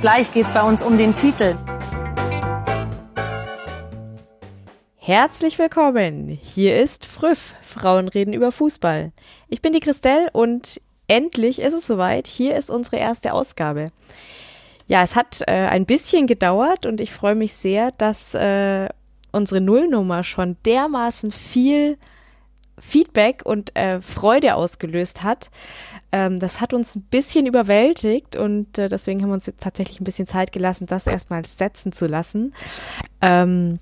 Gleich geht es bei uns um den Titel. Herzlich willkommen. Hier ist Früff. Frauen reden über Fußball. Ich bin die Christelle und endlich ist es soweit. Hier ist unsere erste Ausgabe. Ja, es hat äh, ein bisschen gedauert und ich freue mich sehr, dass äh, unsere Nullnummer schon dermaßen viel Feedback und äh, Freude ausgelöst hat. Ähm, das hat uns ein bisschen überwältigt und äh, deswegen haben wir uns jetzt tatsächlich ein bisschen Zeit gelassen, das erstmal setzen zu lassen. Ähm,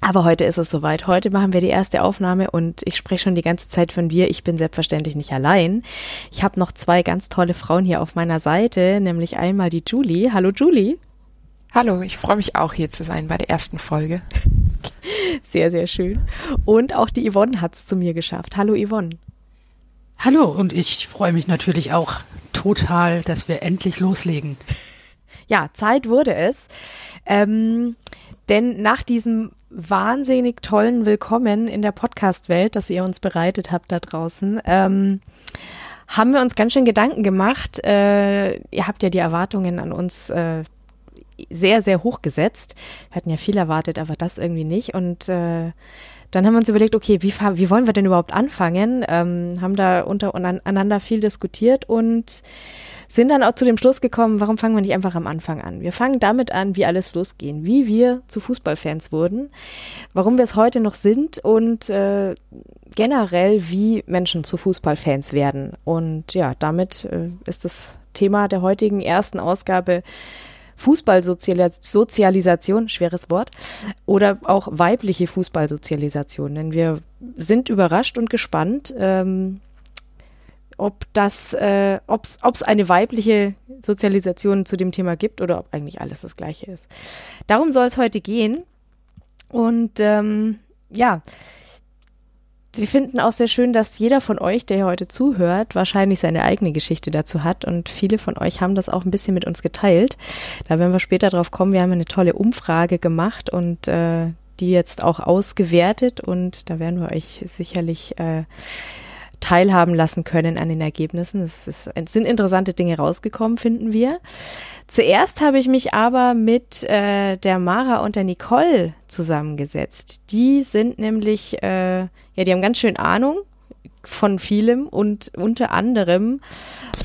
aber heute ist es soweit. Heute machen wir die erste Aufnahme und ich spreche schon die ganze Zeit von wir. Ich bin selbstverständlich nicht allein. Ich habe noch zwei ganz tolle Frauen hier auf meiner Seite, nämlich einmal die Julie. Hallo Julie. Hallo, ich freue mich auch hier zu sein bei der ersten Folge. Sehr, sehr schön. Und auch die Yvonne hat es zu mir geschafft. Hallo Yvonne. Hallo und ich freue mich natürlich auch total, dass wir endlich loslegen. Ja, Zeit wurde es. Ähm, denn nach diesem wahnsinnig tollen Willkommen in der Podcast-Welt, das ihr uns bereitet habt da draußen, ähm, haben wir uns ganz schön Gedanken gemacht. Äh, ihr habt ja die Erwartungen an uns äh, sehr, sehr hoch gesetzt. Wir hatten ja viel erwartet, aber das irgendwie nicht. Und äh, dann haben wir uns überlegt, okay, wie, wie wollen wir denn überhaupt anfangen? Ähm, haben da untereinander viel diskutiert und sind dann auch zu dem Schluss gekommen, warum fangen wir nicht einfach am Anfang an? Wir fangen damit an, wie alles losgehen, wie wir zu Fußballfans wurden, warum wir es heute noch sind und äh, generell, wie Menschen zu Fußballfans werden. Und ja, damit äh, ist das Thema der heutigen ersten Ausgabe Fußballsozialisation, schweres Wort, oder auch weibliche Fußballsozialisation. Denn wir sind überrascht und gespannt, ähm, ob das, äh, ob es eine weibliche Sozialisation zu dem Thema gibt oder ob eigentlich alles das Gleiche ist. Darum soll es heute gehen. Und ähm, ja, wir finden auch sehr schön, dass jeder von euch, der heute zuhört, wahrscheinlich seine eigene Geschichte dazu hat. Und viele von euch haben das auch ein bisschen mit uns geteilt. Da werden wir später drauf kommen. Wir haben eine tolle Umfrage gemacht und äh, die jetzt auch ausgewertet. Und da werden wir euch sicherlich äh, teilhaben lassen können an den Ergebnissen. Es, ist, es sind interessante Dinge rausgekommen, finden wir. Zuerst habe ich mich aber mit äh, der Mara und der Nicole zusammengesetzt. Die sind nämlich, äh, ja, die haben ganz schön Ahnung von vielem und unter anderem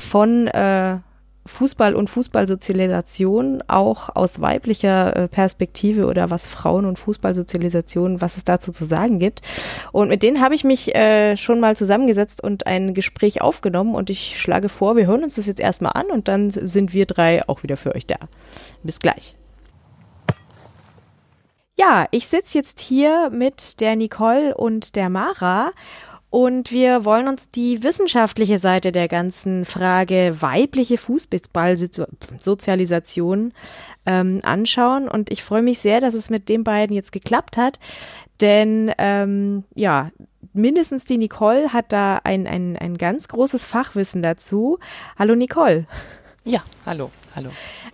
von äh, Fußball und Fußballsozialisation auch aus weiblicher äh, Perspektive oder was Frauen und Fußballsozialisation, was es dazu zu sagen gibt. Und mit denen habe ich mich äh, schon mal zusammengesetzt und ein Gespräch aufgenommen und ich schlage vor, wir hören uns das jetzt erstmal an und dann sind wir drei auch wieder für euch da. Bis gleich. Ja, ich sitze jetzt hier mit der Nicole und der Mara und wir wollen uns die wissenschaftliche Seite der ganzen Frage weibliche Fußballsozialisation ähm, anschauen. Und ich freue mich sehr, dass es mit den beiden jetzt geklappt hat. Denn ähm, ja, mindestens die Nicole hat da ein, ein, ein ganz großes Fachwissen dazu. Hallo Nicole. Ja, hallo, hallo.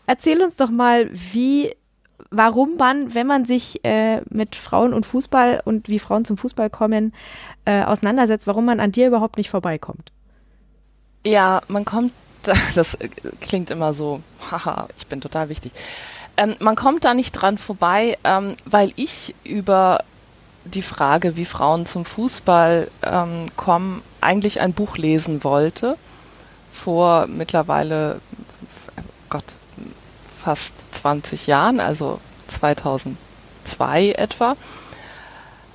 Erzähl uns doch mal, wie warum man, wenn man sich äh, mit Frauen und Fußball und wie Frauen zum Fußball kommen, äh, auseinandersetzt, warum man an dir überhaupt nicht vorbeikommt. Ja, man kommt, das klingt immer so, haha, ich bin total wichtig. Ähm, man kommt da nicht dran vorbei, ähm, weil ich über die Frage, wie Frauen zum Fußball ähm, kommen, eigentlich ein Buch lesen wollte. Vor mittlerweile, Gott, fast 20 Jahren, also 2002 etwa.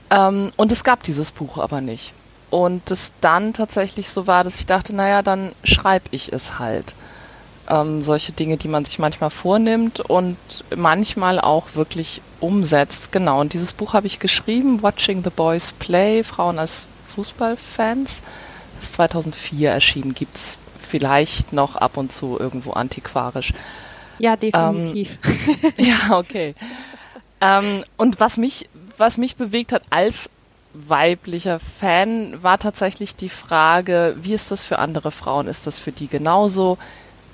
Ähm, und es gab dieses Buch aber nicht. Und es dann tatsächlich so war, dass ich dachte, naja, dann schreibe ich es halt. Ähm, solche Dinge, die man sich manchmal vornimmt und manchmal auch wirklich umsetzt. Genau, und dieses Buch habe ich geschrieben, Watching the Boys Play, Frauen als Fußballfans. ist 2004 erschienen. Gibt es vielleicht noch ab und zu irgendwo antiquarisch. Ja, definitiv. Ähm, ja, okay. ähm, und was mich, was mich bewegt hat als weiblicher Fan, war tatsächlich die Frage, wie ist das für andere Frauen? Ist das für die genauso?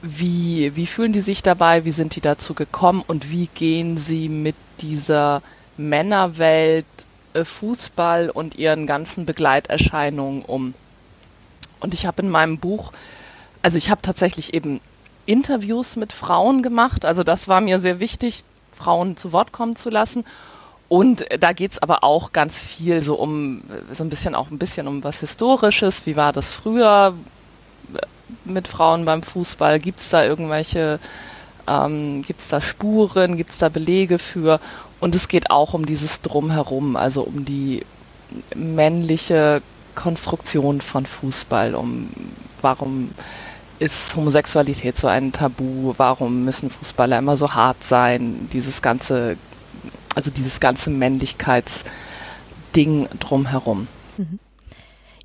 Wie, wie fühlen die sich dabei? Wie sind die dazu gekommen? Und wie gehen sie mit dieser Männerwelt, äh, Fußball und ihren ganzen Begleiterscheinungen um? Und ich habe in meinem Buch, also ich habe tatsächlich eben Interviews mit Frauen gemacht. Also das war mir sehr wichtig, Frauen zu Wort kommen zu lassen. Und da geht es aber auch ganz viel so um, so ein bisschen auch ein bisschen um was Historisches. Wie war das früher mit Frauen beim Fußball? Gibt es da irgendwelche, ähm, gibt es da Spuren, gibt es da Belege für? Und es geht auch um dieses Drumherum, also um die männliche Konstruktion von Fußball, um warum ist Homosexualität so ein Tabu? Warum müssen Fußballer immer so hart sein? Dieses ganze, also dieses ganze Männlichkeitsding drumherum. Mhm.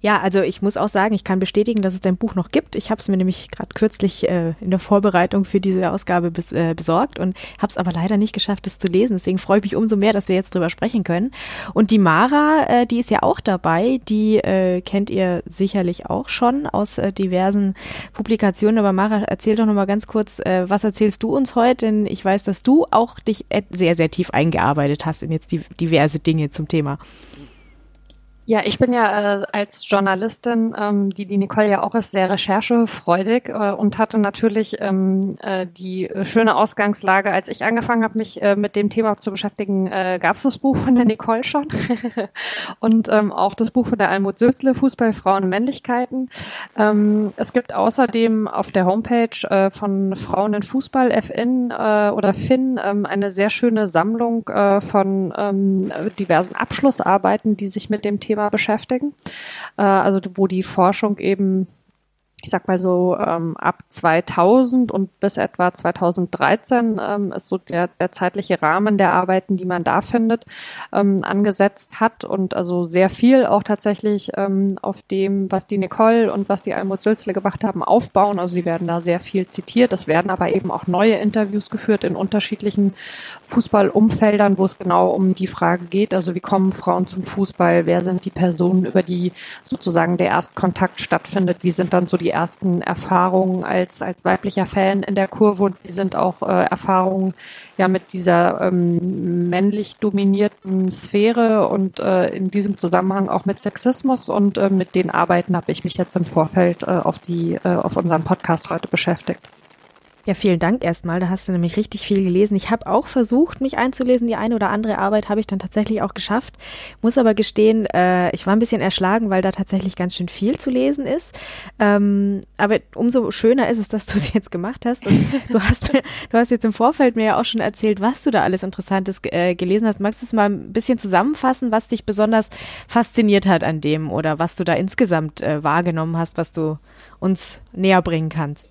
Ja, also ich muss auch sagen, ich kann bestätigen, dass es dein Buch noch gibt. Ich habe es mir nämlich gerade kürzlich äh, in der Vorbereitung für diese Ausgabe bes äh, besorgt und habe es aber leider nicht geschafft, es zu lesen. Deswegen freue ich mich umso mehr, dass wir jetzt drüber sprechen können. Und die Mara, äh, die ist ja auch dabei. Die äh, kennt ihr sicherlich auch schon aus äh, diversen Publikationen. Aber Mara, erzähl doch noch mal ganz kurz, äh, was erzählst du uns heute? Denn ich weiß, dass du auch dich sehr, sehr tief eingearbeitet hast in jetzt die, diverse Dinge zum Thema. Ja, ich bin ja äh, als Journalistin, ähm, die die Nicole ja auch ist, sehr recherchefreudig äh, und hatte natürlich ähm, äh, die schöne Ausgangslage, als ich angefangen habe, mich äh, mit dem Thema zu beschäftigen, äh, gab es das Buch von der Nicole schon und ähm, auch das Buch von der Almut Sülzle, Fußball, Frauen und Männlichkeiten. Ähm, es gibt außerdem auf der Homepage äh, von Frauen in Fußball, FN äh, oder FIN, ähm, eine sehr schöne Sammlung äh, von ähm, diversen Abschlussarbeiten, die sich mit dem Thema Thema beschäftigen. Äh, also wo die Forschung eben ich sag mal so, ähm, ab 2000 und bis etwa 2013 ähm, ist so der, der zeitliche Rahmen der Arbeiten, die man da findet, ähm, angesetzt hat und also sehr viel auch tatsächlich ähm, auf dem, was die Nicole und was die Almut Sülzle gemacht haben, aufbauen. Also sie werden da sehr viel zitiert. Es werden aber eben auch neue Interviews geführt in unterschiedlichen Fußballumfeldern, wo es genau um die Frage geht, also wie kommen Frauen zum Fußball, wer sind die Personen, über die sozusagen der Erstkontakt stattfindet, wie sind dann so die ersten Erfahrungen als, als weiblicher Fan in der Kurve und wie sind auch äh, Erfahrungen ja mit dieser ähm, männlich dominierten Sphäre und äh, in diesem Zusammenhang auch mit Sexismus und äh, mit den Arbeiten habe ich mich jetzt im Vorfeld äh, auf die äh, auf unseren Podcast heute beschäftigt. Ja, vielen Dank erstmal. Da hast du nämlich richtig viel gelesen. Ich habe auch versucht, mich einzulesen. Die eine oder andere Arbeit habe ich dann tatsächlich auch geschafft. Muss aber gestehen, äh, ich war ein bisschen erschlagen, weil da tatsächlich ganz schön viel zu lesen ist. Ähm, aber umso schöner ist es, dass du es jetzt gemacht hast. Und du hast mir, du hast jetzt im Vorfeld mir ja auch schon erzählt, was du da alles Interessantes äh, gelesen hast. Magst du es mal ein bisschen zusammenfassen, was dich besonders fasziniert hat an dem oder was du da insgesamt äh, wahrgenommen hast, was du uns näher bringen kannst?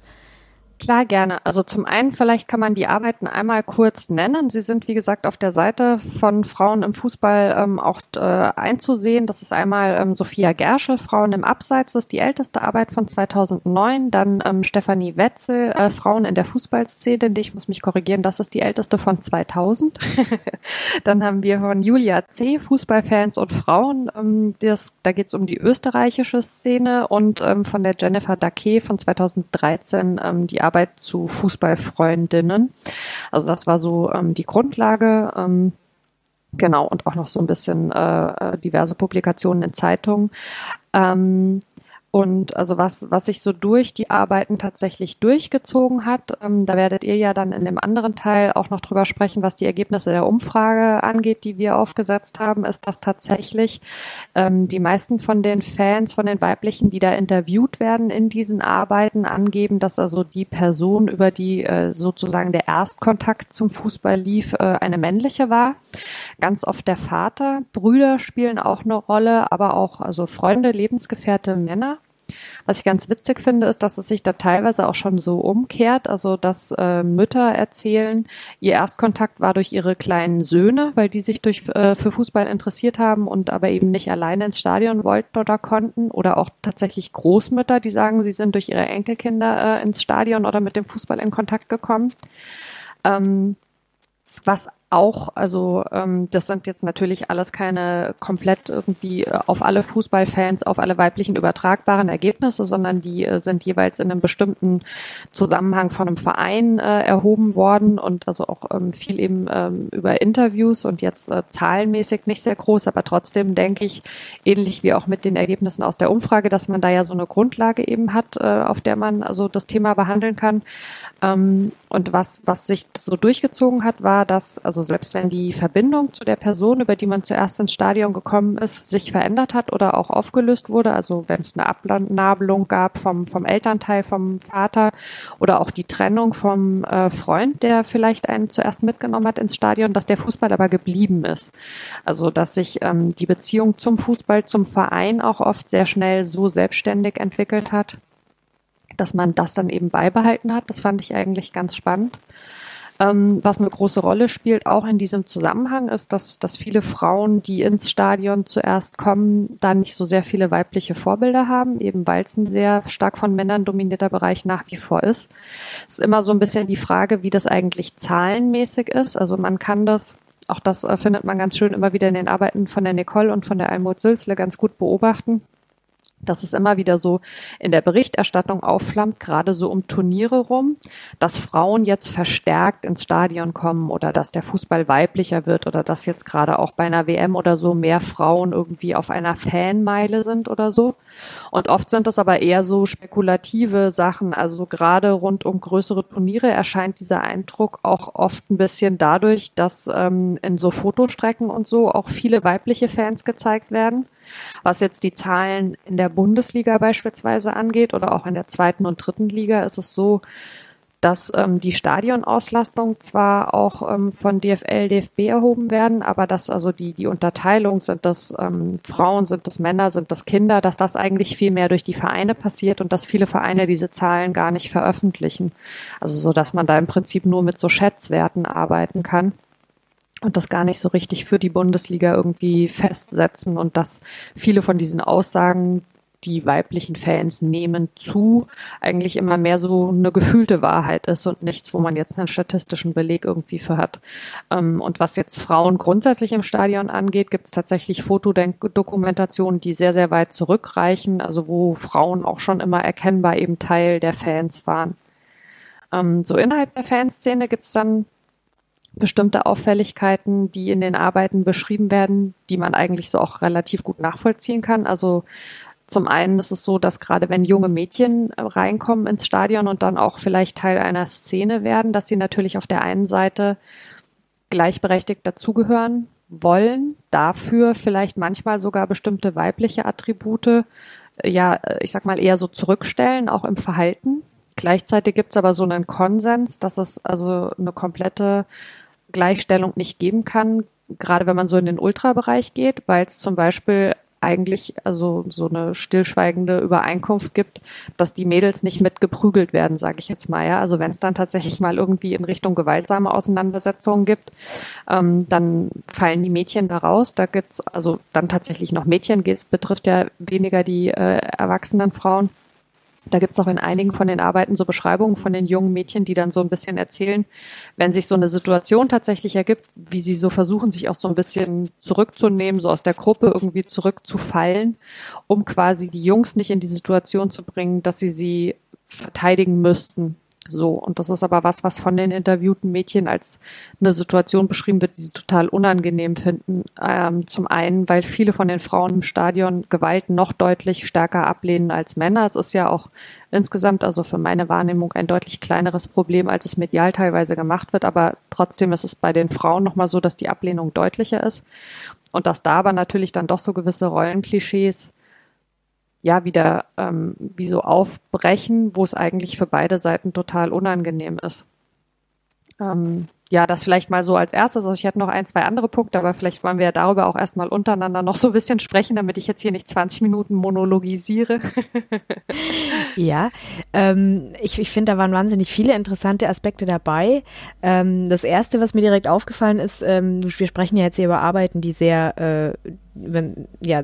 Klar, gerne. Also zum einen vielleicht kann man die Arbeiten einmal kurz nennen. Sie sind, wie gesagt, auf der Seite von Frauen im Fußball ähm, auch äh, einzusehen. Das ist einmal ähm, Sophia Gersche, Frauen im Abseits, das ist die älteste Arbeit von 2009. Dann ähm, Stefanie Wetzel, äh, Frauen in der Fußballszene. Ich muss mich korrigieren, das ist die älteste von 2000. Dann haben wir von Julia C., Fußballfans und Frauen. Ähm, das, da geht es um die österreichische Szene und ähm, von der Jennifer Dake von 2013 ähm, die Arbeit Arbeit zu Fußballfreundinnen. Also das war so ähm, die Grundlage. Ähm, genau, und auch noch so ein bisschen äh, äh diverse Publikationen in Zeitungen. Ähm, und also was, was sich so durch die Arbeiten tatsächlich durchgezogen hat, ähm, da werdet ihr ja dann in dem anderen Teil auch noch drüber sprechen, was die Ergebnisse der Umfrage angeht, die wir aufgesetzt haben, ist, dass tatsächlich ähm, die meisten von den Fans, von den weiblichen, die da interviewt werden in diesen Arbeiten, angeben, dass also die Person, über die äh, sozusagen der Erstkontakt zum Fußball lief, äh, eine männliche war. Ganz oft der Vater. Brüder spielen auch eine Rolle, aber auch also Freunde, Lebensgefährte, Männer. Was ich ganz witzig finde, ist, dass es sich da teilweise auch schon so umkehrt, also dass äh, Mütter erzählen, ihr Erstkontakt war durch ihre kleinen Söhne, weil die sich durch, äh, für Fußball interessiert haben und aber eben nicht alleine ins Stadion wollten oder konnten. Oder auch tatsächlich Großmütter, die sagen, sie sind durch ihre Enkelkinder äh, ins Stadion oder mit dem Fußball in Kontakt gekommen. Ähm, was auch, also ähm, das sind jetzt natürlich alles keine komplett irgendwie äh, auf alle Fußballfans, auf alle weiblichen übertragbaren Ergebnisse, sondern die äh, sind jeweils in einem bestimmten Zusammenhang von einem Verein äh, erhoben worden und also auch ähm, viel eben ähm, über Interviews und jetzt äh, zahlenmäßig nicht sehr groß, aber trotzdem denke ich, ähnlich wie auch mit den Ergebnissen aus der Umfrage, dass man da ja so eine Grundlage eben hat, äh, auf der man also das Thema behandeln kann. Ähm, und was, was sich so durchgezogen hat, war, dass, also selbst wenn die Verbindung zu der Person, über die man zuerst ins Stadion gekommen ist, sich verändert hat oder auch aufgelöst wurde, also wenn es eine Abnabelung gab vom, vom Elternteil, vom Vater oder auch die Trennung vom äh, Freund, der vielleicht einen zuerst mitgenommen hat ins Stadion, dass der Fußball aber geblieben ist. Also dass sich ähm, die Beziehung zum Fußball, zum Verein auch oft sehr schnell so selbstständig entwickelt hat, dass man das dann eben beibehalten hat. Das fand ich eigentlich ganz spannend. Ähm, was eine große Rolle spielt, auch in diesem Zusammenhang, ist, dass, dass viele Frauen, die ins Stadion zuerst kommen, da nicht so sehr viele weibliche Vorbilder haben, eben weil es ein sehr stark von Männern dominierter Bereich nach wie vor ist. Es ist immer so ein bisschen die Frage, wie das eigentlich zahlenmäßig ist. Also man kann das auch das äh, findet man ganz schön immer wieder in den Arbeiten von der Nicole und von der Almut Sülzle ganz gut beobachten dass es immer wieder so in der Berichterstattung aufflammt, gerade so um Turniere rum, dass Frauen jetzt verstärkt ins Stadion kommen oder dass der Fußball weiblicher wird oder dass jetzt gerade auch bei einer WM oder so mehr Frauen irgendwie auf einer Fanmeile sind oder so. Und oft sind das aber eher so spekulative Sachen. Also gerade rund um größere Turniere erscheint dieser Eindruck auch oft ein bisschen dadurch, dass ähm, in so Fotostrecken und so auch viele weibliche Fans gezeigt werden. Was jetzt die Zahlen in der Bundesliga beispielsweise angeht oder auch in der zweiten und dritten Liga, ist es so, dass ähm, die Stadionauslastung zwar auch ähm, von DFL, DFB erhoben werden, aber dass also die, die Unterteilung, sind das ähm, Frauen, sind das Männer, sind das Kinder, dass das eigentlich viel mehr durch die Vereine passiert und dass viele Vereine diese Zahlen gar nicht veröffentlichen. Also so, dass man da im Prinzip nur mit so Schätzwerten arbeiten kann und das gar nicht so richtig für die Bundesliga irgendwie festsetzen und dass viele von diesen Aussagen, die weiblichen Fans nehmen zu, eigentlich immer mehr so eine gefühlte Wahrheit ist und nichts, wo man jetzt einen statistischen Beleg irgendwie für hat. Ähm, und was jetzt Frauen grundsätzlich im Stadion angeht, gibt es tatsächlich Fotodokumentationen, die sehr, sehr weit zurückreichen, also wo Frauen auch schon immer erkennbar eben Teil der Fans waren. Ähm, so innerhalb der Fanszene gibt es dann bestimmte Auffälligkeiten, die in den Arbeiten beschrieben werden, die man eigentlich so auch relativ gut nachvollziehen kann. Also zum einen ist es so, dass gerade wenn junge Mädchen reinkommen ins Stadion und dann auch vielleicht Teil einer Szene werden, dass sie natürlich auf der einen Seite gleichberechtigt dazugehören wollen, dafür vielleicht manchmal sogar bestimmte weibliche Attribute, ja, ich sag mal eher so zurückstellen, auch im Verhalten. Gleichzeitig gibt es aber so einen Konsens, dass es also eine komplette Gleichstellung nicht geben kann, gerade wenn man so in den Ultrabereich geht, weil es zum Beispiel eigentlich also so eine stillschweigende Übereinkunft gibt, dass die Mädels nicht mit geprügelt werden, sage ich jetzt mal. Ja? Also wenn es dann tatsächlich mal irgendwie in Richtung gewaltsame Auseinandersetzungen gibt, ähm, dann fallen die Mädchen da raus. Da gibt's also dann tatsächlich noch Mädchen, es betrifft ja weniger die äh, erwachsenen Frauen. Da gibt's auch in einigen von den Arbeiten so Beschreibungen von den jungen Mädchen, die dann so ein bisschen erzählen, wenn sich so eine Situation tatsächlich ergibt, wie sie so versuchen, sich auch so ein bisschen zurückzunehmen, so aus der Gruppe irgendwie zurückzufallen, um quasi die Jungs nicht in die Situation zu bringen, dass sie sie verteidigen müssten. So, und das ist aber was, was von den interviewten Mädchen als eine Situation beschrieben wird, die sie total unangenehm finden. Ähm, zum einen, weil viele von den Frauen im Stadion Gewalt noch deutlich stärker ablehnen als Männer. Es ist ja auch insgesamt, also für meine Wahrnehmung, ein deutlich kleineres Problem, als es medial teilweise gemacht wird. Aber trotzdem ist es bei den Frauen nochmal so, dass die Ablehnung deutlicher ist. Und dass da aber natürlich dann doch so gewisse Rollenklischees ja wieder ähm, wie so aufbrechen, wo es eigentlich für beide Seiten total unangenehm ist. Ähm, ja, das vielleicht mal so als erstes. Also ich hätte noch ein, zwei andere Punkte, aber vielleicht wollen wir ja darüber auch erstmal untereinander noch so ein bisschen sprechen, damit ich jetzt hier nicht 20 Minuten monologisiere. ja, ähm, ich, ich finde, da waren wahnsinnig viele interessante Aspekte dabei. Ähm, das erste, was mir direkt aufgefallen ist, ähm, wir sprechen ja jetzt hier über Arbeiten, die sehr, äh, über, ja,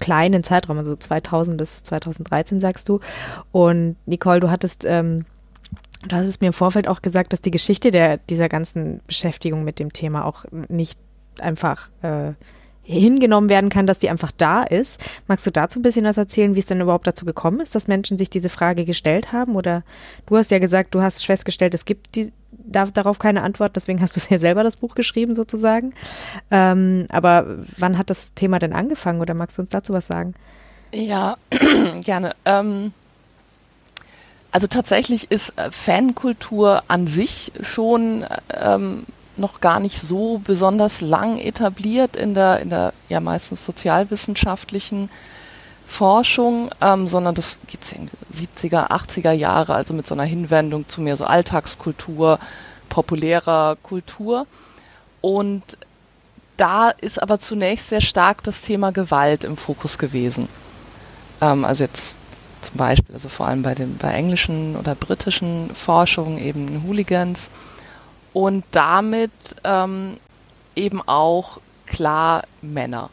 kleinen Zeitraum, also 2000 bis 2013 sagst du. Und Nicole, du hattest ähm, Du hast es mir im Vorfeld auch gesagt, dass die Geschichte der, dieser ganzen Beschäftigung mit dem Thema auch nicht einfach äh, hingenommen werden kann, dass die einfach da ist. Magst du dazu ein bisschen was erzählen, wie es denn überhaupt dazu gekommen ist, dass Menschen sich diese Frage gestellt haben? Oder du hast ja gesagt, du hast festgestellt, es gibt die, da, darauf keine Antwort, deswegen hast du ja selber das Buch geschrieben sozusagen. Ähm, aber wann hat das Thema denn angefangen oder magst du uns dazu was sagen? Ja, gerne. Ähm also tatsächlich ist äh, Fankultur an sich schon ähm, noch gar nicht so besonders lang etabliert in der, in der ja meistens sozialwissenschaftlichen Forschung, ähm, sondern das gibt es in 70er, 80er Jahre, also mit so einer Hinwendung zu mehr so Alltagskultur, populärer Kultur. Und da ist aber zunächst sehr stark das Thema Gewalt im Fokus gewesen. Ähm, also jetzt zum Beispiel, also vor allem bei den bei englischen oder britischen Forschungen eben Hooligans und damit ähm, eben auch klar Männer.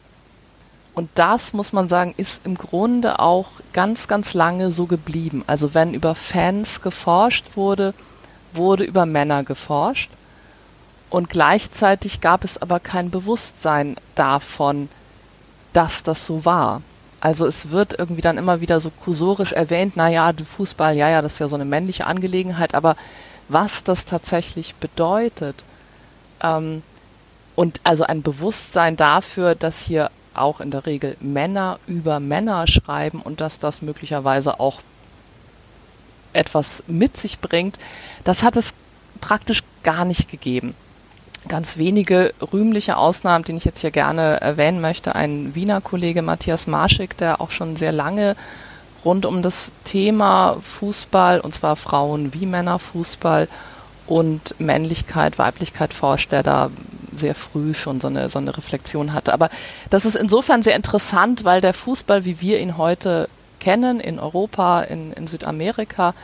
Und das, muss man sagen, ist im Grunde auch ganz, ganz lange so geblieben. Also wenn über Fans geforscht wurde, wurde über Männer geforscht. Und gleichzeitig gab es aber kein Bewusstsein davon, dass das so war. Also es wird irgendwie dann immer wieder so kursorisch erwähnt, naja, Fußball, ja, ja, das ist ja so eine männliche Angelegenheit, aber was das tatsächlich bedeutet ähm, und also ein Bewusstsein dafür, dass hier auch in der Regel Männer über Männer schreiben und dass das möglicherweise auch etwas mit sich bringt, das hat es praktisch gar nicht gegeben ganz wenige rühmliche Ausnahmen, die ich jetzt hier gerne erwähnen möchte. Ein Wiener Kollege Matthias Marschig, der auch schon sehr lange rund um das Thema Fußball, und zwar Frauen wie Männer Fußball und Männlichkeit, Weiblichkeit forscht, der da sehr früh schon so eine, so eine Reflexion hatte. Aber das ist insofern sehr interessant, weil der Fußball, wie wir ihn heute kennen, in Europa, in, in Südamerika,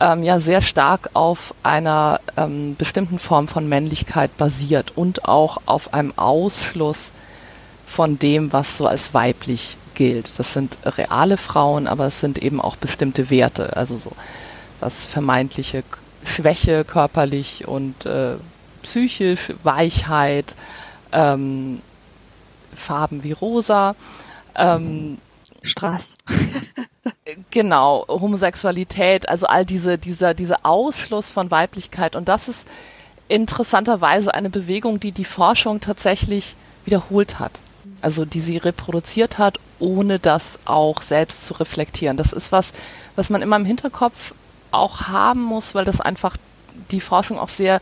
ähm, ja sehr stark auf einer ähm, bestimmten Form von Männlichkeit basiert und auch auf einem Ausschluss von dem, was so als weiblich gilt. Das sind reale Frauen, aber es sind eben auch bestimmte Werte, also so was vermeintliche Schwäche körperlich und äh, psychisch, Weichheit, ähm, Farben wie rosa. Ähm, Straß. genau, Homosexualität, also all diese, dieser, dieser Ausschluss von Weiblichkeit. Und das ist interessanterweise eine Bewegung, die die Forschung tatsächlich wiederholt hat. Also die sie reproduziert hat, ohne das auch selbst zu reflektieren. Das ist was, was man immer im Hinterkopf auch haben muss, weil das einfach die Forschung auch sehr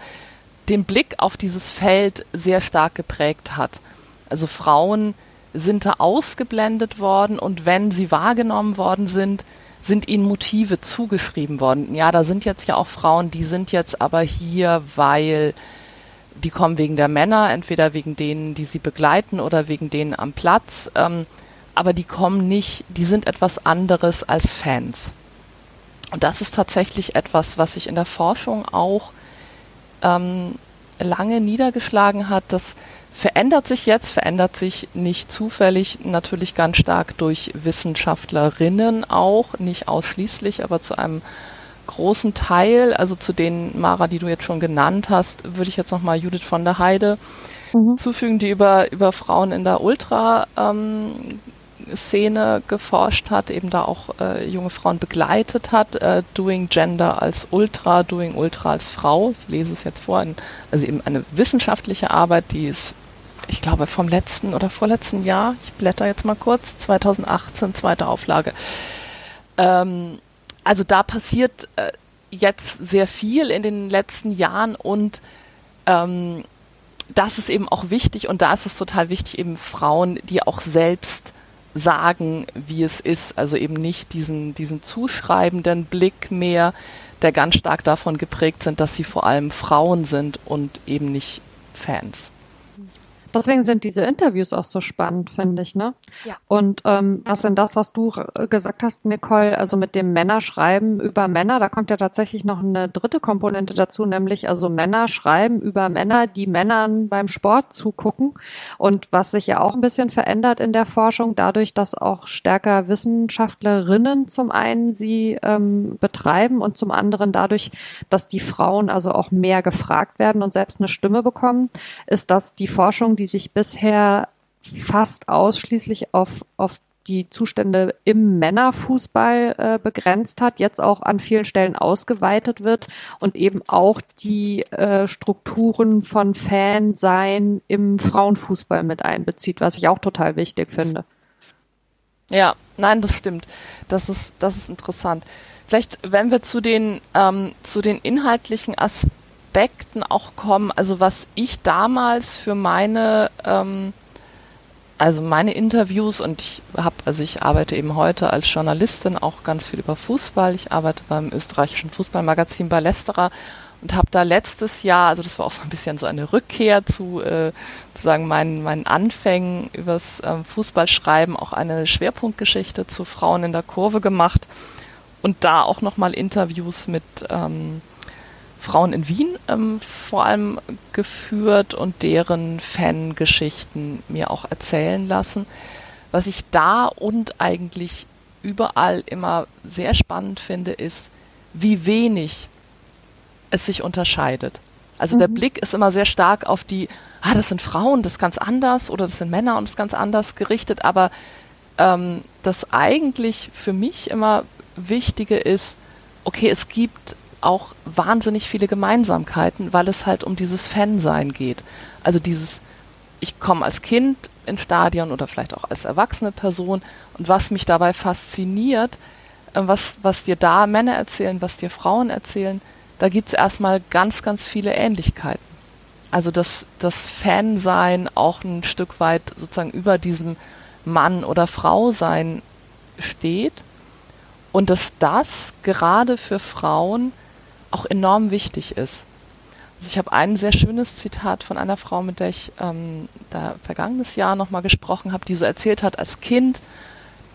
den Blick auf dieses Feld sehr stark geprägt hat. Also Frauen sind da ausgeblendet worden und wenn sie wahrgenommen worden sind, sind ihnen Motive zugeschrieben worden. Ja, da sind jetzt ja auch Frauen, die sind jetzt aber hier, weil die kommen wegen der Männer, entweder wegen denen, die sie begleiten oder wegen denen am Platz. Ähm, aber die kommen nicht, die sind etwas anderes als Fans. Und das ist tatsächlich etwas, was sich in der Forschung auch ähm, lange niedergeschlagen hat, dass verändert sich jetzt, verändert sich nicht zufällig, natürlich ganz stark durch Wissenschaftlerinnen auch, nicht ausschließlich, aber zu einem großen Teil, also zu den Mara, die du jetzt schon genannt hast, würde ich jetzt nochmal Judith von der Heide mhm. zufügen, die über, über Frauen in der Ultra ähm, Szene geforscht hat, eben da auch äh, junge Frauen begleitet hat, äh, Doing Gender als Ultra, Doing Ultra als Frau. Ich lese es jetzt vor, also eben eine wissenschaftliche Arbeit, die ist ich glaube, vom letzten oder vorletzten Jahr, ich blätter jetzt mal kurz, 2018, zweite Auflage. Ähm, also da passiert äh, jetzt sehr viel in den letzten Jahren und ähm, das ist eben auch wichtig und da ist es total wichtig, eben Frauen, die auch selbst sagen, wie es ist. Also eben nicht diesen, diesen zuschreibenden Blick mehr, der ganz stark davon geprägt sind, dass sie vor allem Frauen sind und eben nicht Fans. Deswegen sind diese Interviews auch so spannend, finde ich, ne? Ja. Und ähm, was denn das, was du gesagt hast, Nicole, also mit dem Männerschreiben über Männer, da kommt ja tatsächlich noch eine dritte Komponente dazu, nämlich also Männer schreiben über Männer, die Männern beim Sport zugucken. Und was sich ja auch ein bisschen verändert in der Forschung, dadurch, dass auch stärker Wissenschaftlerinnen zum einen sie ähm, betreiben und zum anderen dadurch, dass die Frauen also auch mehr gefragt werden und selbst eine Stimme bekommen, ist das die Forschung, die sich bisher fast ausschließlich auf, auf die Zustände im Männerfußball äh, begrenzt hat, jetzt auch an vielen Stellen ausgeweitet wird und eben auch die äh, Strukturen von Fansein im Frauenfußball mit einbezieht, was ich auch total wichtig finde. Ja, nein, das stimmt. Das ist, das ist interessant. Vielleicht, wenn wir zu den, ähm, zu den inhaltlichen Aspekten Aspekten auch kommen, also was ich damals für meine, ähm, also meine Interviews und ich habe, also ich arbeite eben heute als Journalistin auch ganz viel über Fußball. Ich arbeite beim österreichischen Fußballmagazin Ballesterer und habe da letztes Jahr, also das war auch so ein bisschen so eine Rückkehr zu äh, sozusagen meinen, meinen Anfängen übers ähm, Fußballschreiben, auch eine Schwerpunktgeschichte zu Frauen in der Kurve gemacht und da auch nochmal Interviews mit ähm, Frauen in Wien ähm, vor allem geführt und deren Fangeschichten mir auch erzählen lassen. Was ich da und eigentlich überall immer sehr spannend finde, ist, wie wenig es sich unterscheidet. Also mhm. der Blick ist immer sehr stark auf die, ah, das sind Frauen, das ist ganz anders oder das sind Männer und das ist ganz anders gerichtet, aber ähm, das eigentlich für mich immer Wichtige ist, okay, es gibt auch wahnsinnig viele Gemeinsamkeiten, weil es halt um dieses Fansein geht. Also dieses, ich komme als Kind ins Stadion oder vielleicht auch als erwachsene Person und was mich dabei fasziniert, äh, was, was dir da Männer erzählen, was dir Frauen erzählen, da gibt es erstmal ganz, ganz viele Ähnlichkeiten. Also dass das Fansein auch ein Stück weit sozusagen über diesem Mann oder Frau sein steht und dass das gerade für Frauen auch enorm wichtig ist. Also ich habe ein sehr schönes Zitat von einer Frau, mit der ich ähm, da vergangenes Jahr nochmal gesprochen habe, die so erzählt hat, als Kind,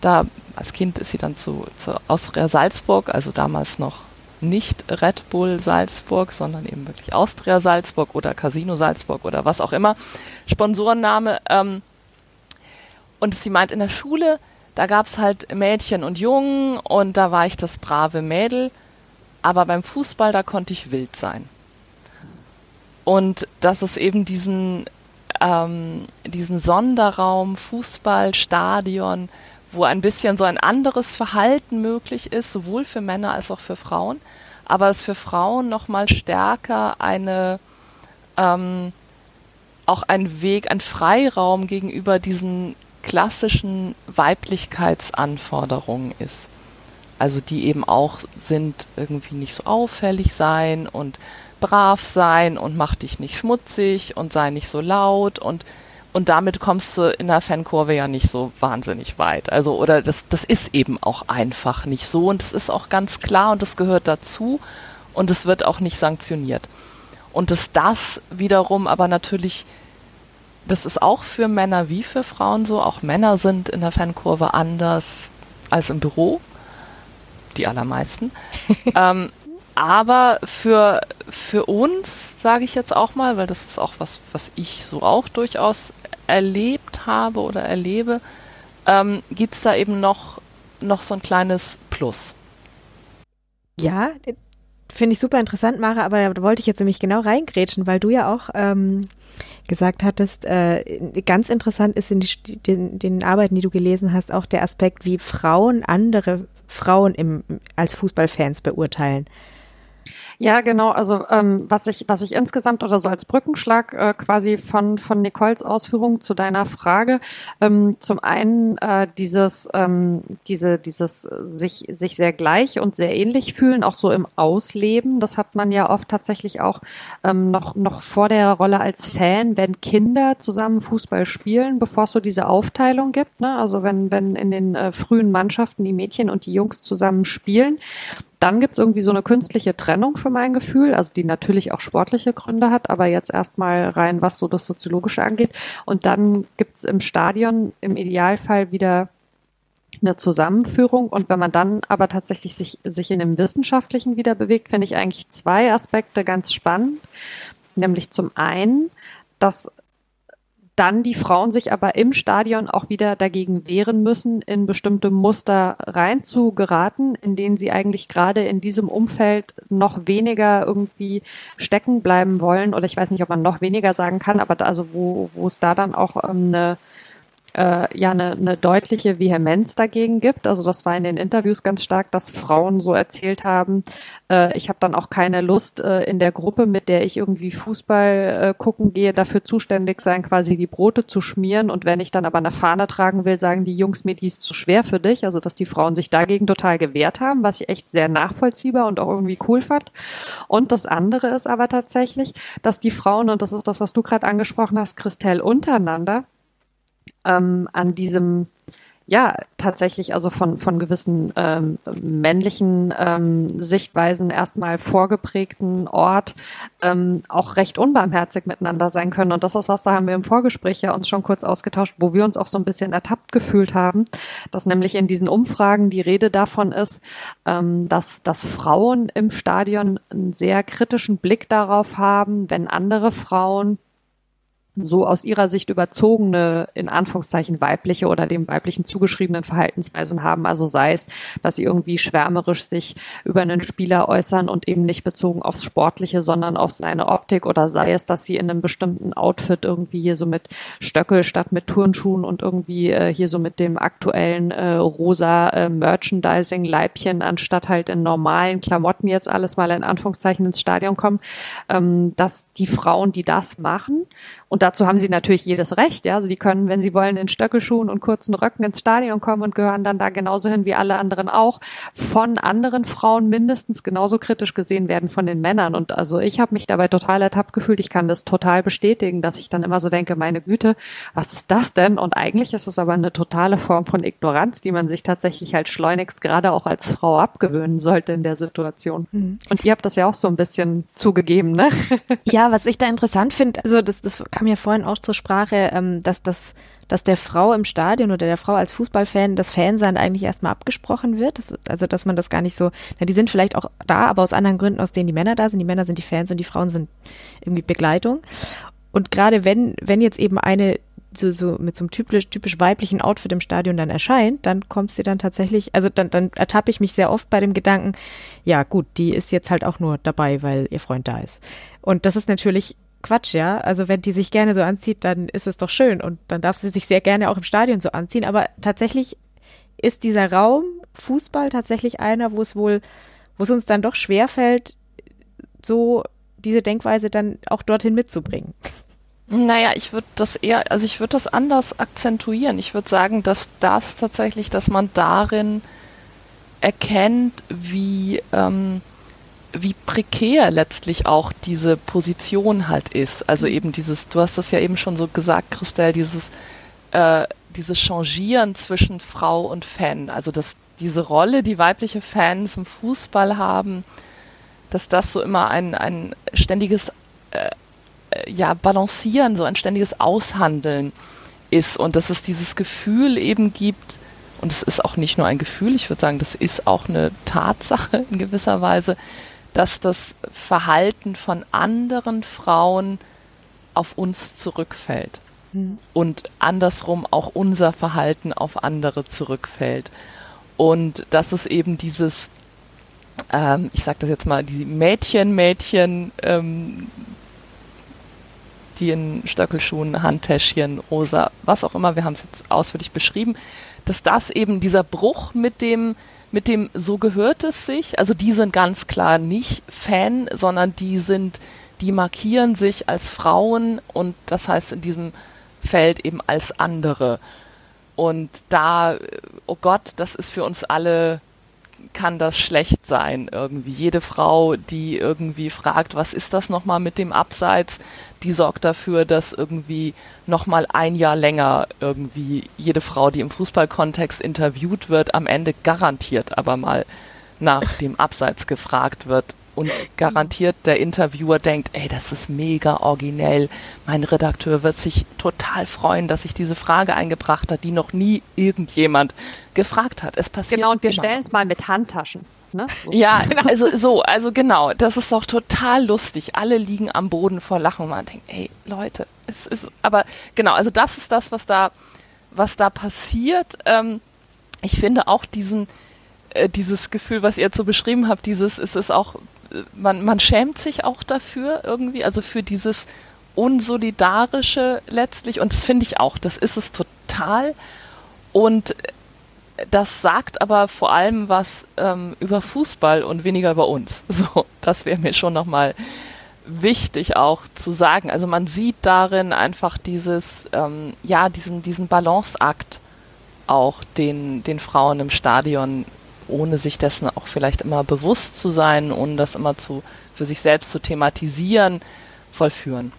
da als Kind ist sie dann zu, zu Austria Salzburg, also damals noch nicht Red Bull Salzburg, sondern eben wirklich Austria Salzburg oder Casino Salzburg oder was auch immer, Sponsorenname. Ähm, und sie meint, in der Schule, da gab es halt Mädchen und Jungen und da war ich das brave Mädel aber beim Fußball, da konnte ich wild sein. Und dass es eben diesen, ähm, diesen Sonderraum, Fußball, Stadion, wo ein bisschen so ein anderes Verhalten möglich ist, sowohl für Männer als auch für Frauen, aber es für Frauen nochmal stärker eine, ähm, auch ein Weg, ein Freiraum gegenüber diesen klassischen Weiblichkeitsanforderungen ist. Also die eben auch sind irgendwie nicht so auffällig sein und brav sein und mach dich nicht schmutzig und sei nicht so laut und und damit kommst du in der Fankurve ja nicht so wahnsinnig weit. Also oder das das ist eben auch einfach nicht so und es ist auch ganz klar und das gehört dazu und es wird auch nicht sanktioniert. Und dass das wiederum aber natürlich das ist auch für Männer wie für Frauen so. Auch Männer sind in der Fankurve anders als im Büro die allermeisten. ähm, aber für, für uns, sage ich jetzt auch mal, weil das ist auch was, was ich so auch durchaus erlebt habe oder erlebe, ähm, gibt es da eben noch, noch so ein kleines Plus. Ja, finde ich super interessant, Mara, aber da wollte ich jetzt nämlich genau reingrätschen, weil du ja auch ähm, gesagt hattest, äh, ganz interessant ist in die, den, den Arbeiten, die du gelesen hast, auch der Aspekt, wie Frauen andere Frauen im, als Fußballfans beurteilen. Ja, genau. Also ähm, was ich was ich insgesamt oder so als Brückenschlag äh, quasi von von Nicoles Ausführungen zu deiner Frage ähm, zum einen äh, dieses ähm, diese dieses sich sich sehr gleich und sehr ähnlich fühlen, auch so im Ausleben. Das hat man ja oft tatsächlich auch ähm, noch noch vor der Rolle als Fan, wenn Kinder zusammen Fußball spielen, bevor es so diese Aufteilung gibt. Ne? Also wenn wenn in den äh, frühen Mannschaften die Mädchen und die Jungs zusammen spielen dann gibt es irgendwie so eine künstliche Trennung für mein Gefühl, also die natürlich auch sportliche Gründe hat, aber jetzt erstmal rein, was so das Soziologische angeht. Und dann gibt es im Stadion im Idealfall wieder eine Zusammenführung. Und wenn man dann aber tatsächlich sich, sich in dem Wissenschaftlichen wieder bewegt, finde ich eigentlich zwei Aspekte ganz spannend. Nämlich zum einen, dass dann die Frauen sich aber im Stadion auch wieder dagegen wehren müssen, in bestimmte Muster reinzugeraten, in denen sie eigentlich gerade in diesem Umfeld noch weniger irgendwie stecken bleiben wollen. Oder ich weiß nicht, ob man noch weniger sagen kann, aber da, also wo, wo es da dann auch ähm, eine äh, ja eine, eine deutliche Vehemenz dagegen gibt. Also das war in den Interviews ganz stark, dass Frauen so erzählt haben, äh, ich habe dann auch keine Lust äh, in der Gruppe, mit der ich irgendwie Fußball äh, gucken gehe, dafür zuständig sein, quasi die Brote zu schmieren. Und wenn ich dann aber eine Fahne tragen will, sagen die Jungs mir, die ist zu schwer für dich. Also dass die Frauen sich dagegen total gewehrt haben, was ich echt sehr nachvollziehbar und auch irgendwie cool fand. Und das andere ist aber tatsächlich, dass die Frauen, und das ist das, was du gerade angesprochen hast, Christelle, untereinander, ähm, an diesem ja, tatsächlich also von, von gewissen ähm, männlichen ähm, Sichtweisen erstmal vorgeprägten Ort ähm, auch recht unbarmherzig miteinander sein können. Und das ist was, da haben wir im Vorgespräch ja uns schon kurz ausgetauscht, wo wir uns auch so ein bisschen ertappt gefühlt haben, dass nämlich in diesen Umfragen die Rede davon ist, ähm, dass, dass Frauen im Stadion einen sehr kritischen Blick darauf haben, wenn andere Frauen so aus ihrer Sicht überzogene, in Anführungszeichen weibliche oder dem weiblichen zugeschriebenen Verhaltensweisen haben. Also sei es, dass sie irgendwie schwärmerisch sich über einen Spieler äußern und eben nicht bezogen aufs Sportliche, sondern auf seine Optik oder sei es, dass sie in einem bestimmten Outfit irgendwie hier so mit Stöckel statt mit Turnschuhen und irgendwie äh, hier so mit dem aktuellen äh, rosa äh, Merchandising-Leibchen anstatt halt in normalen Klamotten jetzt alles mal in Anführungszeichen ins Stadion kommen, ähm, dass die Frauen, die das machen und dazu haben sie natürlich jedes Recht. Ja, also die können, wenn sie wollen, in Stöckelschuhen und kurzen Röcken ins Stadion kommen und gehören dann da genauso hin wie alle anderen auch. Von anderen Frauen mindestens genauso kritisch gesehen werden von den Männern. Und also ich habe mich dabei total ertappt gefühlt. Ich kann das total bestätigen, dass ich dann immer so denke, meine Güte, was ist das denn? Und eigentlich ist es aber eine totale Form von Ignoranz, die man sich tatsächlich halt schleunigst gerade auch als Frau abgewöhnen sollte in der Situation. Mhm. Und ihr habt das ja auch so ein bisschen zugegeben, ne? Ja, was ich da interessant finde, also das, das kam ja vorhin auch zur Sprache, ähm, dass das, dass der Frau im Stadion oder der Frau als Fußballfan das Fansein eigentlich erstmal abgesprochen wird. Das, also dass man das gar nicht so, na, die sind vielleicht auch da, aber aus anderen Gründen, aus denen die Männer da sind. Die Männer sind die Fans und die Frauen sind irgendwie Begleitung. Und gerade wenn, wenn jetzt eben eine so, so mit so einem typisch, typisch weiblichen Outfit im Stadion dann erscheint, dann kommt sie dann tatsächlich, also dann, dann ertappe ich mich sehr oft bei dem Gedanken, ja gut, die ist jetzt halt auch nur dabei, weil ihr Freund da ist. Und das ist natürlich Quatsch, ja. Also wenn die sich gerne so anzieht, dann ist es doch schön und dann darf sie sich sehr gerne auch im Stadion so anziehen. Aber tatsächlich ist dieser Raum Fußball tatsächlich einer, wo es wohl, wo es uns dann doch schwerfällt, so diese Denkweise dann auch dorthin mitzubringen. Naja, ich würde das eher, also ich würde das anders akzentuieren. Ich würde sagen, dass das tatsächlich, dass man darin erkennt, wie ähm, wie prekär letztlich auch diese Position halt ist. Also mhm. eben dieses, du hast das ja eben schon so gesagt, Christelle, dieses, äh, dieses Changieren zwischen Frau und Fan. Also dass diese Rolle, die weibliche Fans im Fußball haben, dass das so immer ein, ein ständiges äh, äh, ja, Balancieren, so ein ständiges Aushandeln ist und dass es dieses Gefühl eben gibt, und es ist auch nicht nur ein Gefühl, ich würde sagen, das ist auch eine Tatsache in gewisser Weise, dass das Verhalten von anderen Frauen auf uns zurückfällt. Mhm. Und andersrum auch unser Verhalten auf andere zurückfällt. Und das ist eben dieses, ähm, ich sage das jetzt mal, die Mädchen, Mädchen, ähm, die in Stöckelschuhen, Handtäschchen, rosa, was auch immer, wir haben es jetzt ausführlich beschrieben, dass das eben dieser Bruch mit dem mit dem so gehört es sich. Also die sind ganz klar nicht Fan, sondern die sind, die markieren sich als Frauen und das heißt in diesem Feld eben als andere. Und da, oh Gott, das ist für uns alle kann das schlecht sein irgendwie. Jede Frau, die irgendwie fragt, was ist das nochmal mit dem Abseits, die sorgt dafür, dass irgendwie nochmal ein Jahr länger irgendwie jede Frau, die im Fußballkontext interviewt wird, am Ende garantiert aber mal nach dem Abseits gefragt wird, und garantiert der Interviewer denkt, ey, das ist mega originell. Mein Redakteur wird sich total freuen, dass sich diese Frage eingebracht hat, die noch nie irgendjemand gefragt hat. Es passiert. Genau, und wir stellen es mal mit Handtaschen. Ne? So. Ja, also so, also genau, das ist doch total lustig. Alle liegen am Boden vor Lachen und man denkt, ey, Leute, es ist, aber genau, also das ist das, was da, was da passiert. Ähm, ich finde auch diesen, äh, dieses Gefühl, was ihr jetzt so beschrieben habt, dieses, es ist auch man, man schämt sich auch dafür irgendwie, also für dieses Unsolidarische letztlich. Und das finde ich auch, das ist es total. Und das sagt aber vor allem was ähm, über Fußball und weniger über uns. So, das wäre mir schon nochmal wichtig auch zu sagen. Also man sieht darin einfach dieses, ähm, ja, diesen, diesen Balanceakt auch, den, den Frauen im Stadion ohne sich dessen auch vielleicht immer bewusst zu sein, ohne das immer zu, für sich selbst zu thematisieren, vollführen.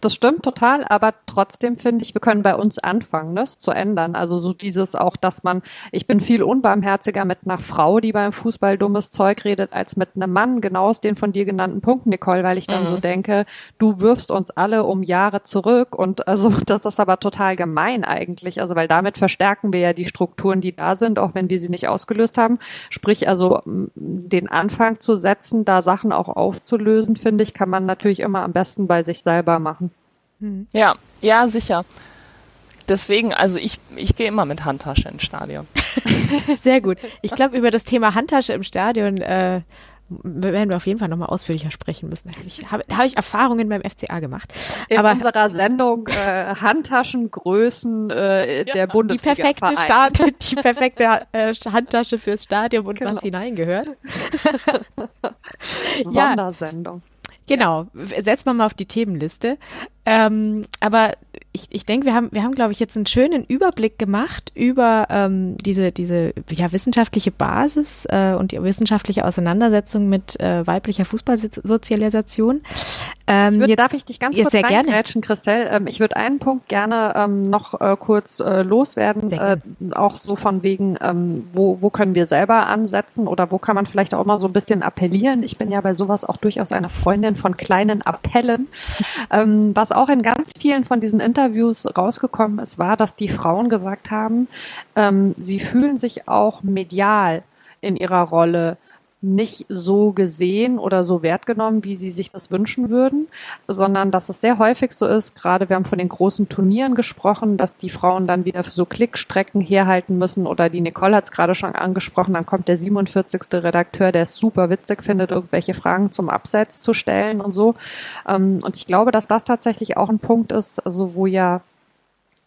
Das stimmt total, aber trotzdem finde ich, wir können bei uns anfangen, das zu ändern. Also so dieses auch, dass man, ich bin viel unbarmherziger mit einer Frau, die beim Fußball dummes Zeug redet, als mit einem Mann, genau aus den von dir genannten Punkten, Nicole, weil ich dann mhm. so denke, du wirfst uns alle um Jahre zurück und also das ist aber total gemein eigentlich, also weil damit verstärken wir ja die Strukturen, die da sind, auch wenn wir sie nicht ausgelöst haben. Sprich, also den Anfang zu setzen, da Sachen auch aufzulösen, finde ich, kann man natürlich immer am besten bei sich selber machen. Mhm. Ja, ja, sicher. Deswegen, also ich, ich gehe immer mit Handtasche ins Stadion. Sehr gut. Ich glaube, über das Thema Handtasche im Stadion äh, werden wir auf jeden Fall nochmal ausführlicher sprechen müssen. Ich, habe hab ich Erfahrungen beim FCA gemacht. In Aber, unserer Sendung äh, Handtaschengrößen äh, ja, der Bundesliga. Die perfekte, Start, die perfekte äh, Handtasche fürs Stadion und genau. was hineingehört. Sondersendung. Ja. Genau, setzt man mal auf die Themenliste. Ähm, aber ich, ich denke, wir haben, wir haben, glaube ich, jetzt einen schönen Überblick gemacht über ähm, diese, diese ja, wissenschaftliche Basis äh, und die wissenschaftliche Auseinandersetzung mit äh, weiblicher Fußballsozialisation. Ähm, ich würd, jetzt, darf ich dich ganz kurz sehr gerne. Christelle? Ähm, ich würde einen Punkt gerne ähm, noch äh, kurz äh, loswerden, äh, auch so von wegen, ähm, wo, wo können wir selber ansetzen oder wo kann man vielleicht auch mal so ein bisschen appellieren. Ich bin ja bei sowas auch durchaus eine Freundin von kleinen Appellen. ähm, was auch in ganz vielen von diesen Interviews rausgekommen ist, war, dass die Frauen gesagt haben, ähm, sie fühlen sich auch medial in ihrer Rolle nicht so gesehen oder so wertgenommen, wie sie sich das wünschen würden, sondern dass es sehr häufig so ist, gerade wir haben von den großen Turnieren gesprochen, dass die Frauen dann wieder so Klickstrecken herhalten müssen oder die Nicole hat es gerade schon angesprochen, dann kommt der 47. Redakteur, der es super witzig findet, irgendwelche Fragen zum Abseits zu stellen und so. Ähm, und ich glaube, dass das tatsächlich auch ein Punkt ist, also wo ja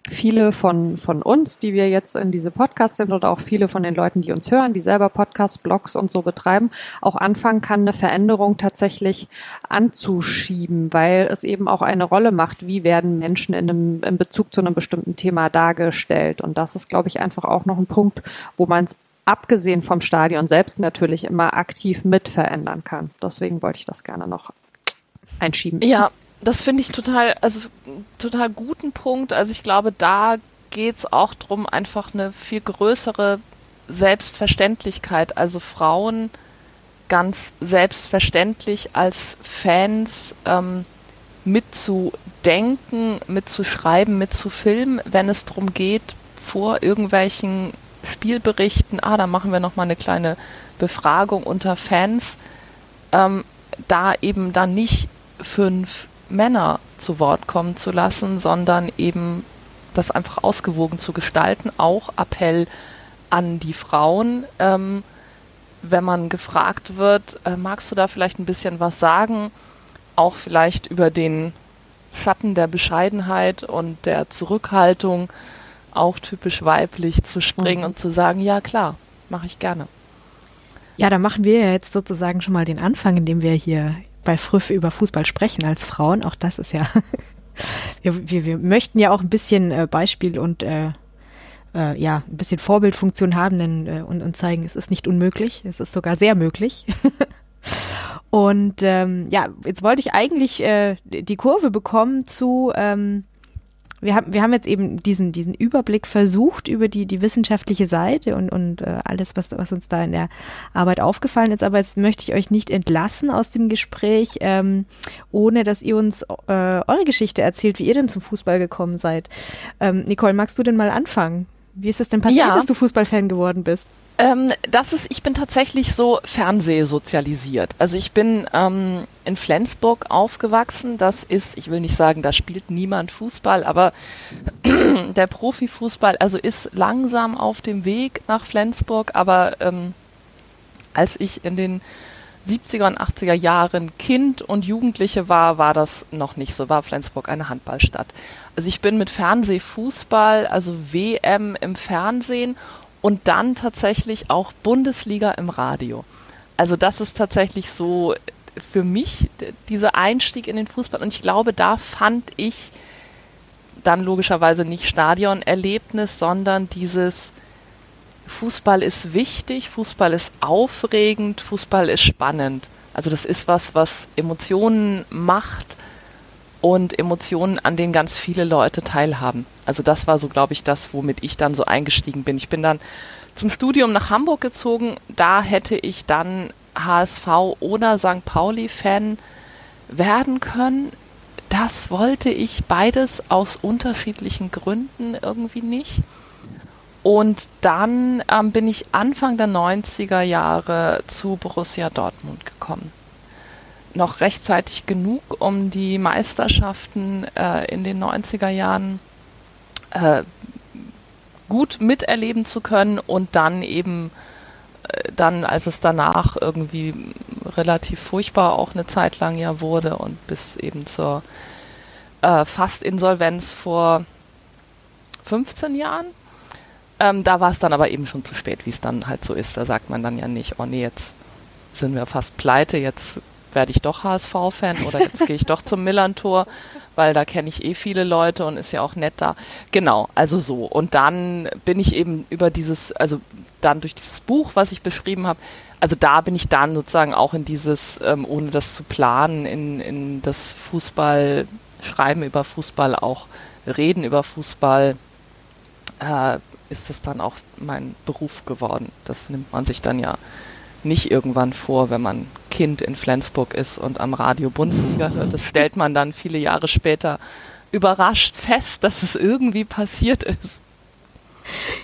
viele von, von uns, die wir jetzt in diese Podcasts sind oder auch viele von den Leuten, die uns hören, die selber Podcasts, Blogs und so betreiben, auch anfangen kann, eine Veränderung tatsächlich anzuschieben, weil es eben auch eine Rolle macht, wie werden Menschen in, einem, in Bezug zu einem bestimmten Thema dargestellt. Und das ist, glaube ich, einfach auch noch ein Punkt, wo man es abgesehen vom Stadion selbst natürlich immer aktiv mit verändern kann. Deswegen wollte ich das gerne noch einschieben. Ja, das finde ich total, also total guten Punkt. Also ich glaube, da geht es auch darum, einfach eine viel größere Selbstverständlichkeit, also Frauen ganz selbstverständlich als Fans ähm, mitzudenken, mitzuschreiben, mitzufilmen, wenn es darum geht, vor irgendwelchen Spielberichten, ah, da machen wir nochmal eine kleine Befragung unter Fans, ähm, da eben dann nicht fünf Männer zu Wort kommen zu lassen, sondern eben das einfach ausgewogen zu gestalten. Auch Appell an die Frauen. Ähm, wenn man gefragt wird, äh, magst du da vielleicht ein bisschen was sagen? Auch vielleicht über den Schatten der Bescheidenheit und der Zurückhaltung, auch typisch weiblich zu springen mhm. und zu sagen, ja klar, mache ich gerne. Ja, da machen wir ja jetzt sozusagen schon mal den Anfang, indem wir hier bei Früff über Fußball sprechen als Frauen. Auch das ist ja, wir, wir, wir möchten ja auch ein bisschen äh, Beispiel und äh, äh, ja, ein bisschen Vorbildfunktion haben denn, äh, und, und zeigen, es ist nicht unmöglich, es ist sogar sehr möglich. und ähm, ja, jetzt wollte ich eigentlich äh, die Kurve bekommen zu ähm, wir haben, wir haben jetzt eben diesen, diesen Überblick versucht über die, die wissenschaftliche Seite und, und äh, alles, was, was uns da in der Arbeit aufgefallen ist. Aber jetzt möchte ich euch nicht entlassen aus dem Gespräch, ähm, ohne dass ihr uns äh, eure Geschichte erzählt, wie ihr denn zum Fußball gekommen seid. Ähm, Nicole, magst du denn mal anfangen? Wie ist es denn passiert, ja. dass du Fußballfan geworden bist? Ähm, das ist, ich bin tatsächlich so fernsehsozialisiert. Also ich bin ähm, in Flensburg aufgewachsen. Das ist, ich will nicht sagen, da spielt niemand Fußball, aber der Profifußball, also ist langsam auf dem Weg nach Flensburg. Aber ähm, als ich in den 70er und 80er Jahren Kind und Jugendliche war, war das noch nicht so, war Flensburg eine Handballstadt. Also ich bin mit Fernsehfußball, also WM im Fernsehen und dann tatsächlich auch Bundesliga im Radio. Also das ist tatsächlich so für mich dieser Einstieg in den Fußball und ich glaube, da fand ich dann logischerweise nicht Stadionerlebnis, sondern dieses Fußball ist wichtig, Fußball ist aufregend, Fußball ist spannend. Also das ist was, was Emotionen macht und Emotionen, an denen ganz viele Leute teilhaben. Also das war so, glaube ich, das, womit ich dann so eingestiegen bin. Ich bin dann zum Studium nach Hamburg gezogen. Da hätte ich dann HSV oder St. Pauli-Fan werden können. Das wollte ich beides aus unterschiedlichen Gründen irgendwie nicht. Und dann ähm, bin ich Anfang der 90er Jahre zu Borussia Dortmund gekommen noch rechtzeitig genug, um die Meisterschaften äh, in den 90er Jahren äh, gut miterleben zu können und dann eben dann, als es danach irgendwie relativ furchtbar auch eine Zeit lang ja wurde und bis eben zur äh, Fast-Insolvenz vor 15 Jahren. Ähm, da war es dann aber eben schon zu spät, wie es dann halt so ist. Da sagt man dann ja nicht, oh nee, jetzt sind wir fast pleite, jetzt werde ich doch HSV-Fan oder jetzt gehe ich doch zum Millantor, weil da kenne ich eh viele Leute und ist ja auch nett da. Genau, also so. Und dann bin ich eben über dieses, also dann durch dieses Buch, was ich beschrieben habe, also da bin ich dann sozusagen auch in dieses, ähm, ohne das zu planen, in, in das Fußball, Schreiben über Fußball, auch Reden über Fußball, äh, ist das dann auch mein Beruf geworden. Das nimmt man sich dann ja nicht irgendwann vor, wenn man Kind in Flensburg ist und am Radio Bundesliga hört. Das stellt man dann viele Jahre später überrascht fest, dass es irgendwie passiert ist.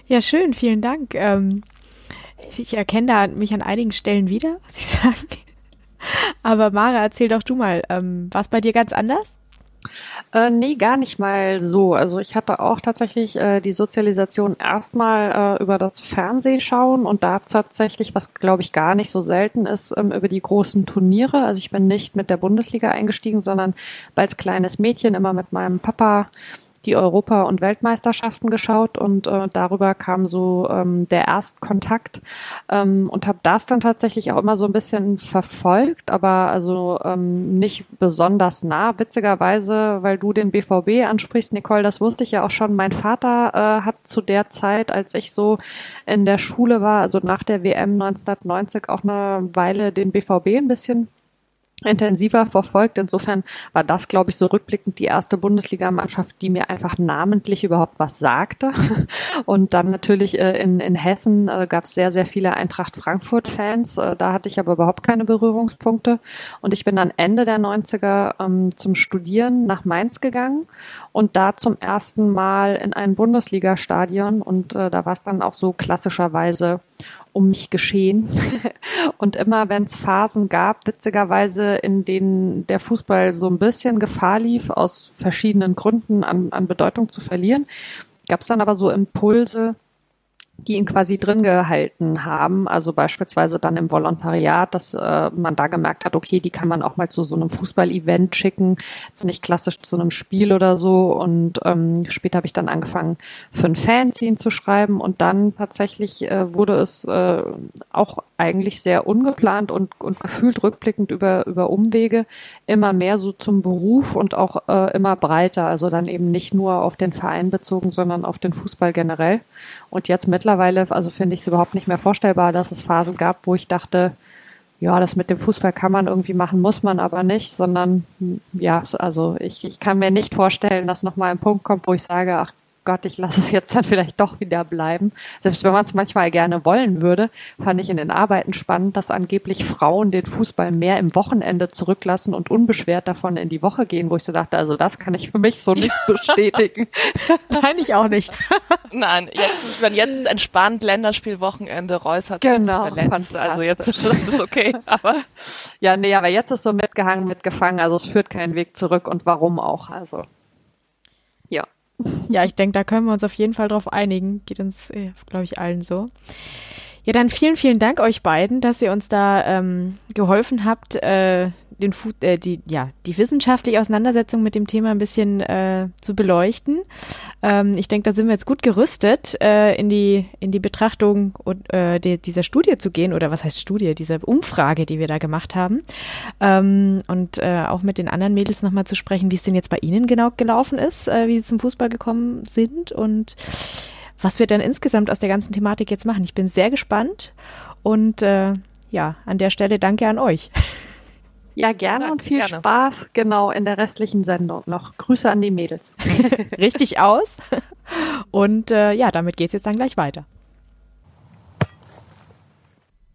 Ja, schön, vielen Dank. Ähm, ich erkenne da mich an einigen Stellen wieder, muss ich sagen. Aber Mara, erzähl doch du mal, ähm, war es bei dir ganz anders? Äh, nee, gar nicht mal so. Also ich hatte auch tatsächlich äh, die Sozialisation erstmal äh, über das Fernsehen schauen und da tatsächlich, was glaube ich gar nicht so selten ist, ähm, über die großen Turniere. Also ich bin nicht mit der Bundesliga eingestiegen, sondern als kleines Mädchen immer mit meinem Papa die Europa- und Weltmeisterschaften geschaut und äh, darüber kam so ähm, der Erstkontakt ähm, und habe das dann tatsächlich auch immer so ein bisschen verfolgt, aber also ähm, nicht besonders nah. Witzigerweise, weil du den BVB ansprichst, Nicole, das wusste ich ja auch schon. Mein Vater äh, hat zu der Zeit, als ich so in der Schule war, also nach der WM 1990 auch eine Weile den BVB ein bisschen intensiver verfolgt. Insofern war das, glaube ich, so rückblickend die erste Bundesligamannschaft, die mir einfach namentlich überhaupt was sagte. Und dann natürlich äh, in, in Hessen äh, gab es sehr, sehr viele Eintracht Frankfurt-Fans. Äh, da hatte ich aber überhaupt keine Berührungspunkte. Und ich bin dann Ende der 90er ähm, zum Studieren nach Mainz gegangen und da zum ersten Mal in ein Bundesliga-Stadion. Und äh, da war es dann auch so klassischerweise um mich geschehen. und immer, wenn es Phasen gab, witzigerweise, in denen der Fußball so ein bisschen Gefahr lief, aus verschiedenen Gründen an, an Bedeutung zu verlieren, gab es dann aber so Impulse, die ihn quasi drin gehalten haben. Also beispielsweise dann im Volontariat, dass äh, man da gemerkt hat, okay, die kann man auch mal zu so einem Fußball-Event schicken. Jetzt nicht klassisch zu einem Spiel oder so. Und ähm, später habe ich dann angefangen, für ein Fanzine zu schreiben. Und dann tatsächlich äh, wurde es äh, auch eigentlich sehr ungeplant und, und gefühlt rückblickend über, über Umwege immer mehr so zum Beruf und auch äh, immer breiter. Also dann eben nicht nur auf den Verein bezogen, sondern auf den Fußball generell. Und jetzt mittlerweile, also finde ich es überhaupt nicht mehr vorstellbar, dass es Phasen gab, wo ich dachte, ja, das mit dem Fußball kann man irgendwie machen, muss man aber nicht, sondern ja, also ich, ich kann mir nicht vorstellen, dass nochmal ein Punkt kommt, wo ich sage, ach Gott, ich lasse es jetzt dann vielleicht doch wieder bleiben. Selbst wenn man es manchmal gerne wollen würde, fand ich in den Arbeiten spannend, dass angeblich Frauen den Fußball mehr im Wochenende zurücklassen und unbeschwert davon in die Woche gehen, wo ich so dachte, also das kann ich für mich so nicht bestätigen. Nein, ich auch nicht. Nein, jetzt, wenn jetzt ist entspannt Länderspielwochenende, Reus hat genau, verletzt, also jetzt ist es okay. Aber ja, nee, aber jetzt ist so mitgehangen, mitgefangen, also es führt keinen Weg zurück und warum auch, also ja. Ja, ich denke, da können wir uns auf jeden Fall drauf einigen. Geht uns, äh, glaube ich, allen so. Ja, dann vielen, vielen Dank euch beiden, dass ihr uns da ähm, geholfen habt, äh, den Fu äh, die, ja, die wissenschaftliche Auseinandersetzung mit dem Thema ein bisschen äh, zu beleuchten. Ähm, ich denke, da sind wir jetzt gut gerüstet, äh, in, die, in die Betrachtung und, äh, die, dieser Studie zu gehen, oder was heißt Studie, diese Umfrage, die wir da gemacht haben. Ähm, und äh, auch mit den anderen Mädels nochmal zu sprechen, wie es denn jetzt bei Ihnen genau gelaufen ist, äh, wie Sie zum Fußball gekommen sind und was wir dann insgesamt aus der ganzen Thematik jetzt machen. Ich bin sehr gespannt und äh, ja, an der Stelle danke an euch. Ja, gerne ja, und viel gerne. Spaß, genau, in der restlichen Sendung noch. Grüße an die Mädels. Richtig aus. Und äh, ja, damit geht's jetzt dann gleich weiter.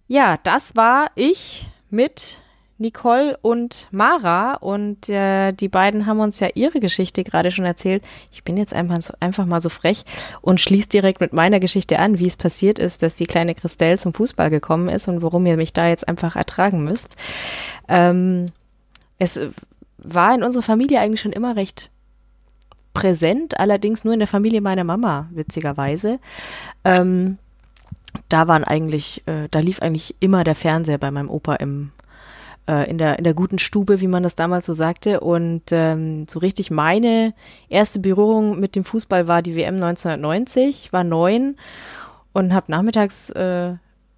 Ja, das war ich mit Nicole und Mara und äh, die beiden haben uns ja ihre Geschichte gerade schon erzählt. Ich bin jetzt einfach, einfach mal so frech und schließe direkt mit meiner Geschichte an, wie es passiert ist, dass die kleine Christelle zum Fußball gekommen ist und warum ihr mich da jetzt einfach ertragen müsst. Ähm, es war in unserer Familie eigentlich schon immer recht präsent, allerdings nur in der Familie meiner Mama, witzigerweise. Ähm, da waren eigentlich, äh, da lief eigentlich immer der Fernseher bei meinem Opa im in der in der guten Stube, wie man das damals so sagte. Und ähm, so richtig meine erste Berührung mit dem Fußball war die WM 1990, war neun und habe nachmittags äh,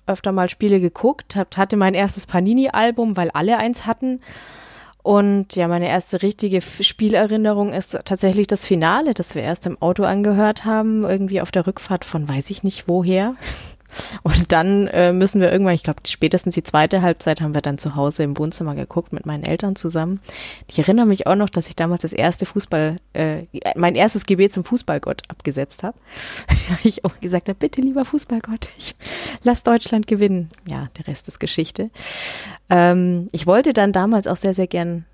öfter mal Spiele geguckt, hab, hatte mein erstes Panini-Album, weil alle eins hatten. Und ja, meine erste richtige Spielerinnerung ist tatsächlich das Finale, das wir erst im Auto angehört haben, irgendwie auf der Rückfahrt von weiß ich nicht woher. Und dann äh, müssen wir irgendwann, ich glaube, spätestens die zweite Halbzeit haben wir dann zu Hause im Wohnzimmer geguckt mit meinen Eltern zusammen. Ich erinnere mich auch noch, dass ich damals das erste Fußball, äh, mein erstes Gebet zum Fußballgott abgesetzt habe. ich auch gesagt habe, bitte lieber Fußballgott, ich lass Deutschland gewinnen. Ja, der Rest ist Geschichte. Ähm, ich wollte dann damals auch sehr, sehr gern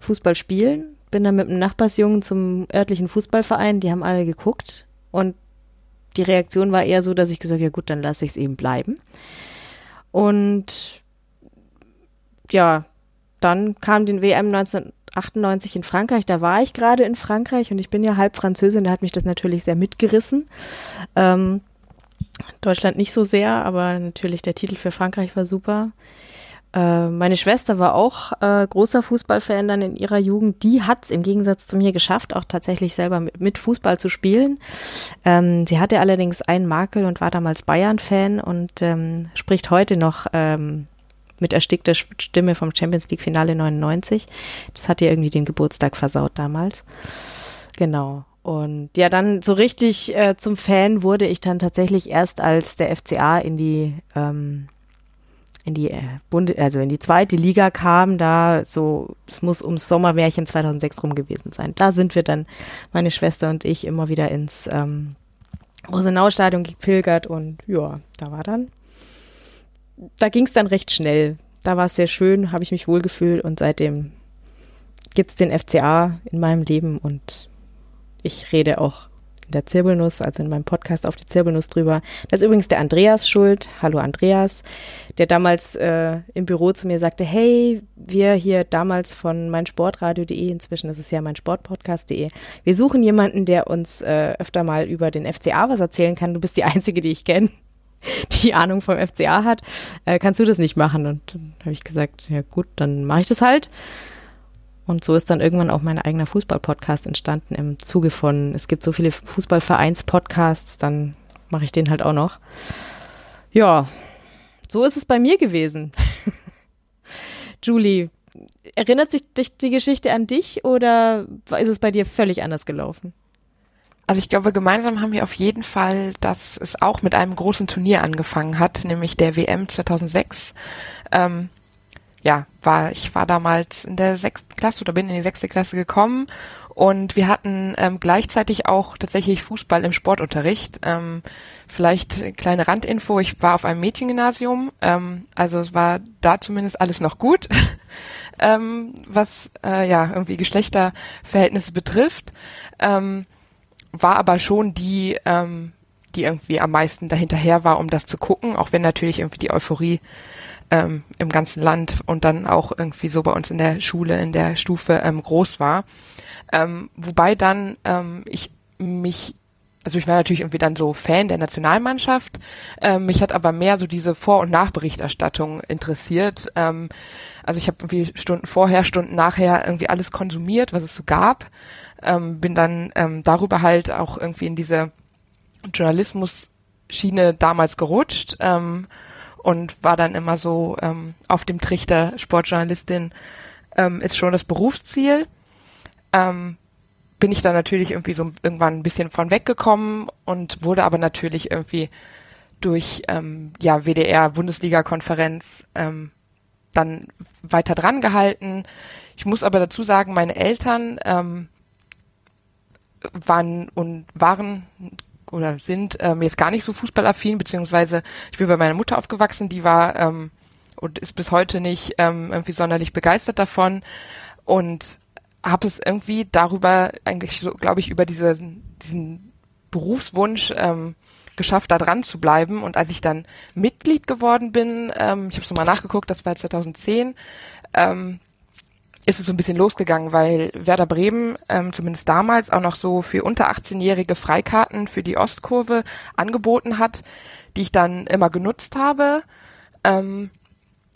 Fußball spielen. Bin dann mit einem Nachbarsjungen zum örtlichen Fußballverein, die haben alle geguckt und die Reaktion war eher so, dass ich gesagt habe, ja gut, dann lasse ich es eben bleiben. Und ja, dann kam den WM 1998 in Frankreich. Da war ich gerade in Frankreich und ich bin ja halb Französin, da hat mich das natürlich sehr mitgerissen. Ähm, Deutschland nicht so sehr, aber natürlich der Titel für Frankreich war super. Äh, meine Schwester war auch äh, großer Fußballfan dann in ihrer Jugend. Die hat es im Gegensatz zu mir geschafft, auch tatsächlich selber mit, mit Fußball zu spielen. Ähm, sie hatte allerdings einen Makel und war damals Bayern-Fan und ähm, spricht heute noch ähm, mit erstickter Stimme vom Champions League Finale 99. Das hat ihr irgendwie den Geburtstag versaut damals. Genau. Und ja, dann so richtig äh, zum Fan wurde ich dann tatsächlich erst, als der FCA in die ähm, in die äh, Bunde, also in die zweite Liga kam, da so, es muss ums Sommermärchen 2006 rum gewesen sein. Da sind wir dann, meine Schwester und ich, immer wieder ins ähm, Rosenau-Stadion gepilgert und ja, da war dann, da ging es dann recht schnell. Da war es sehr schön, habe ich mich wohlgefühlt und seitdem gibt es den FCA in meinem Leben und ich rede auch in der Zirbelnuss, also in meinem Podcast auf die Zirbelnuss drüber. Da ist übrigens der Andreas schuld. Hallo Andreas, der damals äh, im Büro zu mir sagte, hey, wir hier damals von meinsportradio.de, inzwischen ist es ja mein Sportpodcast.de, wir suchen jemanden, der uns äh, öfter mal über den FCA was erzählen kann. Du bist die Einzige, die ich kenne die Ahnung vom FCA hat, äh, kannst du das nicht machen? Und dann habe ich gesagt, ja gut, dann mache ich das halt. Und so ist dann irgendwann auch mein eigener Fußball-Podcast entstanden im Zuge von, es gibt so viele Fußballvereins-Podcasts, dann mache ich den halt auch noch. Ja, so ist es bei mir gewesen. Julie, erinnert sich dich die Geschichte an dich oder ist es bei dir völlig anders gelaufen? Also ich glaube, gemeinsam haben wir auf jeden Fall, dass es auch mit einem großen Turnier angefangen hat, nämlich der WM 2006. Ähm, ja, war, ich war damals in der sechsten Klasse oder bin in die sechste Klasse gekommen und wir hatten ähm, gleichzeitig auch tatsächlich Fußball im Sportunterricht. Ähm, vielleicht kleine Randinfo, ich war auf einem Mädchengymnasium, ähm, also es war da zumindest alles noch gut, ähm, was äh, ja irgendwie Geschlechterverhältnisse betrifft. Ähm, war aber schon die, ähm, die irgendwie am meisten dahinterher war, um das zu gucken, auch wenn natürlich irgendwie die Euphorie ähm, im ganzen Land und dann auch irgendwie so bei uns in der Schule, in der Stufe ähm, groß war. Ähm, wobei dann ähm, ich mich also ich war natürlich irgendwie dann so Fan der Nationalmannschaft. Ähm, mich hat aber mehr so diese Vor- und Nachberichterstattung interessiert. Ähm, also ich habe irgendwie Stunden vorher, Stunden nachher irgendwie alles konsumiert, was es so gab. Ähm, bin dann ähm, darüber halt auch irgendwie in diese Journalismus-Schiene damals gerutscht. Ähm, und war dann immer so ähm, auf dem Trichter Sportjournalistin ähm, ist schon das Berufsziel. Ähm, bin ich dann natürlich irgendwie so irgendwann ein bisschen von weggekommen und wurde aber natürlich irgendwie durch ähm, ja WDR Bundesliga-Konferenz ähm, dann weiter dran gehalten. Ich muss aber dazu sagen, meine Eltern ähm, waren und waren oder sind ähm, jetzt gar nicht so fußballaffin, beziehungsweise ich bin bei meiner Mutter aufgewachsen, die war ähm, und ist bis heute nicht ähm, irgendwie sonderlich begeistert davon und habe es irgendwie darüber eigentlich so, glaube ich, über diese, diesen Berufswunsch ähm, geschafft, da dran zu bleiben. Und als ich dann Mitglied geworden bin, ähm, ich habe es mal nachgeguckt, das war 2010, ähm, ist es so ein bisschen losgegangen, weil Werder Bremen ähm, zumindest damals auch noch so für unter 18-jährige Freikarten für die Ostkurve angeboten hat, die ich dann immer genutzt habe. Ähm,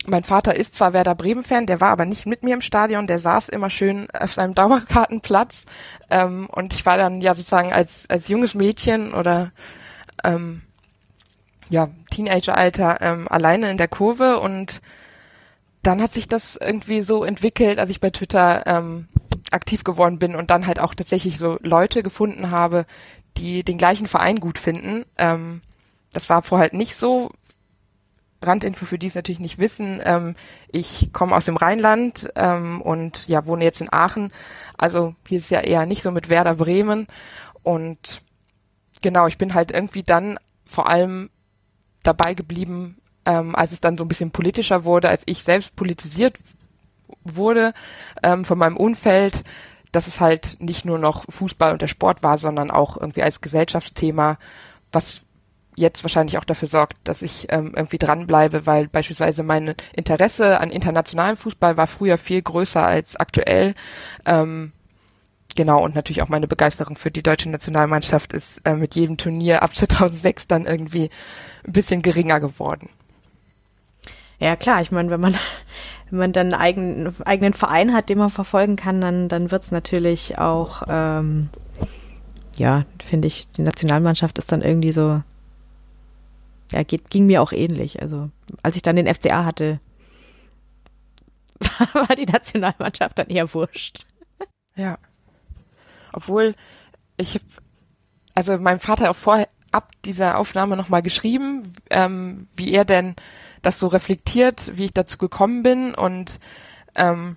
mein Vater ist zwar Werder Bremen-Fan, der war aber nicht mit mir im Stadion, der saß immer schön auf seinem Dauerkartenplatz ähm, und ich war dann ja sozusagen als, als junges Mädchen oder ähm, ja, Teenageralter ähm, alleine in der Kurve und dann hat sich das irgendwie so entwickelt, als ich bei Twitter ähm, aktiv geworden bin und dann halt auch tatsächlich so Leute gefunden habe, die den gleichen Verein gut finden. Ähm, das war vorher halt nicht so. Randinfo für die es natürlich nicht wissen. Ähm, ich komme aus dem Rheinland ähm, und ja wohne jetzt in Aachen. Also hier ist ja eher nicht so mit Werder Bremen und genau, ich bin halt irgendwie dann vor allem dabei geblieben, ähm, als es dann so ein bisschen politischer wurde, als ich selbst politisiert wurde ähm, von meinem Umfeld, dass es halt nicht nur noch Fußball und der Sport war, sondern auch irgendwie als Gesellschaftsthema, was jetzt wahrscheinlich auch dafür sorgt, dass ich ähm, irgendwie dranbleibe, weil beispielsweise mein Interesse an internationalem Fußball war früher viel größer als aktuell. Ähm, genau, und natürlich auch meine Begeisterung für die deutsche Nationalmannschaft ist äh, mit jedem Turnier ab 2006 dann irgendwie ein bisschen geringer geworden. Ja, klar, ich meine, wenn man, wenn man dann einen eigenen, eigenen Verein hat, den man verfolgen kann, dann, dann wird's natürlich auch, ähm, ja, finde ich, die Nationalmannschaft ist dann irgendwie so, ja, geht, ging mir auch ähnlich. Also, als ich dann den FCA hatte, war die Nationalmannschaft dann eher wurscht. Ja. Obwohl, ich habe, also meinem Vater auch vorher ab dieser Aufnahme nochmal geschrieben, ähm, wie er denn das so reflektiert, wie ich dazu gekommen bin und ähm,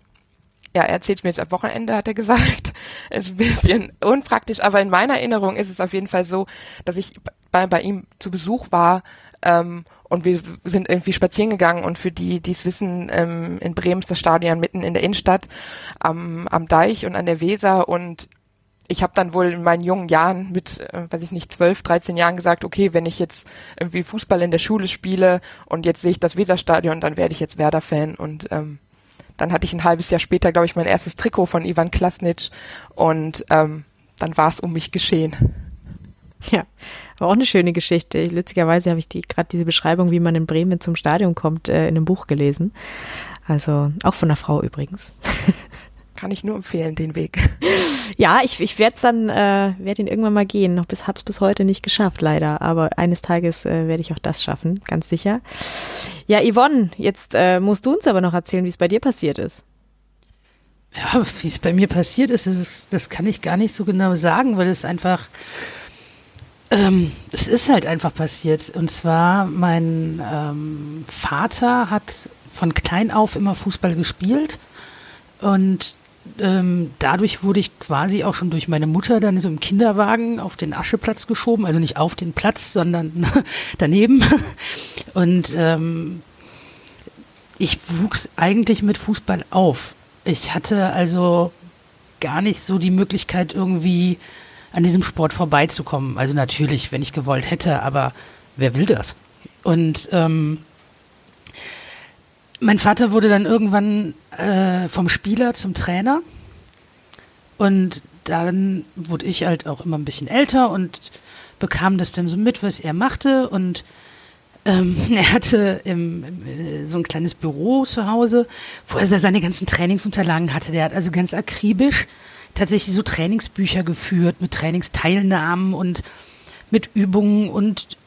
ja, er erzählt mir jetzt am Wochenende, hat er gesagt. ist ein bisschen unpraktisch, aber in meiner Erinnerung ist es auf jeden Fall so, dass ich bei, bei ihm zu Besuch war ähm, und wir sind irgendwie spazieren gegangen und für die, die es wissen, ähm, in Bremen ist das Stadion mitten in der Innenstadt am, am Deich und an der Weser und ich habe dann wohl in meinen jungen Jahren mit, äh, weiß ich nicht, 12, 13 Jahren gesagt, okay, wenn ich jetzt irgendwie Fußball in der Schule spiele und jetzt sehe ich das Weserstadion, dann werde ich jetzt Werder-Fan und ähm, dann hatte ich ein halbes Jahr später, glaube ich, mein erstes Trikot von Ivan Klasnic und ähm, dann war es um mich geschehen. Ja, war auch eine schöne Geschichte. Lustigerweise habe ich die gerade diese Beschreibung, wie man in Bremen zum Stadion kommt, äh, in einem Buch gelesen. Also auch von einer Frau übrigens. Kann ich nur empfehlen, den Weg. Ja, ich, ich werde es dann, äh, werde ihn irgendwann mal gehen. Noch bis hab's bis heute nicht geschafft, leider. Aber eines Tages äh, werde ich auch das schaffen, ganz sicher. Ja, Yvonne, jetzt äh, musst du uns aber noch erzählen, wie es bei dir passiert ist. Ja, wie es bei mir passiert ist, das, ist, das kann ich gar nicht so genau sagen, weil es einfach, ähm, es ist halt einfach passiert. Und zwar, mein ähm, Vater hat von klein auf immer Fußball gespielt und ähm, dadurch wurde ich quasi auch schon durch meine Mutter dann so im Kinderwagen auf den Ascheplatz geschoben, also nicht auf den Platz, sondern daneben. Und ähm, ich wuchs eigentlich mit Fußball auf. Ich hatte also gar nicht so die Möglichkeit, irgendwie an diesem Sport vorbeizukommen. Also natürlich, wenn ich gewollt hätte, aber wer will das? Und ähm, mein Vater wurde dann irgendwann äh, vom Spieler zum Trainer. Und dann wurde ich halt auch immer ein bisschen älter und bekam das dann so mit, was er machte. Und ähm, er hatte im, im, so ein kleines Büro zu Hause, wo er seine ganzen Trainingsunterlagen hatte. Der hat also ganz akribisch tatsächlich so Trainingsbücher geführt mit Trainingsteilnahmen und mit Übungen und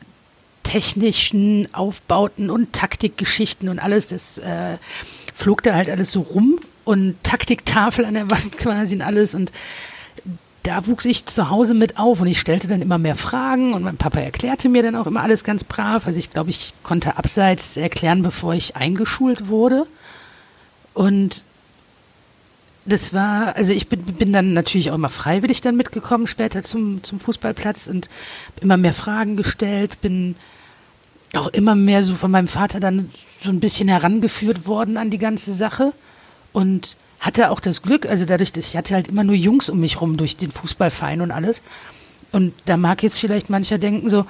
technischen Aufbauten und Taktikgeschichten und alles, das äh, flog da halt alles so rum und Taktiktafel an der Wand quasi und alles und da wuchs ich zu Hause mit auf und ich stellte dann immer mehr Fragen und mein Papa erklärte mir dann auch immer alles ganz brav. Also ich glaube, ich konnte abseits erklären, bevor ich eingeschult wurde. Und das war, also ich bin, bin dann natürlich auch immer freiwillig dann mitgekommen später zum, zum Fußballplatz und immer mehr Fragen gestellt, bin auch immer mehr so von meinem Vater dann so ein bisschen herangeführt worden an die ganze Sache und hatte auch das Glück, also dadurch, dass ich hatte halt immer nur Jungs um mich rum durch den Fußballverein und alles. Und da mag jetzt vielleicht mancher denken so,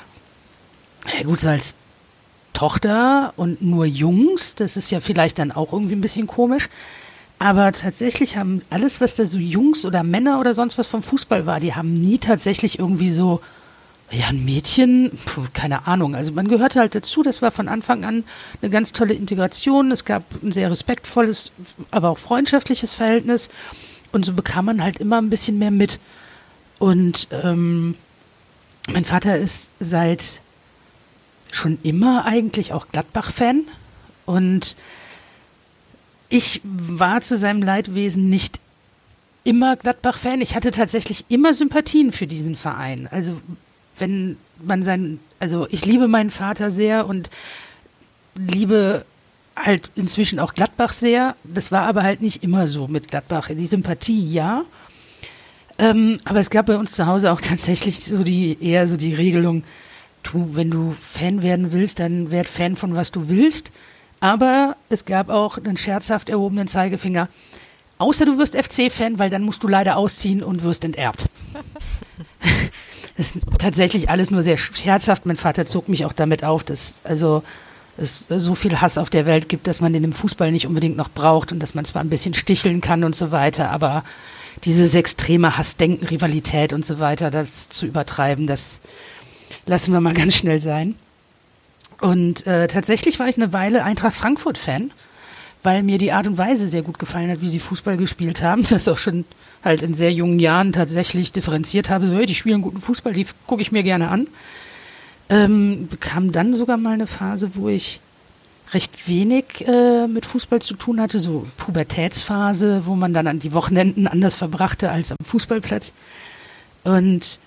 ja gut, so als Tochter und nur Jungs, das ist ja vielleicht dann auch irgendwie ein bisschen komisch. Aber tatsächlich haben alles, was da so Jungs oder Männer oder sonst was vom Fußball war, die haben nie tatsächlich irgendwie so ja, ein Mädchen, puh, keine Ahnung. Also man gehörte halt dazu, das war von Anfang an eine ganz tolle Integration. Es gab ein sehr respektvolles, aber auch freundschaftliches Verhältnis. Und so bekam man halt immer ein bisschen mehr mit. Und ähm, mein Vater ist seit schon immer eigentlich auch Gladbach-Fan. Und ich war zu seinem Leidwesen nicht immer Gladbach-Fan. Ich hatte tatsächlich immer Sympathien für diesen Verein. Also wenn man sein, also ich liebe meinen Vater sehr und liebe halt inzwischen auch Gladbach sehr. Das war aber halt nicht immer so mit Gladbach. Die Sympathie, ja. Ähm, aber es gab bei uns zu Hause auch tatsächlich so die, eher so die Regelung, du, wenn du Fan werden willst, dann werd Fan von was du willst. Aber es gab auch einen scherzhaft erhobenen Zeigefinger. Außer du wirst FC-Fan, weil dann musst du leider ausziehen und wirst enterbt. Das ist tatsächlich alles nur sehr scherzhaft. Mein Vater zog mich auch damit auf, dass also es so viel Hass auf der Welt gibt, dass man den im Fußball nicht unbedingt noch braucht und dass man zwar ein bisschen sticheln kann und so weiter, aber dieses extreme Hassdenken, Rivalität und so weiter, das zu übertreiben, das lassen wir mal ganz schnell sein. Und äh, tatsächlich war ich eine Weile Eintracht Frankfurt-Fan, weil mir die Art und Weise sehr gut gefallen hat, wie sie Fußball gespielt haben. Das ist auch schon halt in sehr jungen Jahren tatsächlich differenziert habe, so, hey, die spielen guten Fußball, die gucke ich mir gerne an. Ähm, bekam dann sogar mal eine Phase, wo ich recht wenig äh, mit Fußball zu tun hatte, so Pubertätsphase, wo man dann an die Wochenenden anders verbrachte als am Fußballplatz. Und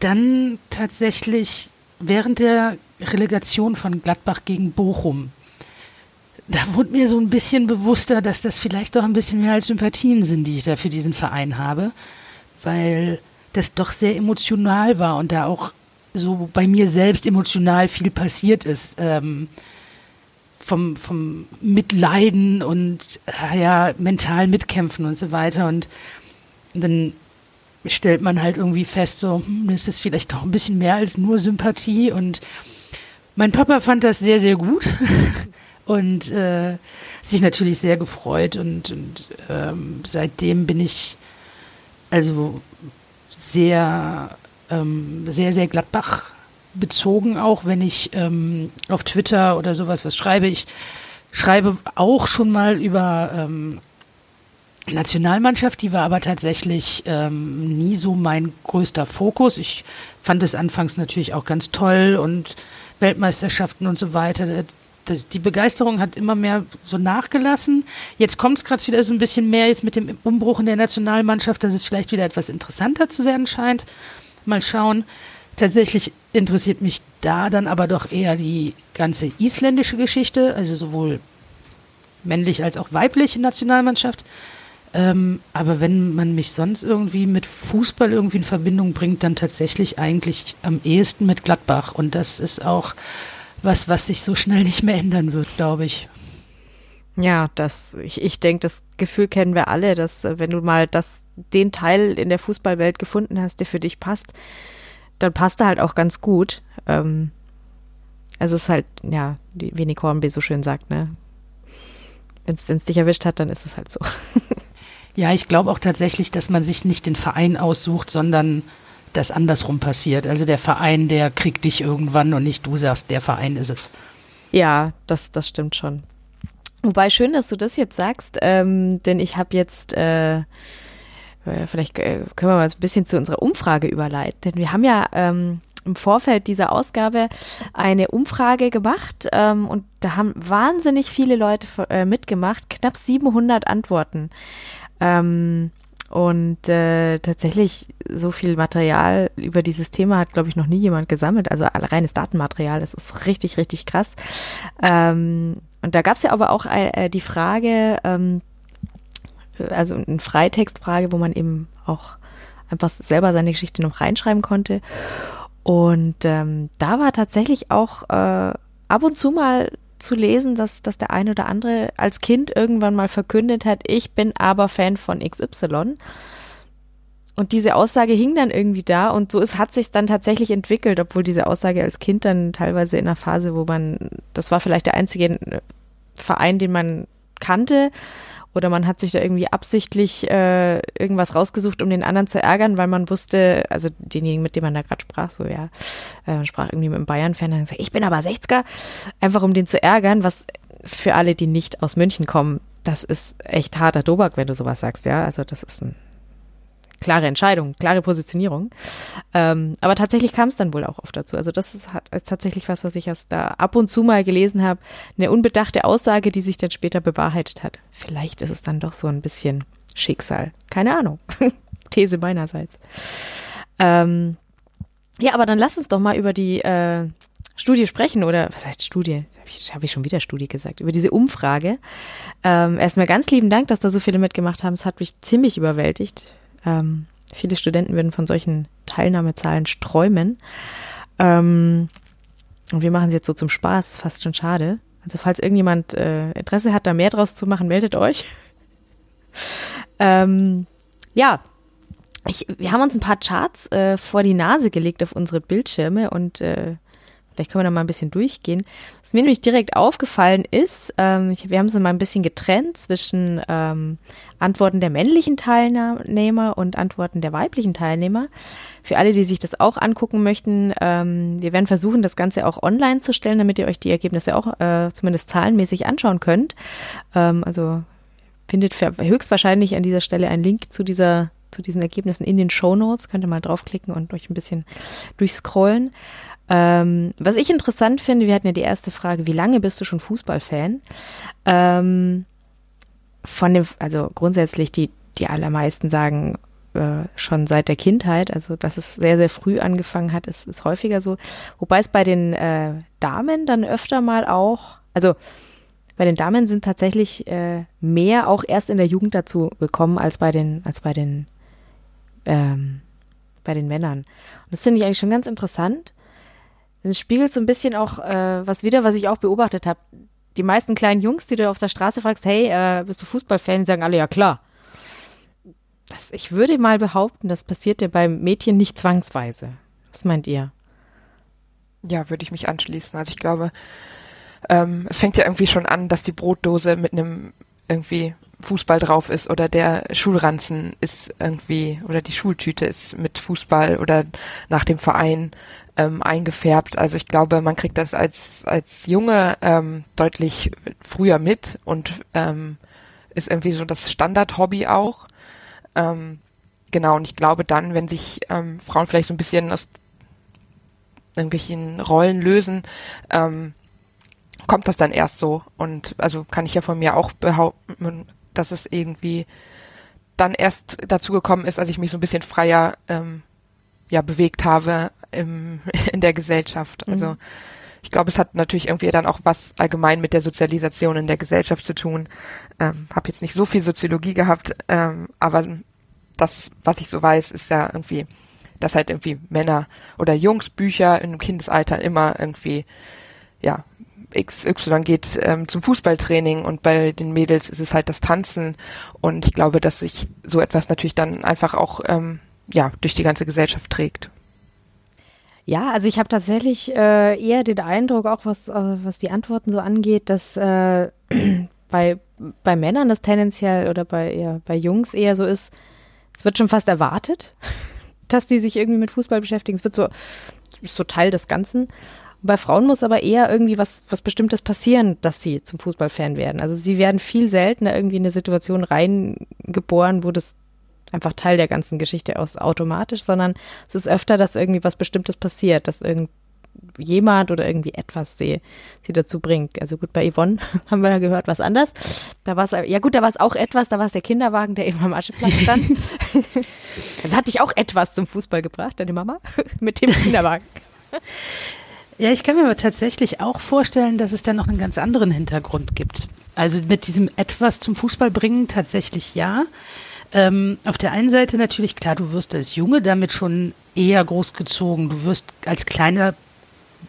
dann tatsächlich während der Relegation von Gladbach gegen Bochum da wurde mir so ein bisschen bewusster, dass das vielleicht doch ein bisschen mehr als Sympathien sind, die ich da für diesen Verein habe, weil das doch sehr emotional war und da auch so bei mir selbst emotional viel passiert ist. Ähm, vom, vom Mitleiden und äh, ja, mental mitkämpfen und so weiter. Und dann stellt man halt irgendwie fest, so, hm, ist das vielleicht doch ein bisschen mehr als nur Sympathie. Und mein Papa fand das sehr, sehr gut und äh, sich natürlich sehr gefreut. Und, und ähm, seitdem bin ich also sehr, ähm, sehr, sehr Gladbach bezogen, auch wenn ich ähm, auf Twitter oder sowas was schreibe. Ich schreibe auch schon mal über ähm, Nationalmannschaft, die war aber tatsächlich ähm, nie so mein größter Fokus. Ich fand es anfangs natürlich auch ganz toll und Weltmeisterschaften und so weiter. Die Begeisterung hat immer mehr so nachgelassen. Jetzt kommt es gerade wieder so ein bisschen mehr jetzt mit dem Umbruch in der Nationalmannschaft, dass es vielleicht wieder etwas interessanter zu werden scheint. Mal schauen. Tatsächlich interessiert mich da dann aber doch eher die ganze isländische Geschichte, also sowohl männlich als auch weibliche Nationalmannschaft. Ähm, aber wenn man mich sonst irgendwie mit Fußball irgendwie in Verbindung bringt, dann tatsächlich eigentlich am ehesten mit Gladbach. Und das ist auch was, was sich so schnell nicht mehr ändern wird, glaube ich. Ja, das, ich, ich denke, das Gefühl kennen wir alle, dass äh, wenn du mal das, den Teil in der Fußballwelt gefunden hast, der für dich passt, dann passt er halt auch ganz gut. Ähm, also es ist halt, ja, wie Nick Hornby so schön sagt, ne? Wenn es dich erwischt hat, dann ist es halt so. Ja, ich glaube auch tatsächlich, dass man sich nicht den Verein aussucht, sondern das andersrum passiert. Also der Verein, der kriegt dich irgendwann und nicht du sagst, der Verein ist es. Ja, das, das stimmt schon. Wobei schön, dass du das jetzt sagst, ähm, denn ich habe jetzt, äh, äh vielleicht äh, können wir mal ein bisschen zu unserer Umfrage überleiten, denn wir haben ja ähm, im Vorfeld dieser Ausgabe eine Umfrage gemacht ähm, und da haben wahnsinnig viele Leute äh, mitgemacht, knapp 700 Antworten. Ähm, und äh, tatsächlich so viel Material über dieses Thema hat, glaube ich, noch nie jemand gesammelt. Also reines Datenmaterial, das ist richtig, richtig krass. Ähm, und da gab es ja aber auch äh, die Frage, ähm, also eine Freitextfrage, wo man eben auch einfach selber seine Geschichte noch reinschreiben konnte. Und ähm, da war tatsächlich auch äh, ab und zu mal zu lesen, dass, dass der eine oder andere als Kind irgendwann mal verkündet hat, ich bin aber Fan von XY. Und diese Aussage hing dann irgendwie da und so ist, hat sich dann tatsächlich entwickelt, obwohl diese Aussage als Kind dann teilweise in einer Phase, wo man, das war vielleicht der einzige Verein, den man kannte, oder man hat sich da irgendwie absichtlich äh, irgendwas rausgesucht, um den anderen zu ärgern, weil man wusste, also denjenigen, mit dem man da gerade sprach, so ja, äh, sprach irgendwie mit einem Bayern-Fan, dann gesagt, ich bin aber 60er, einfach um den zu ärgern, was für alle, die nicht aus München kommen, das ist echt harter Dobak, wenn du sowas sagst, ja. Also das ist ein klare Entscheidung, klare Positionierung. Ähm, aber tatsächlich kam es dann wohl auch oft dazu. Also das ist, ist tatsächlich was, was ich erst da ab und zu mal gelesen habe. Eine unbedachte Aussage, die sich dann später bewahrheitet hat. Vielleicht ist es dann doch so ein bisschen Schicksal. Keine Ahnung. These meinerseits. Ähm, ja, aber dann lass uns doch mal über die äh, Studie sprechen oder was heißt Studie? Habe ich, hab ich schon wieder Studie gesagt, über diese Umfrage. Ähm, erstmal ganz lieben Dank, dass da so viele mitgemacht haben. Es hat mich ziemlich überwältigt. Ähm, viele Studenten würden von solchen Teilnahmezahlen sträumen. Ähm, und wir machen es jetzt so zum Spaß, fast schon schade. Also falls irgendjemand äh, Interesse hat, da mehr draus zu machen, meldet euch. ähm, ja, ich, wir haben uns ein paar Charts äh, vor die Nase gelegt auf unsere Bildschirme und äh, Vielleicht können wir noch mal ein bisschen durchgehen. Was mir nämlich direkt aufgefallen ist, ähm, ich, wir haben es mal ein bisschen getrennt zwischen ähm, Antworten der männlichen Teilnehmer und Antworten der weiblichen Teilnehmer. Für alle, die sich das auch angucken möchten, ähm, wir werden versuchen, das Ganze auch online zu stellen, damit ihr euch die Ergebnisse auch äh, zumindest zahlenmäßig anschauen könnt. Ähm, also findet höchstwahrscheinlich an dieser Stelle einen Link zu dieser zu diesen Ergebnissen in den Show Notes. Könnt ihr mal draufklicken und euch ein bisschen durchscrollen. Ähm, was ich interessant finde, wir hatten ja die erste Frage, wie lange bist du schon Fußballfan? Ähm, von dem, also grundsätzlich die, die allermeisten sagen äh, schon seit der Kindheit, also dass es sehr, sehr früh angefangen hat, ist, ist häufiger so. Wobei es bei den äh, Damen dann öfter mal auch, also bei den Damen sind tatsächlich äh, mehr auch erst in der Jugend dazu gekommen als bei den, als bei den, ähm, bei den Männern. Und das finde ich eigentlich schon ganz interessant, es spiegelt so ein bisschen auch äh, was wieder, was ich auch beobachtet habe. Die meisten kleinen Jungs, die du auf der Straße fragst, hey, äh, bist du Fußballfan, sagen alle, ja klar. das, ich würde mal behaupten, das passiert ja beim Mädchen nicht zwangsweise. Was meint ihr? Ja, würde ich mich anschließen. Also ich glaube, ähm, es fängt ja irgendwie schon an, dass die Brotdose mit einem irgendwie Fußball drauf ist oder der Schulranzen ist irgendwie oder die Schultüte ist mit Fußball oder nach dem Verein ähm, eingefärbt. Also ich glaube, man kriegt das als als Junge ähm, deutlich früher mit und ähm, ist irgendwie so das Standard-Hobby auch. Ähm, genau, und ich glaube dann, wenn sich ähm, Frauen vielleicht so ein bisschen aus irgendwelchen Rollen lösen, ähm, kommt das dann erst so. Und also kann ich ja von mir auch behaupten, dass es irgendwie dann erst dazu gekommen ist, als ich mich so ein bisschen freier ähm, ja, bewegt habe im, in der Gesellschaft. Also mhm. ich glaube, es hat natürlich irgendwie dann auch was allgemein mit der Sozialisation in der Gesellschaft zu tun. Ähm, habe jetzt nicht so viel Soziologie gehabt, ähm, aber das, was ich so weiß, ist ja irgendwie, dass halt irgendwie Männer oder Jungs Bücher im Kindesalter immer irgendwie, ja, XY geht ähm, zum Fußballtraining und bei den Mädels ist es halt das Tanzen und ich glaube, dass sich so etwas natürlich dann einfach auch ähm, ja durch die ganze Gesellschaft trägt. Ja, also ich habe tatsächlich äh, eher den Eindruck, auch was, äh, was die Antworten so angeht, dass äh, bei, bei Männern das tendenziell oder bei, ja, bei Jungs eher so ist, es wird schon fast erwartet, dass die sich irgendwie mit Fußball beschäftigen. Es wird so, so Teil des Ganzen. Bei Frauen muss aber eher irgendwie was, was Bestimmtes passieren, dass sie zum Fußballfan werden. Also sie werden viel seltener irgendwie in eine Situation reingeboren, wo das einfach Teil der ganzen Geschichte ist automatisch, sondern es ist öfter, dass irgendwie was Bestimmtes passiert, dass irgend jemand oder irgendwie etwas sie, sie dazu bringt. Also gut, bei Yvonne haben wir ja gehört, was anders. Da war es, ja gut, da war es auch etwas, da war es der Kinderwagen, der eben am Ascheplatz stand. also hat dich auch etwas zum Fußball gebracht, deine Mama, mit dem Kinderwagen. Ja, ich kann mir aber tatsächlich auch vorstellen, dass es dann noch einen ganz anderen Hintergrund gibt. Also mit diesem etwas zum Fußball bringen tatsächlich ja. Ähm, auf der einen Seite natürlich klar, du wirst als Junge damit schon eher großgezogen. Du wirst als kleiner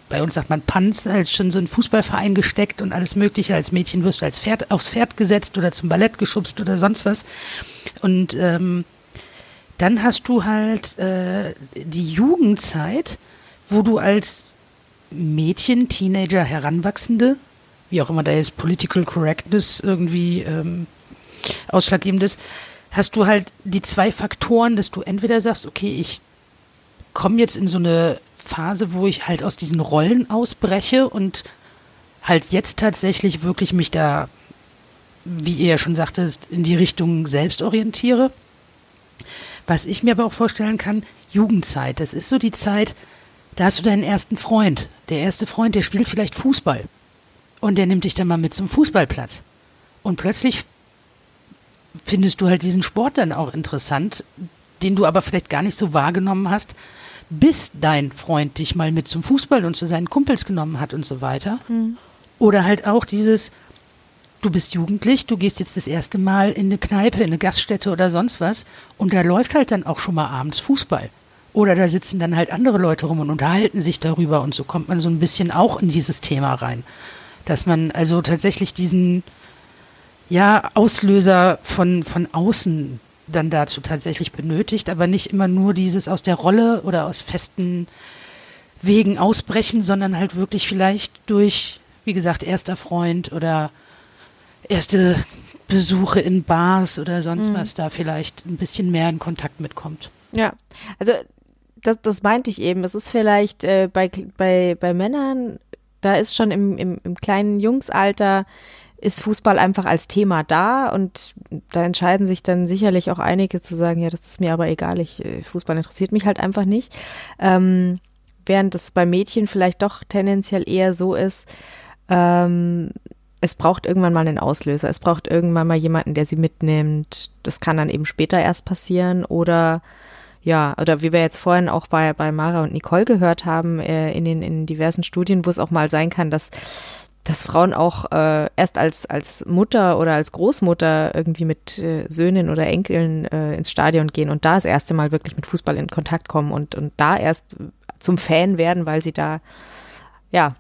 bei uns sagt man Panz, als schon so ein Fußballverein gesteckt und alles Mögliche. Als Mädchen wirst du als Pferd aufs Pferd gesetzt oder zum Ballett geschubst oder sonst was. Und ähm, dann hast du halt äh, die Jugendzeit, wo du als Mädchen, Teenager, Heranwachsende, wie auch immer da jetzt Political Correctness irgendwie ähm, ausschlaggebend ist, hast du halt die zwei Faktoren, dass du entweder sagst, okay, ich komme jetzt in so eine Phase, wo ich halt aus diesen Rollen ausbreche und halt jetzt tatsächlich wirklich mich da, wie ihr ja schon sagtest, in die Richtung selbst orientiere. Was ich mir aber auch vorstellen kann, Jugendzeit. Das ist so die Zeit, da hast du deinen ersten Freund. Der erste Freund, der spielt vielleicht Fußball. Und der nimmt dich dann mal mit zum Fußballplatz. Und plötzlich findest du halt diesen Sport dann auch interessant, den du aber vielleicht gar nicht so wahrgenommen hast, bis dein Freund dich mal mit zum Fußball und zu seinen Kumpels genommen hat und so weiter. Mhm. Oder halt auch dieses, du bist jugendlich, du gehst jetzt das erste Mal in eine Kneipe, in eine Gaststätte oder sonst was und da läuft halt dann auch schon mal abends Fußball. Oder da sitzen dann halt andere Leute rum und unterhalten sich darüber und so kommt man so ein bisschen auch in dieses Thema rein. Dass man also tatsächlich diesen, ja, Auslöser von, von außen dann dazu tatsächlich benötigt, aber nicht immer nur dieses aus der Rolle oder aus festen Wegen ausbrechen, sondern halt wirklich vielleicht durch, wie gesagt, erster Freund oder erste Besuche in Bars oder sonst mhm. was da vielleicht ein bisschen mehr in Kontakt mitkommt. Ja, also das, das meinte ich eben. Es ist vielleicht äh, bei, bei, bei Männern, da ist schon im, im, im kleinen Jungsalter ist Fußball einfach als Thema da und da entscheiden sich dann sicherlich auch einige zu sagen, ja, das ist mir aber egal, ich, äh, Fußball interessiert mich halt einfach nicht. Ähm, während es bei Mädchen vielleicht doch tendenziell eher so ist, ähm, es braucht irgendwann mal einen Auslöser, es braucht irgendwann mal jemanden, der sie mitnimmt. Das kann dann eben später erst passieren oder ja, oder wie wir jetzt vorhin auch bei, bei Mara und Nicole gehört haben, äh, in den in diversen Studien, wo es auch mal sein kann, dass dass Frauen auch äh, erst als, als Mutter oder als Großmutter irgendwie mit äh, Söhnen oder Enkeln äh, ins Stadion gehen und da das erste Mal wirklich mit Fußball in Kontakt kommen und, und da erst zum Fan werden, weil sie da ja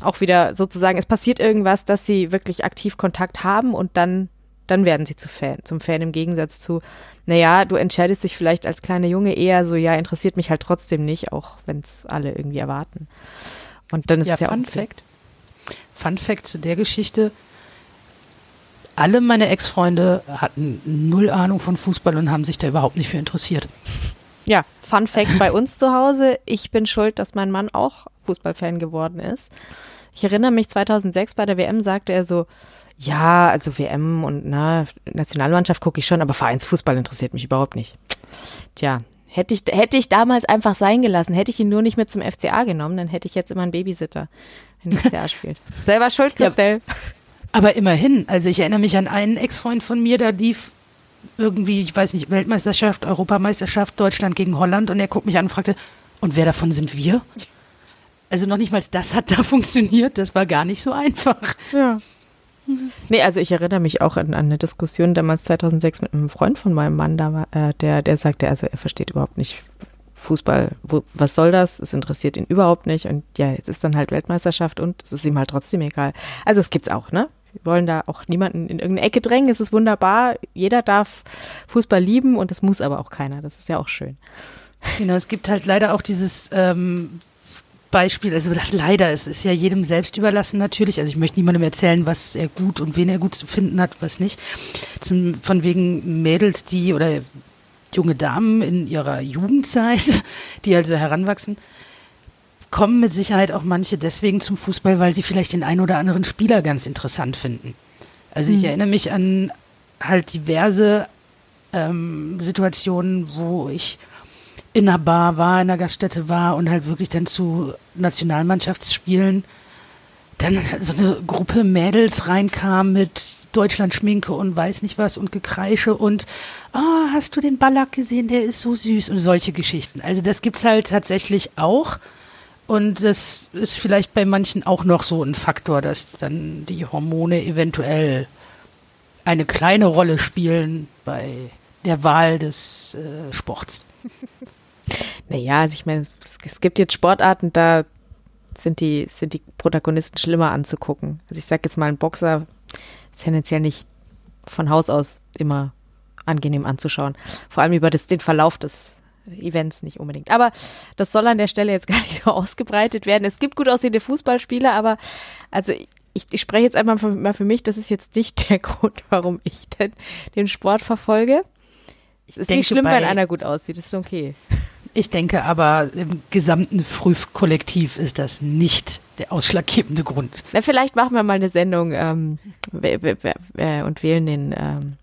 auch wieder sozusagen, es passiert irgendwas, dass sie wirklich aktiv Kontakt haben und dann dann werden sie zu Fan, zum Fan im Gegensatz zu, naja, du entscheidest dich vielleicht als kleiner Junge eher so, ja, interessiert mich halt trotzdem nicht, auch wenn es alle irgendwie erwarten. Und dann ist ja, es ja Fun auch. Fact. Fun Fact zu der Geschichte. Alle meine Ex-Freunde hatten null Ahnung von Fußball und haben sich da überhaupt nicht für interessiert. Ja, Fun Fact bei uns zu Hause. Ich bin schuld, dass mein Mann auch Fußballfan geworden ist. Ich erinnere mich, 2006 bei der WM sagte er so, ja, also WM und na, Nationalmannschaft gucke ich schon, aber Vereinsfußball interessiert mich überhaupt nicht. Tja, hätte ich, hätte ich damals einfach sein gelassen, hätte ich ihn nur nicht mit zum FCA genommen, dann hätte ich jetzt immer einen Babysitter, FCA spielt. Selber schuld, Christelle. Aber immerhin, also ich erinnere mich an einen Ex-Freund von mir, da lief irgendwie, ich weiß nicht, Weltmeisterschaft, Europameisterschaft, Deutschland gegen Holland und er guckt mich an und fragte, und wer davon sind wir? Also noch nicht mal das hat da funktioniert, das war gar nicht so einfach. Ja. Nee, also ich erinnere mich auch an, an eine Diskussion damals 2006 mit einem Freund von meinem Mann, da, äh, der, der sagte, also er versteht überhaupt nicht Fußball, wo, was soll das? Es interessiert ihn überhaupt nicht und ja, jetzt ist dann halt Weltmeisterschaft und es ist ihm halt trotzdem egal. Also es gibt's auch, ne? Wir wollen da auch niemanden in irgendeine Ecke drängen, es ist wunderbar, jeder darf Fußball lieben und das muss aber auch keiner, das ist ja auch schön. Genau, es gibt halt leider auch dieses ähm, Beispiel, also leider, es ist ja jedem selbst überlassen natürlich. Also ich möchte niemandem erzählen, was er gut und wen er gut zu finden hat, was nicht. Zum, von wegen Mädels, die oder junge Damen in ihrer Jugendzeit, die also heranwachsen, kommen mit Sicherheit auch manche deswegen zum Fußball, weil sie vielleicht den einen oder anderen Spieler ganz interessant finden. Also ich Mhm. erinnere mich an halt diverse ähm, Situationen, wo ich in einer Bar war, in einer Gaststätte war und halt wirklich dann zu Nationalmannschaftsspielen dann so eine Gruppe Mädels reinkam mit Deutschlandschminke und weiß nicht was und Gekreische und ah, hast du den Ballack gesehen, der ist so süß und solche Geschichten. Also das gibt's halt tatsächlich auch und das ist vielleicht bei manchen auch noch so ein Faktor, dass dann die Hormone eventuell eine kleine Rolle spielen bei der Wahl des äh, Sports. Naja, also ich meine, es, es gibt jetzt Sportarten, da sind die, sind die Protagonisten schlimmer anzugucken. Also ich sag jetzt mal, ein Boxer tendenziell nicht von Haus aus immer angenehm anzuschauen. Vor allem über das, den Verlauf des Events nicht unbedingt. Aber das soll an der Stelle jetzt gar nicht so ausgebreitet werden. Es gibt gut aussehende Fußballspieler, aber also ich, ich spreche jetzt einfach mal für mich, das ist jetzt nicht der Grund, warum ich den, den Sport verfolge. Es ist denke, nicht schlimm, wenn einer gut aussieht, das ist okay. Ich denke aber, im gesamten Früh-Kollektiv ist das nicht der ausschlaggebende Grund. Na, vielleicht machen wir mal eine Sendung ähm, äh, und wählen den ähm,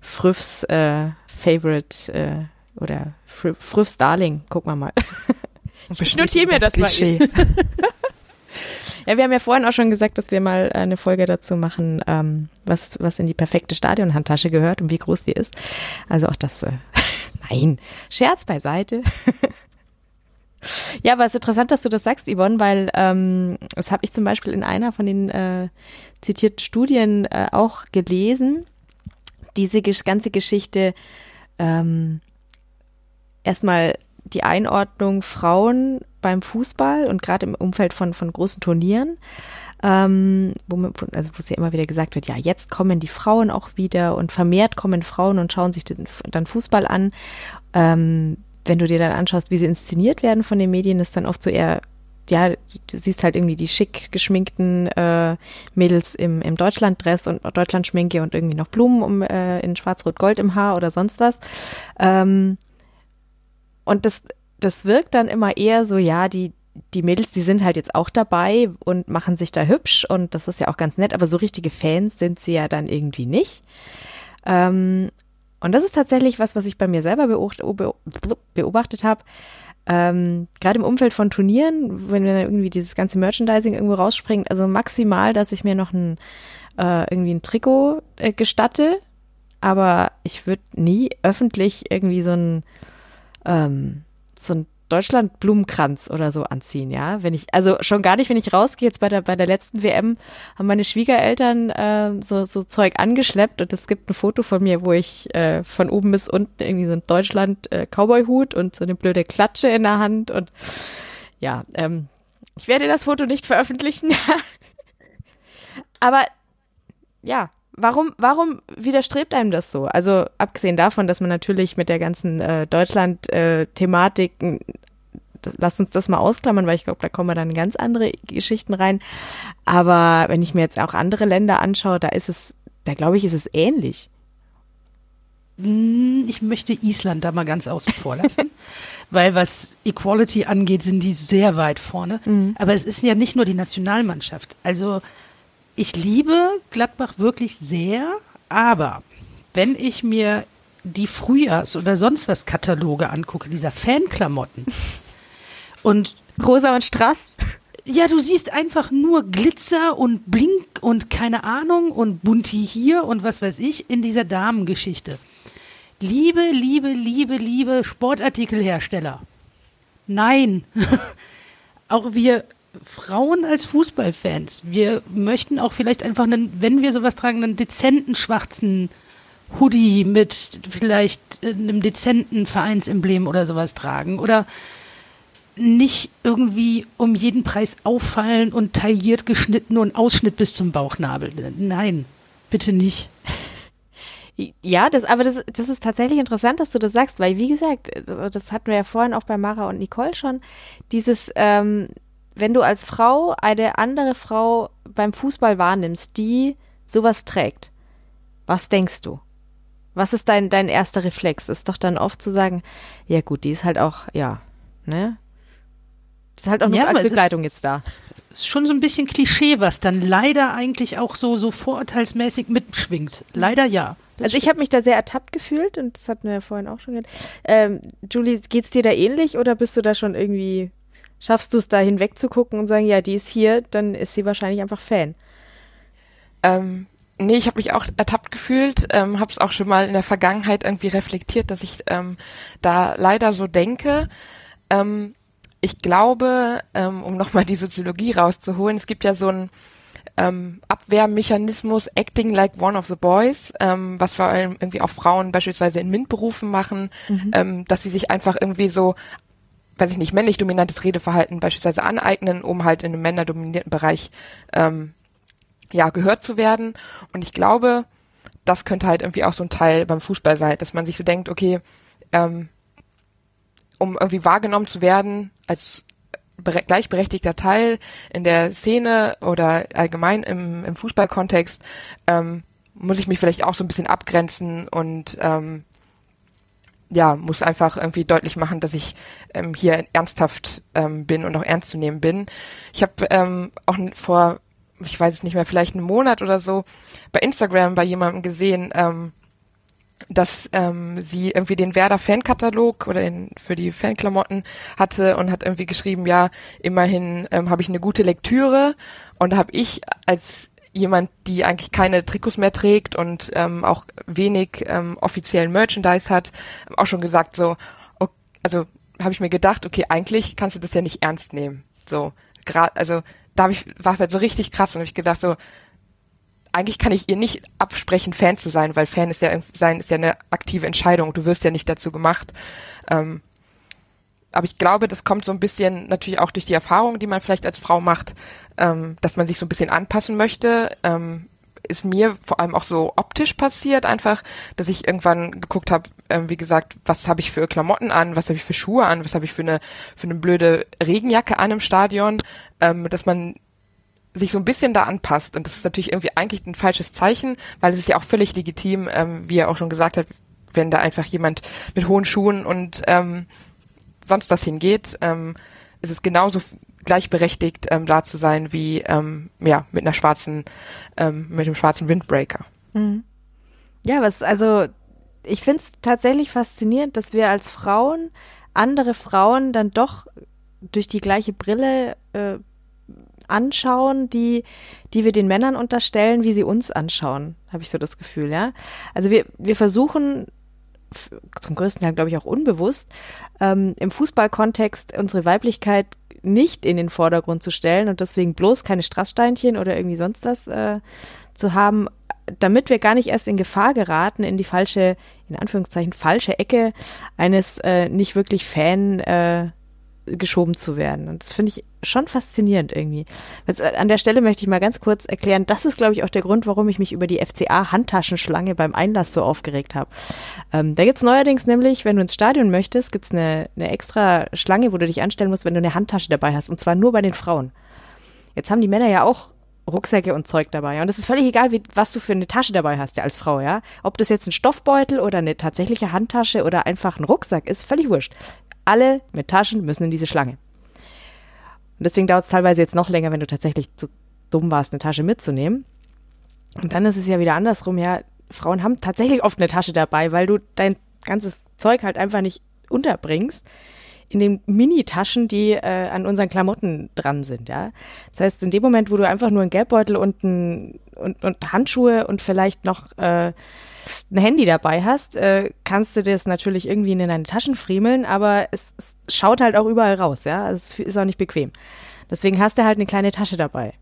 Früffs äh, Favorite äh, oder Fr Früffs Darling. Gucken wir mal. Ich notiere mir das mal. Klischee. Ja, wir haben ja vorhin auch schon gesagt, dass wir mal eine Folge dazu machen, ähm, was, was in die perfekte Stadionhandtasche gehört und wie groß die ist. Also auch das, äh, nein, Scherz beiseite. ja, aber es ist interessant, dass du das sagst, Yvonne, weil ähm, das habe ich zum Beispiel in einer von den äh, zitierten Studien äh, auch gelesen. Diese ganze Geschichte ähm, erstmal die Einordnung Frauen beim Fußball und gerade im Umfeld von, von großen Turnieren, ähm, wo, also wo es ja immer wieder gesagt wird, ja, jetzt kommen die Frauen auch wieder und vermehrt kommen Frauen und schauen sich den, dann Fußball an. Ähm, wenn du dir dann anschaust, wie sie inszeniert werden von den Medien, ist dann oft so eher, ja, du siehst halt irgendwie die schick geschminkten äh, Mädels im, im Deutschlanddress und Deutschlandschminke und irgendwie noch Blumen um, äh, in schwarz-rot-gold im Haar oder sonst was. Ähm, und das, das wirkt dann immer eher so, ja, die, die Mädels, die sind halt jetzt auch dabei und machen sich da hübsch und das ist ja auch ganz nett, aber so richtige Fans sind sie ja dann irgendwie nicht. Ähm, und das ist tatsächlich was, was ich bei mir selber beobacht, beobachtet habe. Ähm, Gerade im Umfeld von Turnieren, wenn dann irgendwie dieses ganze Merchandising irgendwo rausspringt, also maximal, dass ich mir noch ein äh, irgendwie ein Trikot äh, gestatte, aber ich würde nie öffentlich irgendwie so ein ähm, so ein Deutschland-Blumenkranz oder so anziehen, ja. Wenn ich, also schon gar nicht, wenn ich rausgehe, jetzt bei der, bei der letzten WM haben meine Schwiegereltern äh, so, so Zeug angeschleppt und es gibt ein Foto von mir, wo ich äh, von oben bis unten irgendwie so ein Deutschland-Cowboy-Hut und so eine blöde Klatsche in der Hand und ja, ähm, ich werde das Foto nicht veröffentlichen. Aber ja, warum, warum widerstrebt einem das so? Also abgesehen davon, dass man natürlich mit der ganzen äh, Deutschland-Thematik, äh, lasst uns das mal ausklammern, weil ich glaube, da kommen wir dann in ganz andere Geschichten rein. Aber wenn ich mir jetzt auch andere Länder anschaue, da ist es, da glaube ich, ist es ähnlich. Hm, ich möchte Island da mal ganz außen vor lassen, weil was Equality angeht, sind die sehr weit vorne. Mhm. Aber es ist ja nicht nur die Nationalmannschaft. Also ich liebe Gladbach wirklich sehr, aber wenn ich mir die Frühjahrs- oder sonst was Kataloge angucke, dieser Fanklamotten und Rosa und Strass. Ja, du siehst einfach nur Glitzer und Blink und keine Ahnung und Bunti hier und was weiß ich in dieser Damengeschichte. Liebe, liebe, liebe, liebe Sportartikelhersteller. Nein. Auch wir Frauen als Fußballfans, wir möchten auch vielleicht einfach einen, wenn wir sowas tragen, einen dezenten schwarzen Hoodie mit vielleicht einem dezenten Vereinsemblem oder sowas tragen oder nicht irgendwie um jeden Preis auffallen und tailliert geschnitten und Ausschnitt bis zum Bauchnabel. Nein, bitte nicht. Ja, das, aber das, das ist tatsächlich interessant, dass du das sagst, weil wie gesagt, das hatten wir ja vorhin auch bei Mara und Nicole schon, dieses, ähm, wenn du als Frau eine andere Frau beim Fußball wahrnimmst, die sowas trägt, was denkst du? Was ist dein, dein erster Reflex? Ist doch dann oft zu sagen, ja gut, die ist halt auch, ja, ne? Das ist halt auch nur ja, als Begleitung jetzt da. Ist schon so ein bisschen Klischee, was dann leider eigentlich auch so, so vorurteilsmäßig mitschwingt. Leider ja. also ich habe mich da sehr ertappt gefühlt und das hatten wir ja vorhin auch schon gehört. Ähm, Julie, geht's dir da ähnlich oder bist du da schon irgendwie schaffst du es da hinwegzugucken und sagen, ja, die ist hier, dann ist sie wahrscheinlich einfach Fan. Ähm, nee, ich habe mich auch ertappt gefühlt, ähm, habe es auch schon mal in der Vergangenheit irgendwie reflektiert, dass ich ähm, da leider so denke. Ähm, ich glaube, ähm, um nochmal die Soziologie rauszuholen, es gibt ja so ein ähm, Abwehrmechanismus Acting like one of the boys, ähm, was vor allem irgendwie auch Frauen beispielsweise in MINT-Berufen machen, mhm. ähm, dass sie sich einfach irgendwie so weiß ich nicht, männlich dominantes Redeverhalten beispielsweise aneignen, um halt in einem männerdominierten Bereich ähm, ja gehört zu werden. Und ich glaube, das könnte halt irgendwie auch so ein Teil beim Fußball sein, dass man sich so denkt, okay, ähm, um irgendwie wahrgenommen zu werden als gleichberechtigter Teil in der Szene oder allgemein im, im Fußballkontext, ähm, muss ich mich vielleicht auch so ein bisschen abgrenzen und ähm, ja, muss einfach irgendwie deutlich machen, dass ich ähm, hier ernsthaft ähm, bin und auch ernst zu nehmen bin. Ich habe ähm, auch vor, ich weiß es nicht mehr, vielleicht einen Monat oder so bei Instagram bei jemandem gesehen, ähm, dass ähm, sie irgendwie den Werder Fankatalog oder den, für die Fanklamotten hatte und hat irgendwie geschrieben, ja, immerhin ähm, habe ich eine gute Lektüre und da habe ich als jemand, die eigentlich keine Trikots mehr trägt und ähm, auch wenig ähm, offiziellen Merchandise hat, auch schon gesagt so, okay, also habe ich mir gedacht, okay, eigentlich kannst du das ja nicht ernst nehmen. So, gerade, also da habe ich, war es halt so richtig krass und habe ich gedacht so, eigentlich kann ich ihr nicht absprechen, Fan zu sein, weil Fan ist ja sein ist ja eine aktive Entscheidung. Du wirst ja nicht dazu gemacht. Ähm, aber ich glaube, das kommt so ein bisschen natürlich auch durch die Erfahrung, die man vielleicht als Frau macht, ähm, dass man sich so ein bisschen anpassen möchte. Ähm, ist mir vor allem auch so optisch passiert, einfach, dass ich irgendwann geguckt habe, ähm, wie gesagt, was habe ich für Klamotten an, was habe ich für Schuhe an, was habe ich für eine für eine blöde Regenjacke an im Stadion, ähm, dass man sich so ein bisschen da anpasst. Und das ist natürlich irgendwie eigentlich ein falsches Zeichen, weil es ist ja auch völlig legitim, ähm, wie er auch schon gesagt hat, wenn da einfach jemand mit hohen Schuhen und ähm, sonst was hingeht, ähm, ist es genauso gleichberechtigt, ähm, da zu sein wie ähm, ja mit einer schwarzen, ähm, mit dem schwarzen Windbreaker. Mhm. Ja, was also ich finde es tatsächlich faszinierend, dass wir als Frauen andere Frauen dann doch durch die gleiche Brille äh, anschauen, die, die wir den Männern unterstellen, wie sie uns anschauen, habe ich so das Gefühl, ja. Also wir, wir versuchen zum größten Teil, glaube ich, auch unbewusst, ähm, im Fußballkontext unsere Weiblichkeit nicht in den Vordergrund zu stellen und deswegen bloß keine Strasssteinchen oder irgendwie sonst was äh, zu haben, damit wir gar nicht erst in Gefahr geraten, in die falsche, in Anführungszeichen, falsche Ecke eines äh, nicht wirklich Fan, äh, geschoben zu werden. Und das finde ich schon faszinierend irgendwie. Jetzt, äh, an der Stelle möchte ich mal ganz kurz erklären, das ist, glaube ich, auch der Grund, warum ich mich über die FCA-Handtaschenschlange beim Einlass so aufgeregt habe. Ähm, da gibt's neuerdings nämlich, wenn du ins Stadion möchtest, gibt's eine, eine extra Schlange, wo du dich anstellen musst, wenn du eine Handtasche dabei hast. Und zwar nur bei den Frauen. Jetzt haben die Männer ja auch Rucksäcke und Zeug dabei. Und es ist völlig egal, wie, was du für eine Tasche dabei hast, ja, als Frau, ja. Ob das jetzt ein Stoffbeutel oder eine tatsächliche Handtasche oder einfach ein Rucksack ist, völlig wurscht. Alle mit Taschen müssen in diese Schlange. Und deswegen dauert es teilweise jetzt noch länger, wenn du tatsächlich zu dumm warst, eine Tasche mitzunehmen. Und dann ist es ja wieder andersrum, ja. Frauen haben tatsächlich oft eine Tasche dabei, weil du dein ganzes Zeug halt einfach nicht unterbringst in den Mini-Taschen, die äh, an unseren Klamotten dran sind, ja. Das heißt, in dem Moment, wo du einfach nur einen Geldbeutel und, ein, und, und Handschuhe und vielleicht noch äh, ein Handy dabei hast, äh, kannst du das natürlich irgendwie in deine Taschen friemeln, aber es, es schaut halt auch überall raus, ja. Also es ist auch nicht bequem. Deswegen hast du halt eine kleine Tasche dabei.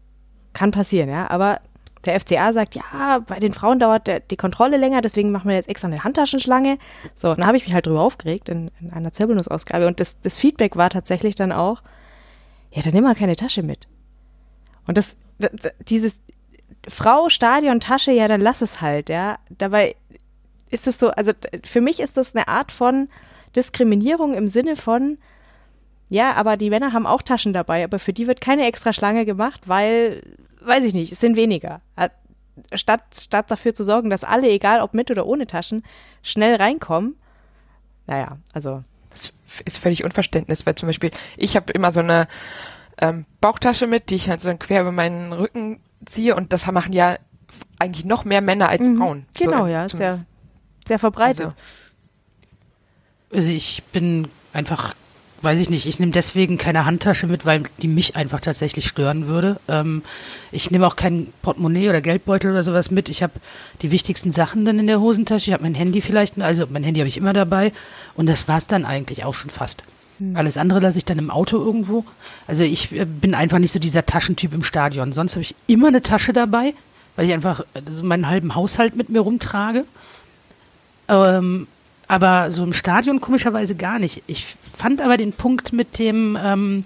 Kann passieren, ja. Aber der FCA sagt, ja, bei den Frauen dauert der, die Kontrolle länger, deswegen machen wir jetzt extra eine Handtaschenschlange. So, dann habe ich mich halt drüber aufgeregt in, in einer Zirbelnuss-Ausgabe und das, das Feedback war tatsächlich dann auch, ja, dann nimm mal keine Tasche mit. Und das, das dieses Frau, Stadion, Tasche, ja, dann lass es halt, ja. Dabei ist es so, also für mich ist das eine Art von Diskriminierung im Sinne von, ja, aber die Männer haben auch Taschen dabei, aber für die wird keine extra Schlange gemacht, weil weiß ich nicht, es sind weniger. Statt, statt dafür zu sorgen, dass alle, egal ob mit oder ohne Taschen, schnell reinkommen. Naja, also. Das ist völlig Unverständnis, weil zum Beispiel ich habe immer so eine ähm, Bauchtasche mit, die ich halt so quer über meinen Rücken ziehe und das machen ja eigentlich noch mehr Männer als mhm, Frauen. Genau, so, ja, sehr, sehr verbreitet. Also. also ich bin einfach weiß ich nicht, ich nehme deswegen keine Handtasche mit, weil die mich einfach tatsächlich stören würde. Ähm, ich nehme auch kein Portemonnaie oder Geldbeutel oder sowas mit. Ich habe die wichtigsten Sachen dann in der Hosentasche. Ich habe mein Handy vielleicht, also mein Handy habe ich immer dabei und das war's dann eigentlich auch schon fast. Alles andere lasse ich dann im Auto irgendwo. Also ich äh, bin einfach nicht so dieser Taschentyp im Stadion. Sonst habe ich immer eine Tasche dabei, weil ich einfach also meinen halben Haushalt mit mir rumtrage. Ähm, aber so im Stadion komischerweise gar nicht. Ich fand aber den Punkt mit dem ähm,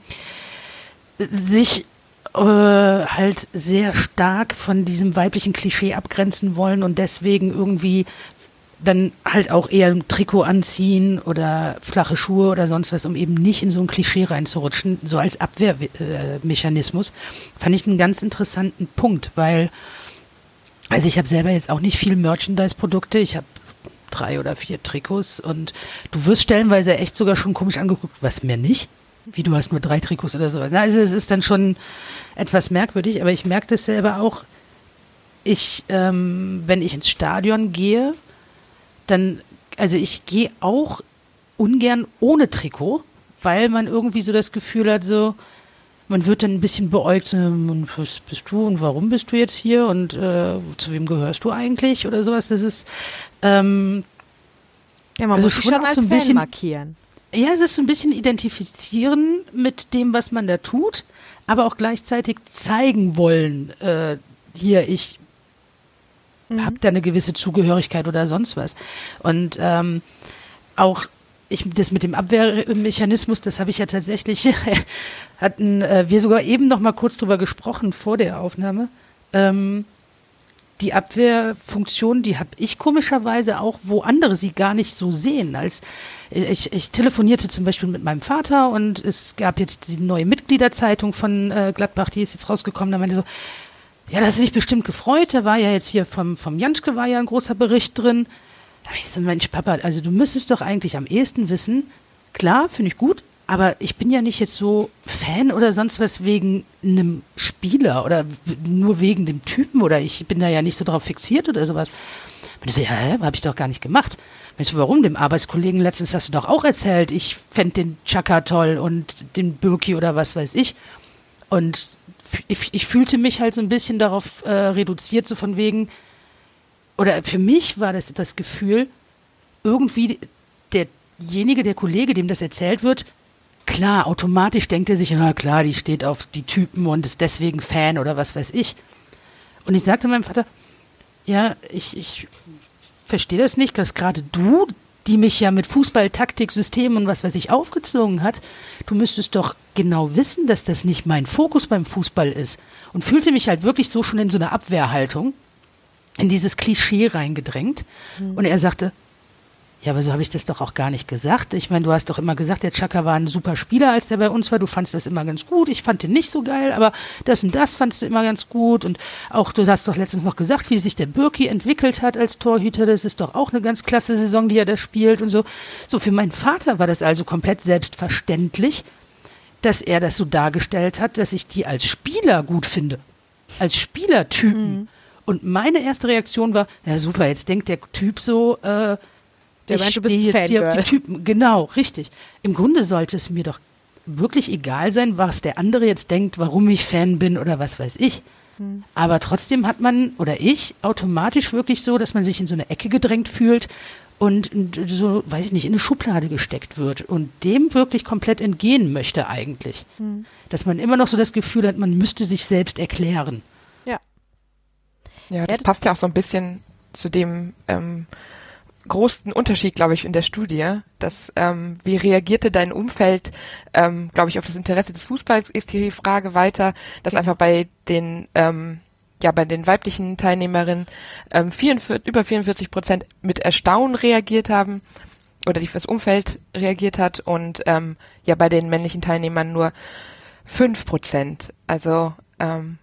sich äh, halt sehr stark von diesem weiblichen Klischee abgrenzen wollen und deswegen irgendwie dann halt auch eher ein Trikot anziehen oder flache Schuhe oder sonst was, um eben nicht in so ein Klischee reinzurutschen, so als Abwehrmechanismus, fand ich einen ganz interessanten Punkt, weil, also ich habe selber jetzt auch nicht viel Merchandise-Produkte, ich habe drei oder vier Trikots und du wirst stellenweise echt sogar schon komisch angeguckt, was mir nicht. Wie du hast nur drei Trikots oder so. Also es ist dann schon etwas merkwürdig, aber ich merke das selber auch. Ich, ähm, wenn ich ins Stadion gehe, dann, also ich gehe auch ungern ohne Trikot, weil man irgendwie so das Gefühl hat, so, man wird dann ein bisschen beäugt, und was bist du und warum bist du jetzt hier und äh, zu wem gehörst du eigentlich oder sowas. Das ist, ähm, ja, man also muss sich schon als so ein Fan bisschen markieren. Ja, es ist so ein bisschen identifizieren mit dem, was man da tut, aber auch gleichzeitig zeigen wollen, äh, hier, ich mhm. habe da eine gewisse Zugehörigkeit oder sonst was. Und ähm, auch ich, das mit dem Abwehrmechanismus, das habe ich ja tatsächlich, hatten äh, wir sogar eben noch mal kurz drüber gesprochen vor der Aufnahme. Ähm, die Abwehrfunktion, die habe ich komischerweise auch, wo andere sie gar nicht so sehen. Als ich, ich telefonierte zum Beispiel mit meinem Vater und es gab jetzt die neue Mitgliederzeitung von äh, Gladbach, die ist jetzt rausgekommen. Da meinte so, ja, das hat sich bestimmt gefreut. Da war ja jetzt hier vom, vom Janschke war ja ein großer Bericht drin. Da habe ich so, Mensch, Papa, also du müsstest doch eigentlich am ehesten wissen, klar, finde ich gut, aber ich bin ja nicht jetzt so Fan oder sonst was wegen einem Spieler oder nur wegen dem Typen oder ich bin da ja nicht so drauf fixiert oder sowas. Und ich so, ja, hä, hab ich doch gar nicht gemacht. Du, warum? Dem Arbeitskollegen letztens hast du doch auch erzählt, ich fände den Chaka toll und den Birki oder was weiß ich. Und ich, ich, fühlte mich halt so ein bisschen darauf äh, reduziert, so von wegen, oder für mich war das das Gefühl, irgendwie derjenige, der Kollege, dem das erzählt wird, klar, automatisch denkt er sich, na klar, die steht auf die Typen und ist deswegen Fan oder was weiß ich. Und ich sagte meinem Vater, ja, ich, ich verstehe das nicht, dass gerade du die mich ja mit Fußball, Taktik, System und was weiß ich aufgezogen hat, du müsstest doch genau wissen, dass das nicht mein Fokus beim Fußball ist. Und fühlte mich halt wirklich so schon in so einer Abwehrhaltung, in dieses Klischee reingedrängt. Mhm. Und er sagte, ja, aber so habe ich das doch auch gar nicht gesagt. Ich meine, du hast doch immer gesagt, der Chaka war ein super Spieler, als der bei uns war. Du fandst das immer ganz gut. Ich fand den nicht so geil, aber das und das fandst du immer ganz gut. Und auch, du hast doch letztens noch gesagt, wie sich der Birki entwickelt hat als Torhüter. Das ist doch auch eine ganz klasse Saison, die er da spielt und so. So, für meinen Vater war das also komplett selbstverständlich, dass er das so dargestellt hat, dass ich die als Spieler gut finde. Als Spielertypen. Mhm. Und meine erste Reaktion war, ja super, jetzt denkt der Typ so, äh, der meint, du bist jetzt Fangirl. hier auf die Typen. Genau, richtig. Im Grunde sollte es mir doch wirklich egal sein, was der andere jetzt denkt, warum ich Fan bin oder was weiß ich. Hm. Aber trotzdem hat man oder ich automatisch wirklich so, dass man sich in so eine Ecke gedrängt fühlt und so, weiß ich nicht, in eine Schublade gesteckt wird und dem wirklich komplett entgehen möchte eigentlich. Hm. Dass man immer noch so das Gefühl hat, man müsste sich selbst erklären. Ja. Ja, das passt ja auch so ein bisschen zu dem, ähm, großen Unterschied, glaube ich, in der Studie, dass ähm, wie reagierte dein Umfeld, ähm, glaube ich, auf das Interesse des Fußballs, ist hier die Frage weiter, dass einfach bei den ähm, ja bei den weiblichen Teilnehmerinnen ähm, 44, über 44 Prozent mit Erstaunen reagiert haben oder die das Umfeld reagiert hat und ähm, ja bei den männlichen Teilnehmern nur fünf Prozent. Also ähm,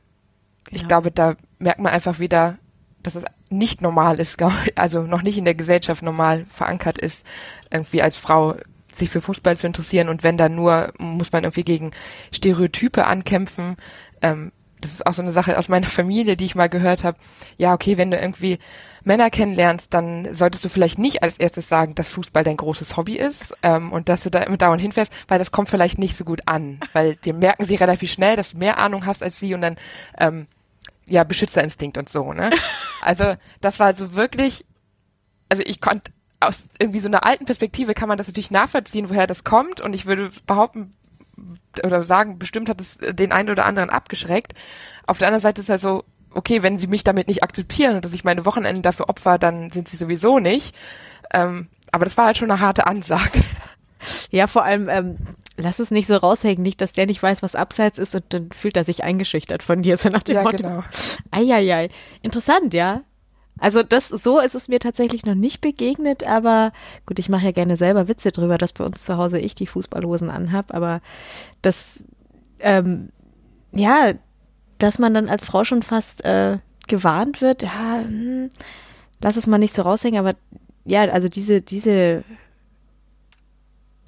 genau. ich glaube, da merkt man einfach wieder, dass es nicht normal ist, also noch nicht in der Gesellschaft normal verankert ist, irgendwie als Frau sich für Fußball zu interessieren und wenn dann nur, muss man irgendwie gegen Stereotype ankämpfen. Ähm, das ist auch so eine Sache aus meiner Familie, die ich mal gehört habe. Ja, okay, wenn du irgendwie Männer kennenlernst, dann solltest du vielleicht nicht als erstes sagen, dass Fußball dein großes Hobby ist ähm, und dass du da immer dauernd hinfährst, weil das kommt vielleicht nicht so gut an, weil dir merken sie relativ schnell, dass du mehr Ahnung hast als sie und dann ähm, ja, Beschützerinstinkt und so, ne? Also, das war so wirklich, also ich konnte aus irgendwie so einer alten Perspektive kann man das natürlich nachvollziehen, woher das kommt und ich würde behaupten oder sagen, bestimmt hat es den einen oder anderen abgeschreckt. Auf der anderen Seite ist halt so, okay, wenn sie mich damit nicht akzeptieren und dass ich meine Wochenenden dafür opfer, dann sind sie sowieso nicht. Ähm, aber das war halt schon eine harte Ansage. Ja, vor allem, ähm, lass es nicht so raushängen, nicht, dass der nicht weiß, was abseits ist und dann fühlt er sich eingeschüchtert von dir, so nach dem ja, Motto. Genau. Eieiei. Interessant, ja. Also das, so ist es mir tatsächlich noch nicht begegnet, aber gut, ich mache ja gerne selber Witze drüber, dass bei uns zu Hause ich die Fußballhosen anhab, aber das, ähm, ja, dass man dann als Frau schon fast äh, gewarnt wird, ja, hm, lass es mal nicht so raushängen, aber ja, also diese, diese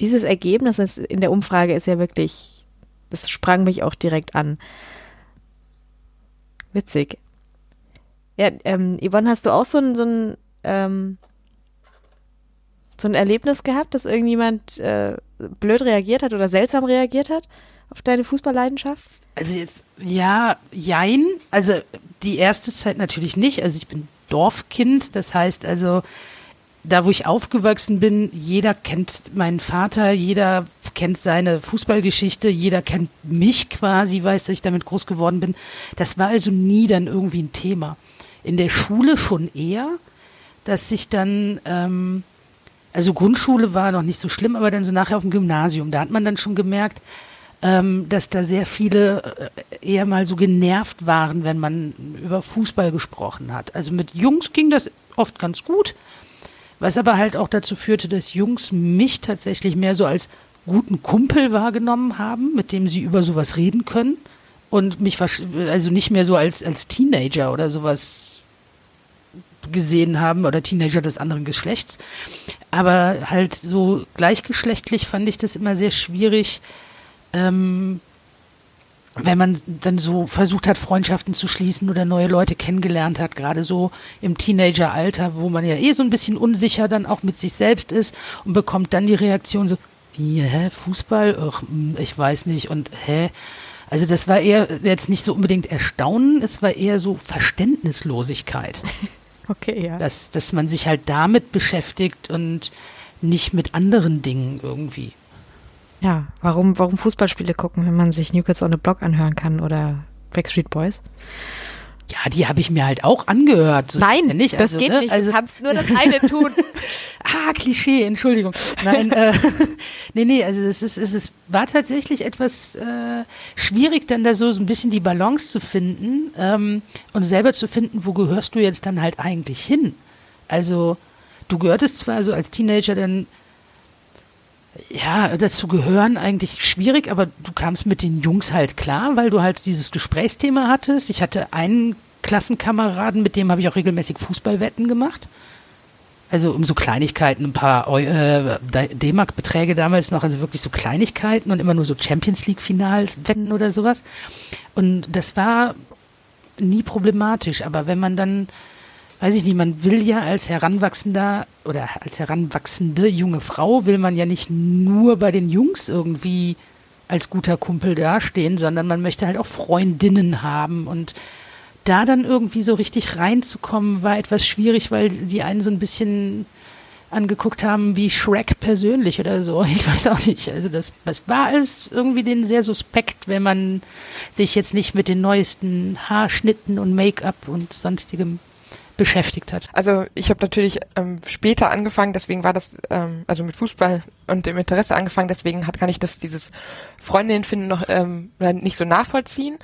dieses Ergebnis in der Umfrage ist ja wirklich, das sprang mich auch direkt an. Witzig. Ja, ähm, Yvonne, hast du auch so ein, so ein, ähm, so ein Erlebnis gehabt, dass irgendjemand äh, blöd reagiert hat oder seltsam reagiert hat auf deine Fußballleidenschaft? Also jetzt, ja, jein. Also die erste Zeit natürlich nicht. Also ich bin Dorfkind, das heißt also, da, wo ich aufgewachsen bin, jeder kennt meinen Vater, jeder kennt seine Fußballgeschichte, jeder kennt mich quasi, weiß, dass ich damit groß geworden bin. Das war also nie dann irgendwie ein Thema. In der Schule schon eher, dass sich dann, ähm, also Grundschule war noch nicht so schlimm, aber dann so nachher auf dem Gymnasium, da hat man dann schon gemerkt, ähm, dass da sehr viele äh, eher mal so genervt waren, wenn man über Fußball gesprochen hat. Also mit Jungs ging das oft ganz gut was aber halt auch dazu führte, dass Jungs mich tatsächlich mehr so als guten Kumpel wahrgenommen haben, mit dem sie über sowas reden können. Und mich also nicht mehr so als, als Teenager oder sowas gesehen haben oder Teenager des anderen Geschlechts. Aber halt so gleichgeschlechtlich fand ich das immer sehr schwierig, ähm, wenn man dann so versucht hat, Freundschaften zu schließen oder neue Leute kennengelernt hat, gerade so im Teenageralter, wo man ja eh so ein bisschen unsicher dann auch mit sich selbst ist und bekommt dann die Reaktion so, wie, hä, Fußball? Ach, hm, ich weiß nicht und hä? Also das war eher jetzt nicht so unbedingt Erstaunen, es war eher so Verständnislosigkeit. Okay, ja. Dass, dass man sich halt damit beschäftigt und nicht mit anderen Dingen irgendwie. Ja, warum, warum Fußballspiele gucken, wenn man sich New Kids on the Block anhören kann oder Backstreet Boys? Ja, die habe ich mir halt auch angehört. So Nein, ja nicht. das Also, geht ne? nicht. Also, du kannst nur das eine tun. ah, Klischee, Entschuldigung. Nein, äh, nee, nee, also es ist, es ist, war tatsächlich etwas äh, schwierig, dann da so, so ein bisschen die Balance zu finden ähm, und selber zu finden, wo gehörst du jetzt dann halt eigentlich hin? Also du gehörtest zwar so als Teenager dann ja, dazu gehören eigentlich schwierig, aber du kamst mit den Jungs halt klar, weil du halt dieses Gesprächsthema hattest. Ich hatte einen Klassenkameraden, mit dem habe ich auch regelmäßig Fußballwetten gemacht. Also um so Kleinigkeiten, ein paar äh, D-Mark-Beträge damals noch, also wirklich so Kleinigkeiten und immer nur so Champions League-Finals-Wetten oder sowas. Und das war nie problematisch, aber wenn man dann weiß ich nicht, man will ja als Heranwachsender oder als heranwachsende junge Frau will man ja nicht nur bei den Jungs irgendwie als guter Kumpel dastehen, sondern man möchte halt auch Freundinnen haben und da dann irgendwie so richtig reinzukommen, war etwas schwierig, weil die einen so ein bisschen angeguckt haben wie Shrek persönlich oder so. Ich weiß auch nicht. Also das, das war alles irgendwie denen sehr suspekt, wenn man sich jetzt nicht mit den neuesten Haarschnitten und Make-up und sonstigem beschäftigt hat. Also ich habe natürlich ähm, später angefangen, deswegen war das, ähm, also mit Fußball und dem Interesse angefangen, deswegen hat, kann ich das, dieses Freundinnen finden noch ähm, nicht so nachvollziehen.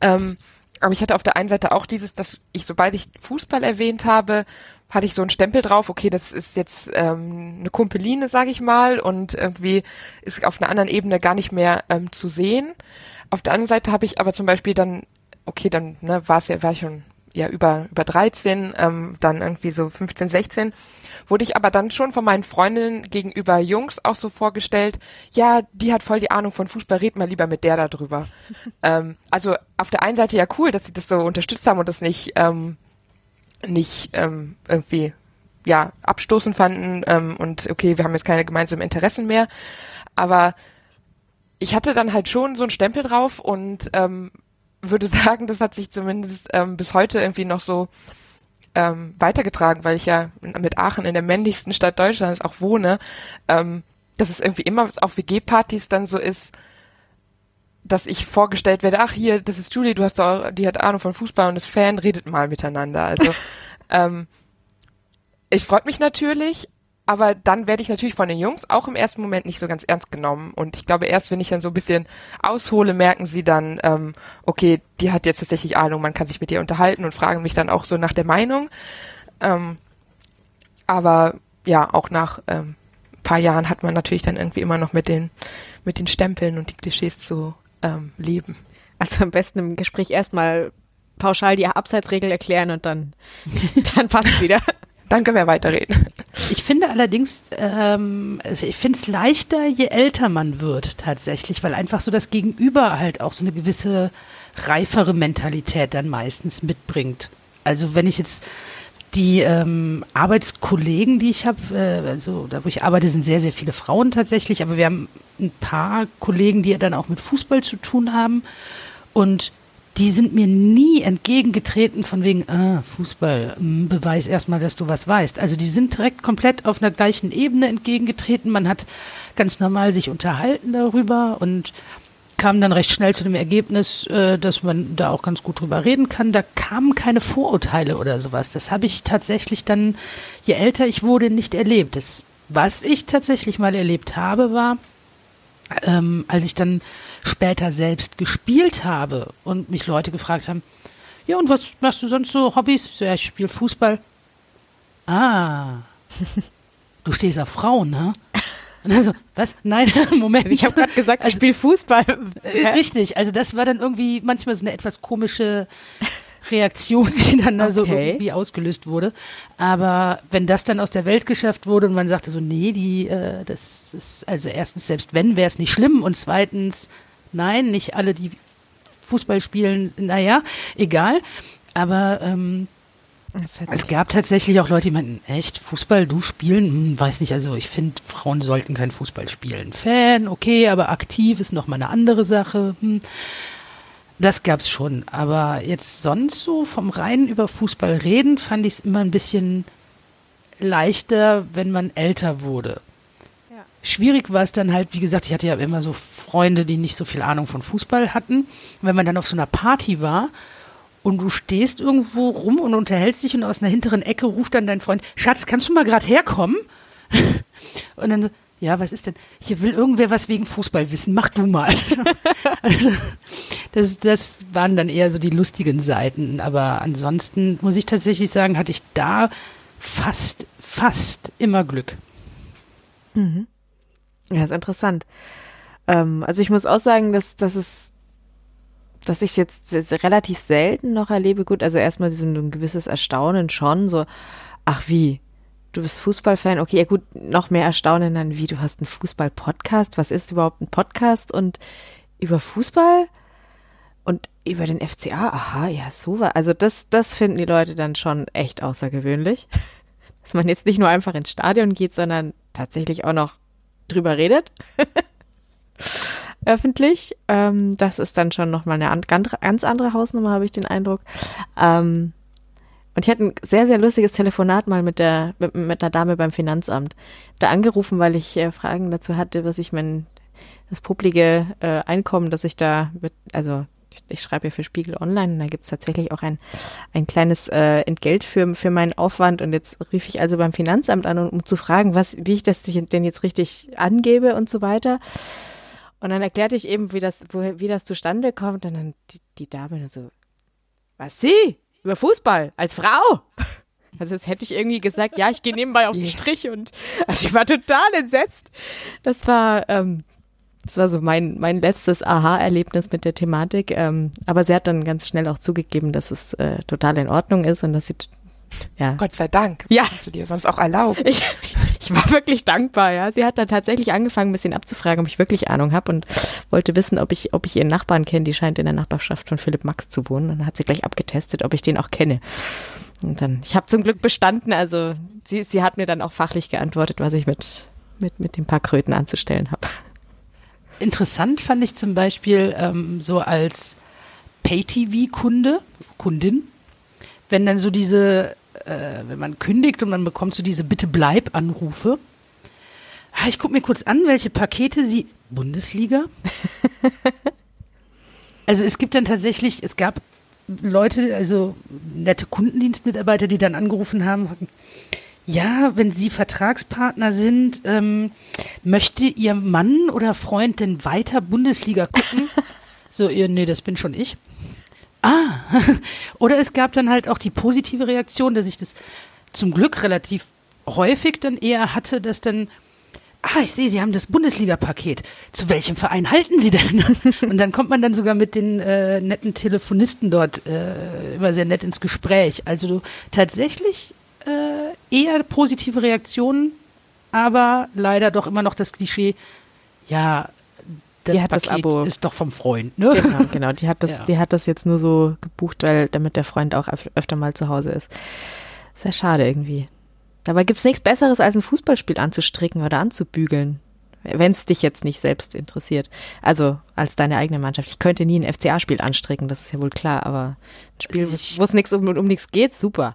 Ähm, aber ich hatte auf der einen Seite auch dieses, dass ich, sobald ich Fußball erwähnt habe, hatte ich so einen Stempel drauf, okay, das ist jetzt ähm, eine Kumpeline, sage ich mal, und irgendwie ist auf einer anderen Ebene gar nicht mehr ähm, zu sehen. Auf der anderen Seite habe ich aber zum Beispiel dann, okay, dann ne, war es ja, war ich schon ja über über 13, ähm, dann irgendwie so 15, 16, wurde ich aber dann schon von meinen Freundinnen gegenüber Jungs auch so vorgestellt, ja, die hat voll die Ahnung von Fußball, red mal lieber mit der darüber. ähm, also auf der einen Seite ja cool, dass sie das so unterstützt haben und das nicht ähm, nicht ähm, irgendwie ja abstoßend fanden ähm, und okay, wir haben jetzt keine gemeinsamen Interessen mehr, aber ich hatte dann halt schon so einen Stempel drauf und ähm, würde sagen, das hat sich zumindest ähm, bis heute irgendwie noch so ähm, weitergetragen, weil ich ja mit Aachen in der männlichsten Stadt Deutschlands auch wohne, ähm, dass es irgendwie immer auf WG-Partys dann so ist, dass ich vorgestellt werde, ach hier, das ist Julie, du hast doch, die hat Ahnung von Fußball und ist Fan, redet mal miteinander. Also ähm, ich freut mich natürlich, aber dann werde ich natürlich von den Jungs auch im ersten Moment nicht so ganz ernst genommen. Und ich glaube, erst wenn ich dann so ein bisschen aushole, merken sie dann, ähm, okay, die hat jetzt tatsächlich Ahnung, man kann sich mit ihr unterhalten und fragen mich dann auch so nach der Meinung. Ähm, aber ja, auch nach ähm, paar Jahren hat man natürlich dann irgendwie immer noch mit den, mit den Stempeln und die Klischees zu ähm, leben. Also am besten im Gespräch erstmal pauschal die Abseitsregel erklären und dann, dann passt wieder. Dann können wir weiterreden. Ich finde allerdings, ähm, also ich finde es leichter, je älter man wird tatsächlich, weil einfach so das Gegenüber halt auch so eine gewisse reifere Mentalität dann meistens mitbringt. Also wenn ich jetzt die ähm, Arbeitskollegen, die ich habe, äh, also da wo ich arbeite, sind sehr, sehr viele Frauen tatsächlich, aber wir haben ein paar Kollegen, die dann auch mit Fußball zu tun haben und die sind mir nie entgegengetreten von wegen, ah, Fußball, mh, beweis erstmal, dass du was weißt. Also die sind direkt komplett auf einer gleichen Ebene entgegengetreten. Man hat ganz normal sich unterhalten darüber und kam dann recht schnell zu dem Ergebnis, äh, dass man da auch ganz gut drüber reden kann. Da kamen keine Vorurteile oder sowas. Das habe ich tatsächlich dann, je älter ich wurde, nicht erlebt. Das, was ich tatsächlich mal erlebt habe, war, ähm, als ich dann später selbst gespielt habe und mich Leute gefragt haben, ja, und was machst du sonst so Hobbys? Ja, ich spiele Fußball. Ah, du stehst auf Frauen, ne? Und dann so, was? Nein, Moment. Ich habe gerade gesagt, ich Also- spiele Fußball. Äh, Richtig, also das war dann irgendwie manchmal so eine etwas komische Reaktion, die dann da so Okay. irgendwie ausgelöst wurde. Aber wenn das dann aus der Welt geschafft wurde und man sagte so, nee, die, äh, das ist, also erstens, selbst wenn, wäre es nicht schlimm und zweitens, nein, nicht alle, die Fußball spielen, naja, egal. Aber ähm, es gab tatsächlich auch Leute, die meinten, echt, Fußball, du spielen? Hm, weiß nicht, also ich finde, Frauen sollten kein Fußball spielen. Fan, okay, aber aktiv ist nochmal eine andere Sache. Hm. Das gab's schon. Aber jetzt sonst so vom reinen über Fußball reden, fand ich es immer ein bisschen leichter, wenn man älter wurde. Schwierig war es dann halt, wie gesagt, ich hatte ja immer so Freunde, die nicht so viel Ahnung von Fußball hatten. Wenn man dann auf so einer Party war und du stehst irgendwo rum und unterhältst dich und aus einer hinteren Ecke ruft dann dein Freund, Schatz, kannst du mal gerade herkommen? und dann so, ja, was ist denn? Hier will irgendwer was wegen Fußball wissen, mach du mal. also, das, das waren dann eher so die lustigen Seiten, aber ansonsten muss ich tatsächlich sagen, hatte ich da fast, fast immer Glück. Mhm. Ja, ist interessant. Ähm, also ich muss auch sagen, dass, dass es dass ich jetzt relativ selten noch erlebe. Gut, also erstmal so ein gewisses Erstaunen schon, so, ach wie, du bist Fußballfan, okay, ja gut, noch mehr Erstaunen dann, wie, du hast einen Fußball-Podcast, was ist überhaupt ein Podcast? Und über Fußball? Und über den FCA, aha, ja, so war, also das, das finden die Leute dann schon echt außergewöhnlich, dass man jetzt nicht nur einfach ins Stadion geht, sondern tatsächlich auch noch drüber redet. öffentlich. Ähm, das ist dann schon nochmal eine ganz andere Hausnummer, habe ich den Eindruck. Ähm, und ich hatte ein sehr, sehr lustiges Telefonat mal mit der, mit, mit einer Dame beim Finanzamt. Da angerufen, weil ich äh, Fragen dazu hatte, was ich mein, das publige äh, Einkommen, das ich da, mit, also ich, ich schreibe ja für Spiegel Online und da gibt es tatsächlich auch ein, ein kleines äh, Entgelt für, für meinen Aufwand. Und jetzt rief ich also beim Finanzamt an, um, um zu fragen, was, wie ich das denn jetzt richtig angebe und so weiter. Und dann erklärte ich eben, wie das, wo, wie das zustande kommt. Und dann die, die Dame nur so, was sie? Über Fußball? Als Frau? Also jetzt hätte ich irgendwie gesagt, ja, ich gehe nebenbei auf den Strich und also ich war total entsetzt. Das war, ähm, das war so mein, mein letztes Aha-Erlebnis mit der Thematik. Ähm, aber sie hat dann ganz schnell auch zugegeben, dass es äh, total in Ordnung ist und dass sie ja. Gott sei Dank. Ja. Du dir sonst auch erlaubt. Ich, ich war wirklich dankbar, ja. Sie hat dann tatsächlich angefangen, ein bisschen abzufragen, ob ich wirklich Ahnung habe und wollte wissen, ob ich, ob ich ihren Nachbarn kenne. Die scheint in der Nachbarschaft von Philipp Max zu wohnen. Und dann hat sie gleich abgetestet, ob ich den auch kenne. Und dann, ich habe zum Glück bestanden. Also sie, sie hat mir dann auch fachlich geantwortet, was ich mit, mit, mit den paar Kröten anzustellen habe. Interessant fand ich zum Beispiel ähm, so als Pay-TV-Kunde, Kundin, wenn dann so diese, äh, wenn man kündigt und man bekommt so diese Bitte bleib Anrufe. Ah, ich gucke mir kurz an, welche Pakete sie Bundesliga. also es gibt dann tatsächlich, es gab Leute, also nette Kundendienstmitarbeiter, die dann angerufen haben, ja, wenn Sie Vertragspartner sind, ähm, möchte Ihr Mann oder Freund denn weiter Bundesliga gucken? so, ihr, nee, das bin schon ich. Ah, oder es gab dann halt auch die positive Reaktion, dass ich das zum Glück relativ häufig dann eher hatte, dass dann, ah, ich sehe, Sie haben das Bundesliga-Paket. Zu welchem Verein halten Sie denn? Und dann kommt man dann sogar mit den äh, netten Telefonisten dort äh, immer sehr nett ins Gespräch. Also tatsächlich äh, eher positive Reaktionen, aber leider doch immer noch das Klischee, ja, das die hat Paket das Abo ist doch vom Freund, ne? Genau, genau. Die hat das, ja. die hat das jetzt nur so gebucht, weil damit der Freund auch öf öfter mal zu Hause ist. Sehr schade irgendwie. Dabei gibt es nichts Besseres, als ein Fußballspiel anzustricken oder anzubügeln. Wenn es dich jetzt nicht selbst interessiert. Also als deine eigene Mannschaft. Ich könnte nie ein FCA-Spiel anstricken, das ist ja wohl klar, aber ein Spiel, wo es nichts um, um nichts geht, super.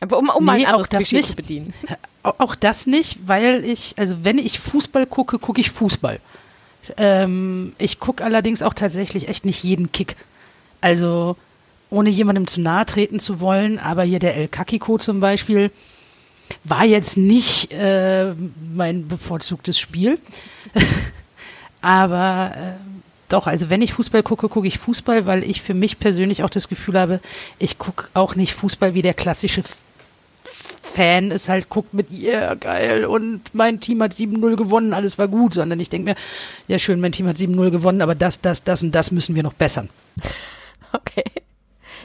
Aber um, um nee, mal ein anderes Klischee nicht. zu bedienen. Auch das nicht, weil ich, also wenn ich Fußball gucke, gucke ich Fußball. Ähm, ich gucke allerdings auch tatsächlich echt nicht jeden Kick. Also ohne jemandem zu nahe treten zu wollen, aber hier der El Kakiko zum Beispiel war jetzt nicht äh, mein bevorzugtes Spiel. aber äh, doch, also wenn ich Fußball gucke, gucke ich Fußball, weil ich für mich persönlich auch das Gefühl habe, ich gucke auch nicht Fußball wie der klassische Fan ist halt, guckt mit, yeah, geil, und mein Team hat 7-0 gewonnen, alles war gut, sondern ich denke mir, ja schön, mein Team hat 7-0 gewonnen, aber das, das, das und das müssen wir noch bessern. Okay.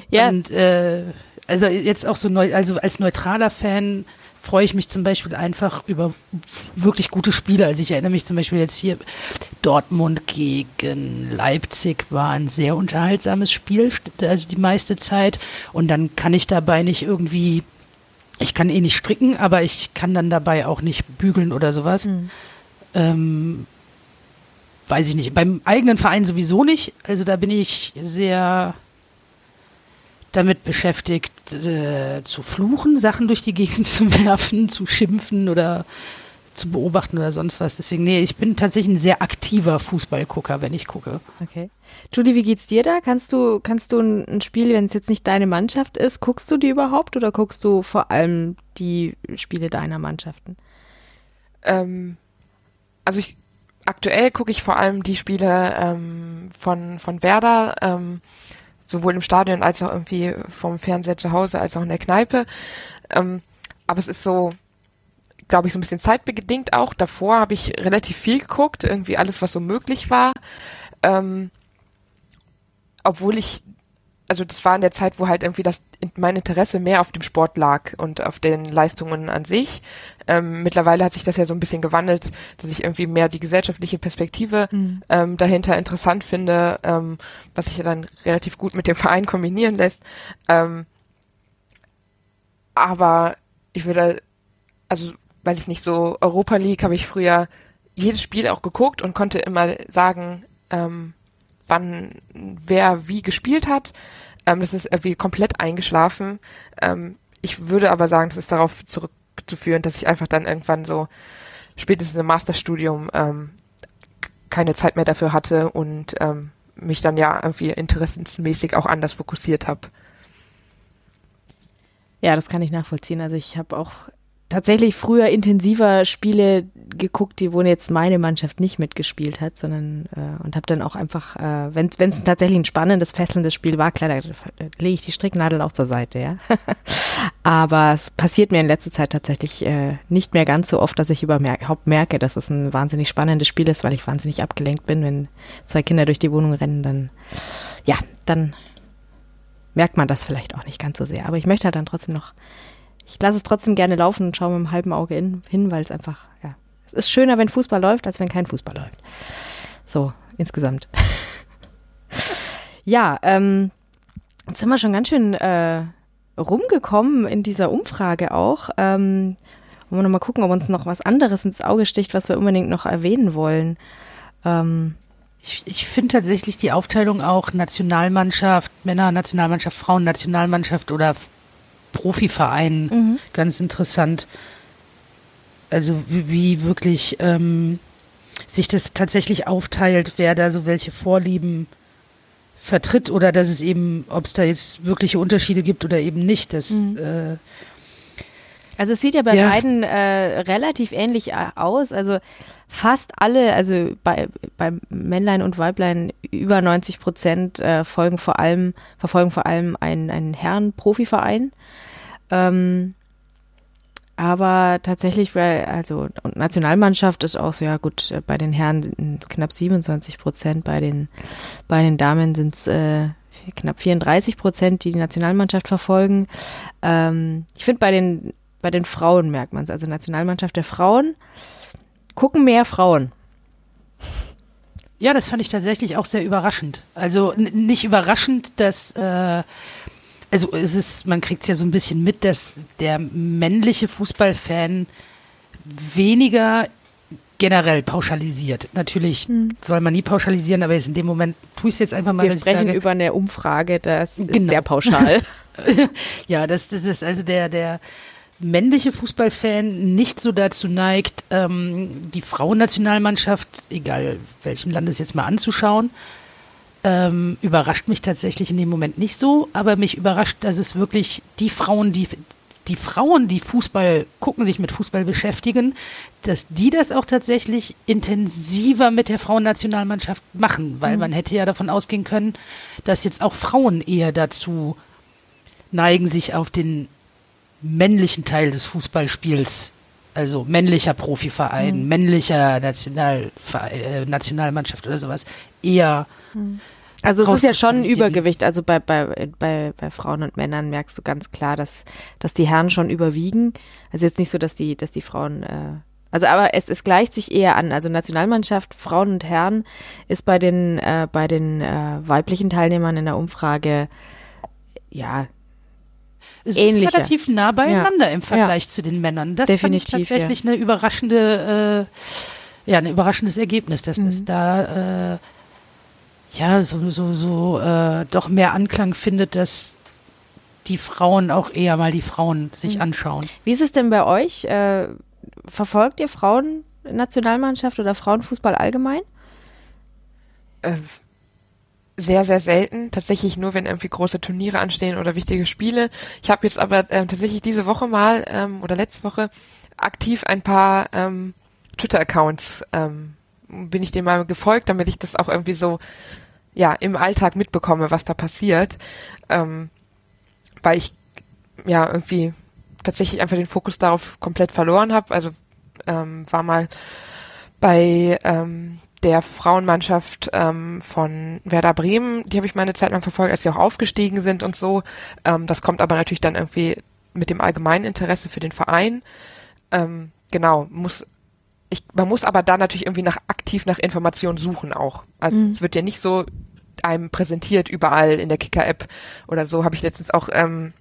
Ja. Und äh, also jetzt auch so neu, also als neutraler Fan freue ich mich zum Beispiel einfach über wirklich gute Spiele. Also ich erinnere mich zum Beispiel jetzt hier, Dortmund gegen Leipzig war ein sehr unterhaltsames Spiel, also die meiste Zeit. Und dann kann ich dabei nicht irgendwie ich kann eh nicht stricken, aber ich kann dann dabei auch nicht bügeln oder sowas. Mhm. Ähm, weiß ich nicht. Beim eigenen Verein sowieso nicht. Also da bin ich sehr damit beschäftigt, äh, zu fluchen, Sachen durch die Gegend zu werfen, zu schimpfen oder zu beobachten oder sonst was. Deswegen, nee, ich bin tatsächlich ein sehr aktiver Fußballgucker, wenn ich gucke. Okay. Julie, wie geht's dir da? Kannst du, kannst du ein Spiel, wenn es jetzt nicht deine Mannschaft ist, guckst du die überhaupt oder guckst du vor allem die Spiele deiner Mannschaften? Ähm, also ich aktuell gucke ich vor allem die Spiele ähm, von, von Werder, ähm, sowohl im Stadion als auch irgendwie vom Fernseher zu Hause als auch in der Kneipe. Ähm, aber es ist so, glaube ich, so ein bisschen zeitbedingt auch. Davor habe ich relativ viel geguckt, irgendwie alles, was so möglich war. Ähm, obwohl ich, also das war in der Zeit, wo halt irgendwie das mein Interesse mehr auf dem Sport lag und auf den Leistungen an sich. Ähm, mittlerweile hat sich das ja so ein bisschen gewandelt, dass ich irgendwie mehr die gesellschaftliche Perspektive mhm. ähm, dahinter interessant finde, ähm, was sich ja dann relativ gut mit dem Verein kombinieren lässt. Ähm, aber ich würde, also weil ich nicht so Europa League habe ich früher jedes Spiel auch geguckt und konnte immer sagen, ähm, wann wer wie gespielt hat. Ähm, das ist irgendwie komplett eingeschlafen. Ähm, ich würde aber sagen, das ist darauf zurückzuführen, dass ich einfach dann irgendwann so spätestens im Masterstudium ähm, keine Zeit mehr dafür hatte und ähm, mich dann ja irgendwie interessensmäßig auch anders fokussiert habe. Ja, das kann ich nachvollziehen. Also ich habe auch tatsächlich früher intensiver Spiele geguckt, die wo jetzt meine Mannschaft nicht mitgespielt hat, sondern äh, und habe dann auch einfach, äh, wenn es tatsächlich ein spannendes, fesselndes Spiel war, klar, da, lege ich die Stricknadel auch zur Seite, ja. Aber es passiert mir in letzter Zeit tatsächlich äh, nicht mehr ganz so oft, dass ich überhaupt merke, dass es ein wahnsinnig spannendes Spiel ist, weil ich wahnsinnig abgelenkt bin, wenn zwei Kinder durch die Wohnung rennen, dann ja, dann merkt man das vielleicht auch nicht ganz so sehr. Aber ich möchte halt dann trotzdem noch ich lasse es trotzdem gerne laufen und schaue mit einem halben Auge in, hin, weil es einfach, ja, es ist schöner, wenn Fußball läuft, als wenn kein Fußball läuft. So, insgesamt. ja, ähm, jetzt sind wir schon ganz schön äh, rumgekommen in dieser Umfrage auch. Ähm, wollen wir nochmal gucken, ob uns noch was anderes ins Auge sticht, was wir unbedingt noch erwähnen wollen. Ähm, ich, ich finde tatsächlich die Aufteilung auch Nationalmannschaft, Männer, Nationalmannschaft, Frauen, Nationalmannschaft oder Profivereinen mhm. ganz interessant. Also wie, wie wirklich ähm, sich das tatsächlich aufteilt, wer da so welche Vorlieben vertritt oder dass es eben, ob es da jetzt wirkliche Unterschiede gibt oder eben nicht. Das, mhm. äh, also es sieht ja bei ja. beiden äh, relativ ähnlich äh, aus. Also fast alle, also bei, bei Männlein und Weiblein über 90 Prozent äh, folgen vor allem, verfolgen vor allem einen, einen Herren-Profiverein. Ähm, aber tatsächlich, bei, also und Nationalmannschaft ist auch so, ja gut, bei den Herren knapp 27 Prozent, bei den, bei den Damen sind es äh, knapp 34 Prozent, die die Nationalmannschaft verfolgen. Ähm, ich finde, bei den, bei den Frauen merkt man es, also Nationalmannschaft der Frauen, gucken mehr Frauen. Ja, das fand ich tatsächlich auch sehr überraschend. Also nicht überraschend, dass äh, also es ist, man kriegt es ja so ein bisschen mit, dass der männliche Fußballfan weniger generell pauschalisiert. Natürlich hm. soll man nie pauschalisieren, aber jetzt in dem Moment tue ich es jetzt einfach mal. Wir sprechen sage, über eine Umfrage, das genau. ist sehr pauschal. ja, das, das ist also der, der männliche Fußballfan nicht so dazu neigt, ähm, die Frauennationalmannschaft, egal welchem Landes jetzt mal anzuschauen, ähm, überrascht mich tatsächlich in dem Moment nicht so, aber mich überrascht, dass es wirklich die Frauen, die die Frauen, die Fußball gucken, sich mit Fußball beschäftigen, dass die das auch tatsächlich intensiver mit der Frauennationalmannschaft machen, weil mhm. man hätte ja davon ausgehen können, dass jetzt auch Frauen eher dazu neigen, sich auf den männlichen Teil des Fußballspiels, also männlicher Profiverein, mhm. männlicher Nationalverein, äh, Nationalmannschaft oder sowas, eher mhm also es ist ja schon ein Übergewicht. Also bei, bei, bei, bei Frauen und Männern merkst du ganz klar, dass, dass die Herren schon überwiegen. Also jetzt nicht so, dass die, dass die Frauen, äh, also aber es, es gleicht sich eher an. Also Nationalmannschaft, Frauen und Herren ist bei den, äh, bei den äh, weiblichen Teilnehmern in der Umfrage ja es ähnlicher. ist relativ nah beieinander ja. im Vergleich ja. zu den Männern. Das Definitiv, fand ich tatsächlich ja. eine überraschende, äh, ja, ein überraschendes Ergebnis, dass mhm. das da äh, ja, so, so, so äh, doch mehr Anklang findet, dass die Frauen auch eher mal die Frauen sich mhm. anschauen. Wie ist es denn bei euch? Äh, verfolgt ihr Frauen-Nationalmannschaft oder Frauenfußball allgemein? Sehr, sehr selten. Tatsächlich nur, wenn irgendwie große Turniere anstehen oder wichtige Spiele. Ich habe jetzt aber ähm, tatsächlich diese Woche mal ähm, oder letzte Woche aktiv ein paar ähm, Twitter-Accounts ähm, bin ich dem mal gefolgt, damit ich das auch irgendwie so ja im Alltag mitbekomme, was da passiert, ähm, weil ich ja irgendwie tatsächlich einfach den Fokus darauf komplett verloren habe. Also ähm, war mal bei ähm, der Frauenmannschaft ähm, von Werder Bremen, die habe ich meine Zeit lang verfolgt, als sie auch aufgestiegen sind und so. Ähm, das kommt aber natürlich dann irgendwie mit dem allgemeinen Interesse für den Verein. Ähm, genau, muss ich, man muss aber da natürlich irgendwie nach aktiv nach Informationen suchen auch. Also mhm. es wird ja nicht so einem präsentiert überall in der Kicker-App oder so. Habe ich letztens auch ähm,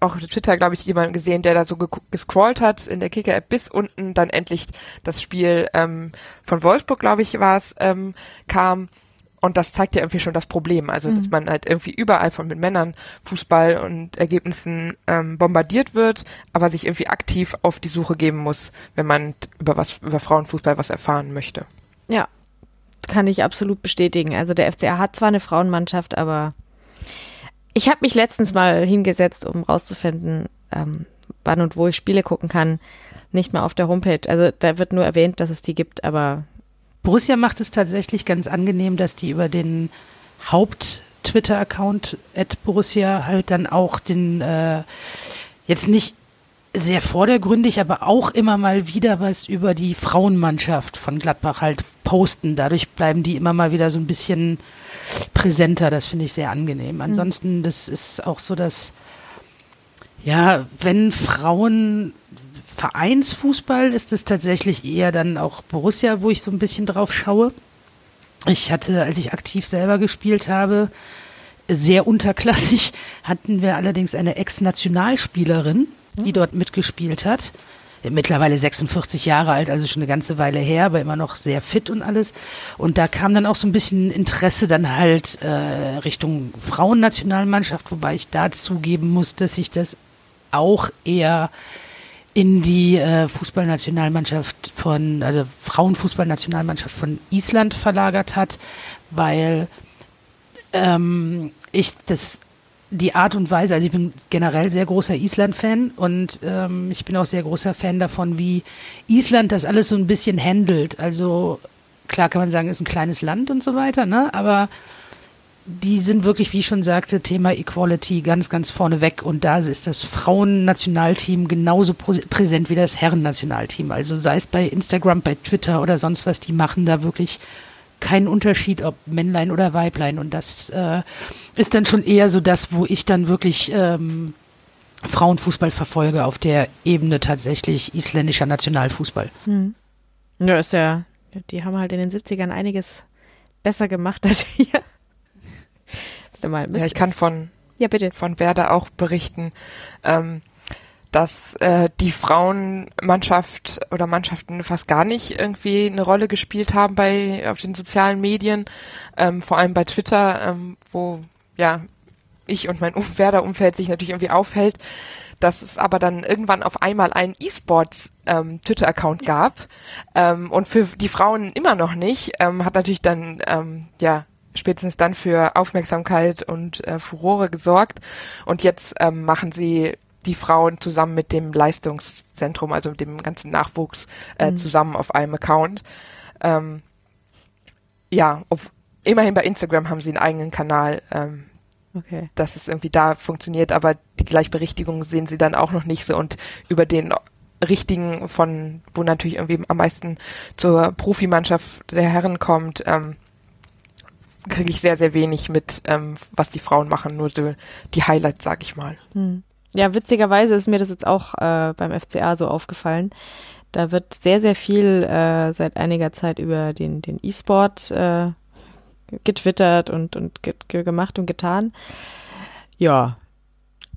auch auf Twitter, glaube ich, jemanden gesehen, der da so gescrollt hat in der Kicker-App bis unten dann endlich das Spiel ähm, von Wolfsburg, glaube ich, war es, ähm, kam und das zeigt ja irgendwie schon das Problem. Also, dass mhm. man halt irgendwie überall von mit Männern Fußball und Ergebnissen ähm, bombardiert wird, aber sich irgendwie aktiv auf die Suche geben muss, wenn man über was, über Frauenfußball was erfahren möchte. Ja, kann ich absolut bestätigen. Also der FCA hat zwar eine Frauenmannschaft, aber ich habe mich letztens mal hingesetzt, um rauszufinden, ähm, wann und wo ich Spiele gucken kann. Nicht mal auf der Homepage. Also da wird nur erwähnt, dass es die gibt, aber Borussia macht es tatsächlich ganz angenehm, dass die über den Haupt-Twitter-Account at Borussia halt dann auch den äh, jetzt nicht sehr vordergründig, aber auch immer mal wieder was über die Frauenmannschaft von Gladbach halt posten. Dadurch bleiben die immer mal wieder so ein bisschen präsenter. Das finde ich sehr angenehm. Mhm. Ansonsten, das ist auch so, dass ja, wenn Frauen Vereinsfußball ist es tatsächlich eher dann auch Borussia, wo ich so ein bisschen drauf schaue. Ich hatte, als ich aktiv selber gespielt habe, sehr unterklassig, hatten wir allerdings eine Ex-Nationalspielerin, die dort mitgespielt hat. Mittlerweile 46 Jahre alt, also schon eine ganze Weile her, aber immer noch sehr fit und alles. Und da kam dann auch so ein bisschen Interesse dann halt äh, Richtung Frauennationalmannschaft, wobei ich da zugeben muss, dass ich das auch eher in die äh, Fußballnationalmannschaft von, also Frauenfußballnationalmannschaft von Island verlagert hat, weil ähm, ich das die Art und Weise, also ich bin generell sehr großer Island-Fan und ähm, ich bin auch sehr großer Fan davon, wie Island das alles so ein bisschen handelt. Also klar kann man sagen, ist ein kleines Land und so weiter, ne? Aber die sind wirklich, wie ich schon sagte, Thema Equality ganz, ganz vorne weg. Und da ist das Frauennationalteam genauso präsent wie das Herrennationalteam. Also sei es bei Instagram, bei Twitter oder sonst was, die machen da wirklich keinen Unterschied, ob Männlein oder Weiblein. Und das äh, ist dann schon eher so das, wo ich dann wirklich ähm, Frauenfußball verfolge, auf der Ebene tatsächlich isländischer Nationalfußball. Hm. Ja, ist ja, die haben halt in den 70ern einiges besser gemacht als hier. Mal, ja, ich kann von, ja, bitte. von Werder auch berichten, ähm, dass äh, die Frauenmannschaft oder Mannschaften fast gar nicht irgendwie eine Rolle gespielt haben bei auf den sozialen Medien, ähm, vor allem bei Twitter, ähm, wo ja ich und mein Werder-Umfeld sich natürlich irgendwie aufhält, dass es aber dann irgendwann auf einmal einen E-Sports ähm, Twitter-Account gab ähm, und für die Frauen immer noch nicht, ähm, hat natürlich dann ähm, ja spätestens dann für Aufmerksamkeit und äh, Furore gesorgt. Und jetzt ähm, machen sie die Frauen zusammen mit dem Leistungszentrum, also mit dem ganzen Nachwuchs, äh, mhm. zusammen auf einem Account. Ähm, ja, ob, immerhin bei Instagram haben sie einen eigenen Kanal. Ähm, okay. Dass es irgendwie da funktioniert, aber die Gleichberechtigung sehen sie dann auch noch nicht so und über den richtigen von, wo natürlich irgendwie am meisten zur Profimannschaft der Herren kommt, ähm, kriege ich sehr, sehr wenig mit, ähm, was die Frauen machen, nur so die Highlights, sag ich mal. Hm. Ja, witzigerweise ist mir das jetzt auch äh, beim FCA so aufgefallen. Da wird sehr, sehr viel äh, seit einiger Zeit über den den E-Sport äh, getwittert und und get, gemacht und getan. Ja,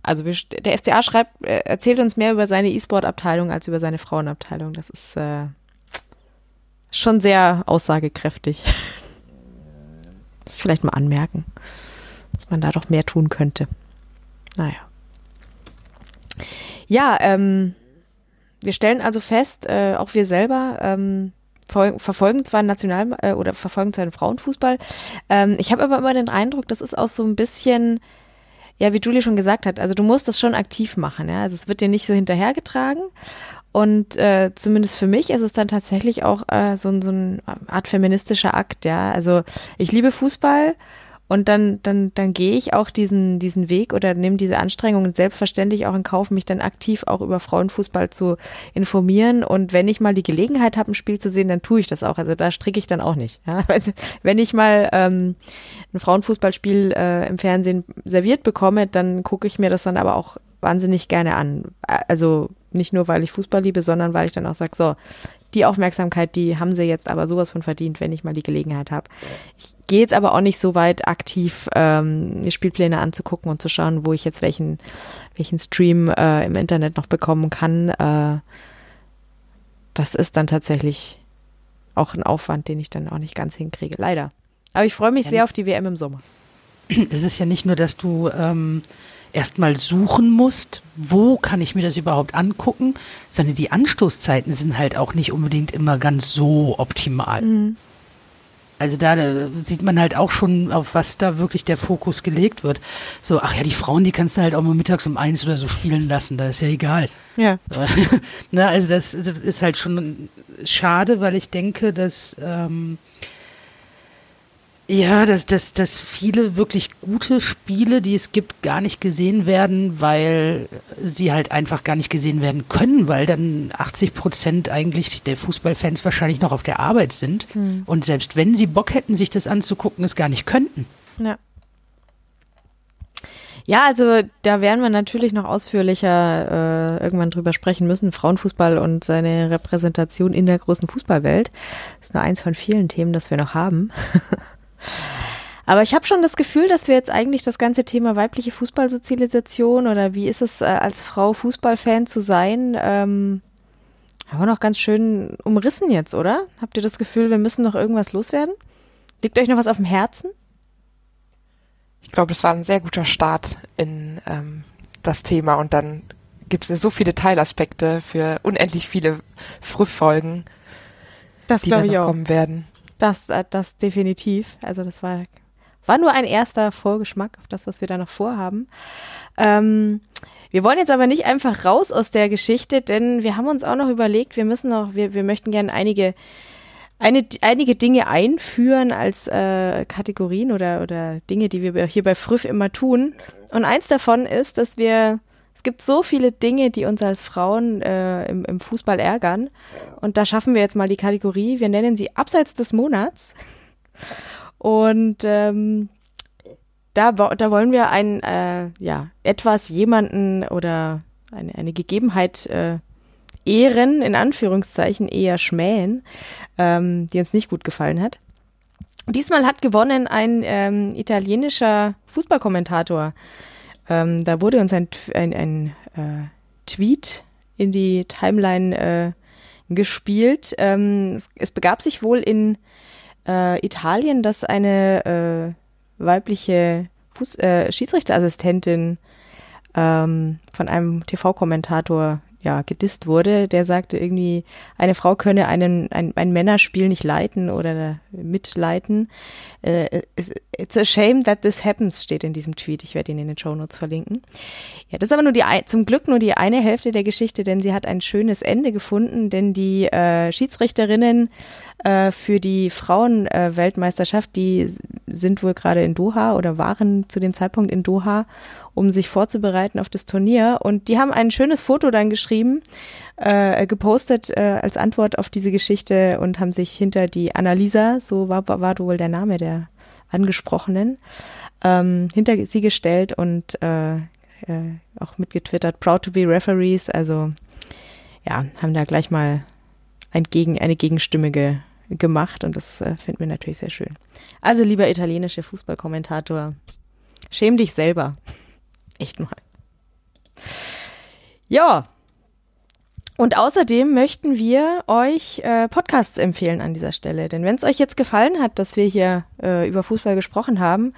also wir, der FCA schreibt, äh, erzählt uns mehr über seine E-Sport-Abteilung als über seine Frauenabteilung. Das ist äh, schon sehr aussagekräftig. Muss ich vielleicht mal anmerken, dass man da doch mehr tun könnte. Naja. Ja, ähm, wir stellen also fest, äh, auch wir selber ähm, verfolgen zwar National- äh, oder verfolgen zwar den Frauenfußball. Ähm, ich habe aber immer den Eindruck, das ist auch so ein bisschen, ja, wie Julie schon gesagt hat, also du musst das schon aktiv machen. Ja? Also es wird dir nicht so hinterhergetragen. Und äh, zumindest für mich ist es dann tatsächlich auch äh, so, so eine Art feministischer Akt, ja. Also ich liebe Fußball und dann, dann, dann gehe ich auch diesen, diesen Weg oder nehme diese Anstrengungen selbstverständlich auch in Kauf, mich dann aktiv auch über Frauenfußball zu informieren. Und wenn ich mal die Gelegenheit habe, ein Spiel zu sehen, dann tue ich das auch. Also da stricke ich dann auch nicht. Ja? Also, wenn ich mal ähm, ein Frauenfußballspiel äh, im Fernsehen serviert bekomme, dann gucke ich mir das dann aber auch wahnsinnig gerne an. Also nicht nur, weil ich Fußball liebe, sondern weil ich dann auch sage, so, die Aufmerksamkeit, die haben sie jetzt aber sowas von verdient, wenn ich mal die Gelegenheit habe. Ich gehe jetzt aber auch nicht so weit aktiv, ähm, Spielpläne anzugucken und zu schauen, wo ich jetzt welchen, welchen Stream äh, im Internet noch bekommen kann. Äh, das ist dann tatsächlich auch ein Aufwand, den ich dann auch nicht ganz hinkriege, leider. Aber ich freue mich sehr auf die WM im Sommer. Es ist ja nicht nur, dass du ähm, erstmal suchen musst, wo kann ich mir das überhaupt angucken, sondern die Anstoßzeiten sind halt auch nicht unbedingt immer ganz so optimal. Mhm. Also da, da, sieht man halt auch schon, auf was da wirklich der Fokus gelegt wird. So, ach ja, die Frauen, die kannst du halt auch mal mittags um eins oder so spielen lassen, da ist ja egal. Ja. Na, also das, das, ist halt schon schade, weil ich denke, dass ähm, ja, dass, dass, dass viele wirklich gute Spiele, die es gibt, gar nicht gesehen werden, weil sie halt einfach gar nicht gesehen werden können, weil dann 80 Prozent eigentlich der Fußballfans wahrscheinlich noch auf der Arbeit sind. Hm. Und selbst wenn sie Bock hätten, sich das anzugucken, es gar nicht könnten. Ja. Ja, also da werden wir natürlich noch ausführlicher äh, irgendwann drüber sprechen müssen. Frauenfußball und seine Repräsentation in der großen Fußballwelt. Das ist nur eins von vielen Themen, das wir noch haben. Aber ich habe schon das Gefühl, dass wir jetzt eigentlich das ganze Thema weibliche Fußballsozialisation oder wie ist es äh, als Frau Fußballfan zu sein, ähm, haben wir noch ganz schön umrissen jetzt, oder? Habt ihr das Gefühl, wir müssen noch irgendwas loswerden? Liegt euch noch was auf dem Herzen? Ich glaube, das war ein sehr guter Start in ähm, das Thema und dann gibt es so viele Teilaspekte für unendlich viele Frühfolgen, das die dann noch kommen werden. Das, äh, das definitiv. Also das war, war nur ein erster Vorgeschmack auf das, was wir da noch vorhaben. Ähm, wir wollen jetzt aber nicht einfach raus aus der Geschichte, denn wir haben uns auch noch überlegt, wir müssen noch, wir, wir möchten gerne einige, eine, einige Dinge einführen als äh, Kategorien oder, oder Dinge, die wir hier bei Früff immer tun. Und eins davon ist, dass wir es gibt so viele Dinge, die uns als Frauen äh, im, im Fußball ärgern. Und da schaffen wir jetzt mal die Kategorie. Wir nennen sie Abseits des Monats. Und ähm, da, da wollen wir ein, äh, ja, etwas jemanden oder eine, eine Gegebenheit äh, ehren, in Anführungszeichen eher schmähen, ähm, die uns nicht gut gefallen hat. Diesmal hat gewonnen ein ähm, italienischer Fußballkommentator, ähm, da wurde uns ein, ein, ein äh, Tweet in die Timeline äh, gespielt. Ähm, es, es, begab sich wohl in äh, Italien, dass eine äh, weibliche Fuß äh, Schiedsrichterassistentin ähm, von einem TV-Kommentator ja, gedisst wurde, der sagte irgendwie, eine Frau könne einen, ein, ein Männerspiel nicht leiten oder mitleiten. Uh, it's a shame that this happens, steht in diesem Tweet. Ich werde ihn in den Show Notes verlinken. Ja, das ist aber nur die, zum Glück nur die eine Hälfte der Geschichte, denn sie hat ein schönes Ende gefunden, denn die äh, Schiedsrichterinnen äh, für die Frauenweltmeisterschaft, äh, die sind wohl gerade in Doha oder waren zu dem Zeitpunkt in Doha, um sich vorzubereiten auf das Turnier. Und die haben ein schönes Foto dann geschrieben, äh, gepostet äh, als Antwort auf diese Geschichte und haben sich hinter die Annalisa, so war, war wohl der Name der Angesprochenen, ähm, hinter sie gestellt und äh, äh, auch mitgetwittert, proud to be referees, also ja, haben da gleich mal ein Gegen, eine Gegenstimme ge, gemacht und das äh, finden wir natürlich sehr schön. Also lieber italienische Fußballkommentator, schäm dich selber. Echt mal. Ja. Und außerdem möchten wir euch äh, Podcasts empfehlen an dieser Stelle. Denn wenn es euch jetzt gefallen hat, dass wir hier äh, über Fußball gesprochen haben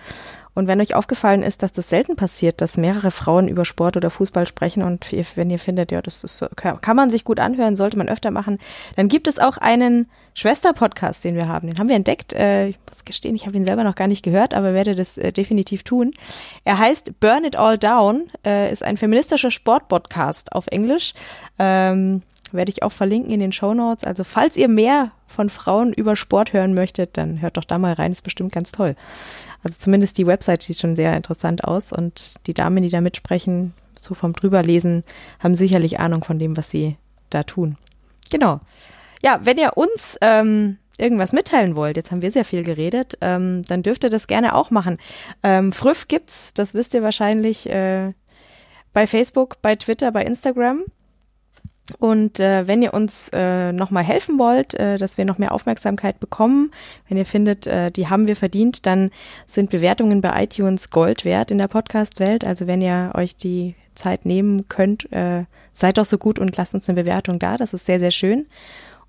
Und wenn euch aufgefallen ist, dass das selten passiert, dass mehrere Frauen über Sport oder Fußball sprechen und wenn ihr findet, ja, das ist, kann man sich gut anhören, sollte man öfter machen, dann gibt es auch einen Schwester-Podcast, den wir haben. Den haben wir entdeckt. Äh, ich muss gestehen, ich habe ihn selber noch gar nicht gehört, aber werde das äh, definitiv tun. Er heißt Burn It All Down, äh, ist ein feministischer Sport-Podcast auf Englisch. Ähm, werde ich auch verlinken in den Show Notes. Also falls ihr mehr von Frauen über Sport hören möchtet, dann hört doch da mal rein, ist bestimmt ganz toll. Also zumindest die Website sieht schon sehr interessant aus und die Damen, die da mitsprechen, so vom drüberlesen, haben sicherlich Ahnung von dem, was sie da tun. Genau. Ja, wenn ihr uns ähm, irgendwas mitteilen wollt, jetzt haben wir sehr viel geredet, ähm, dann dürft ihr das gerne auch machen. Ähm, Früff gibt's, das wisst ihr wahrscheinlich, äh, bei Facebook, bei Twitter, bei Instagram. Und äh, wenn ihr uns äh, nochmal helfen wollt, äh, dass wir noch mehr Aufmerksamkeit bekommen, wenn ihr findet, äh, die haben wir verdient, dann sind Bewertungen bei iTunes Gold wert in der Podcast-Welt. Also wenn ihr euch die Zeit nehmen könnt, äh, seid doch so gut und lasst uns eine Bewertung da. Das ist sehr, sehr schön.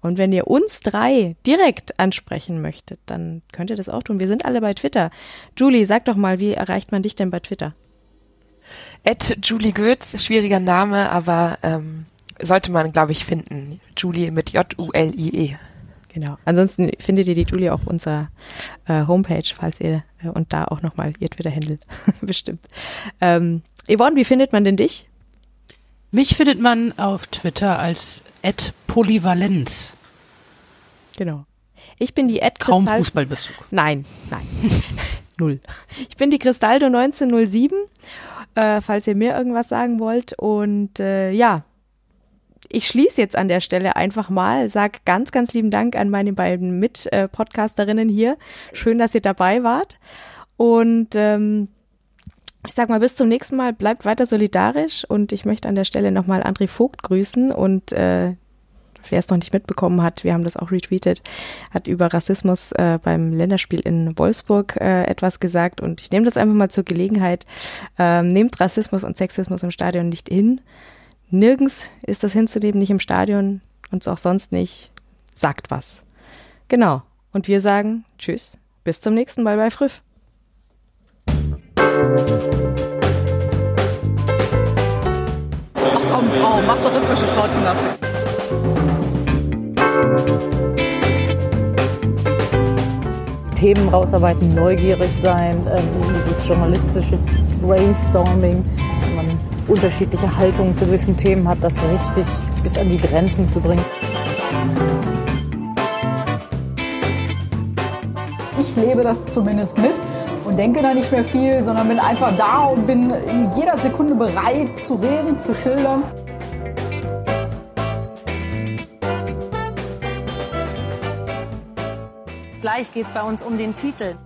Und wenn ihr uns drei direkt ansprechen möchtet, dann könnt ihr das auch tun. Wir sind alle bei Twitter. Julie, sag doch mal, wie erreicht man dich denn bei Twitter? At Julie Goetz, schwieriger Name, aber ähm, sollte man, glaube ich, finden. Julie mit J-U-L-I-E. Genau. Ansonsten findet ihr die Julie auf unserer äh, Homepage, falls ihr äh, und da auch nochmal ihr Twitter handelt. Bestimmt. Ähm, Yvonne, wie findet man denn dich? Mich findet man auf Twitter als Polyvalenz. Genau. Ich bin die Ed Kaum Fußballbezug. Nein, nein. Null. Ich bin die Cristaldo 1907, äh, falls ihr mir irgendwas sagen wollt. Und äh, ja, ich schließe jetzt an der Stelle einfach mal, sag ganz, ganz lieben Dank an meine beiden Mit-Podcasterinnen hier. Schön, dass ihr dabei wart. Und ähm, ich sag mal, bis zum nächsten Mal, bleibt weiter solidarisch und ich möchte an der Stelle nochmal André Vogt grüßen und äh, wer es noch nicht mitbekommen hat, wir haben das auch retweetet, hat über Rassismus äh, beim Länderspiel in Wolfsburg äh, etwas gesagt und ich nehme das einfach mal zur Gelegenheit. Ähm, nehmt Rassismus und Sexismus im Stadion nicht hin. Nirgends ist das hinzunehmen, nicht im Stadion und auch sonst nicht. Sagt was. Genau. Und wir sagen Tschüss. Bis zum nächsten Mal bei Früff. Ach komm, Frau, mach doch rhythmische Sportgymnastik. Themen rausarbeiten, neugierig sein, ähm, dieses journalistische Brainstorming, man unterschiedliche Haltungen zu gewissen Themen hat, das richtig bis an die Grenzen zu bringen. Ich lebe das zumindest mit und denke da nicht mehr viel, sondern bin einfach da und bin in jeder Sekunde bereit zu reden, zu schildern. Gleich geht es bei uns um den Titel.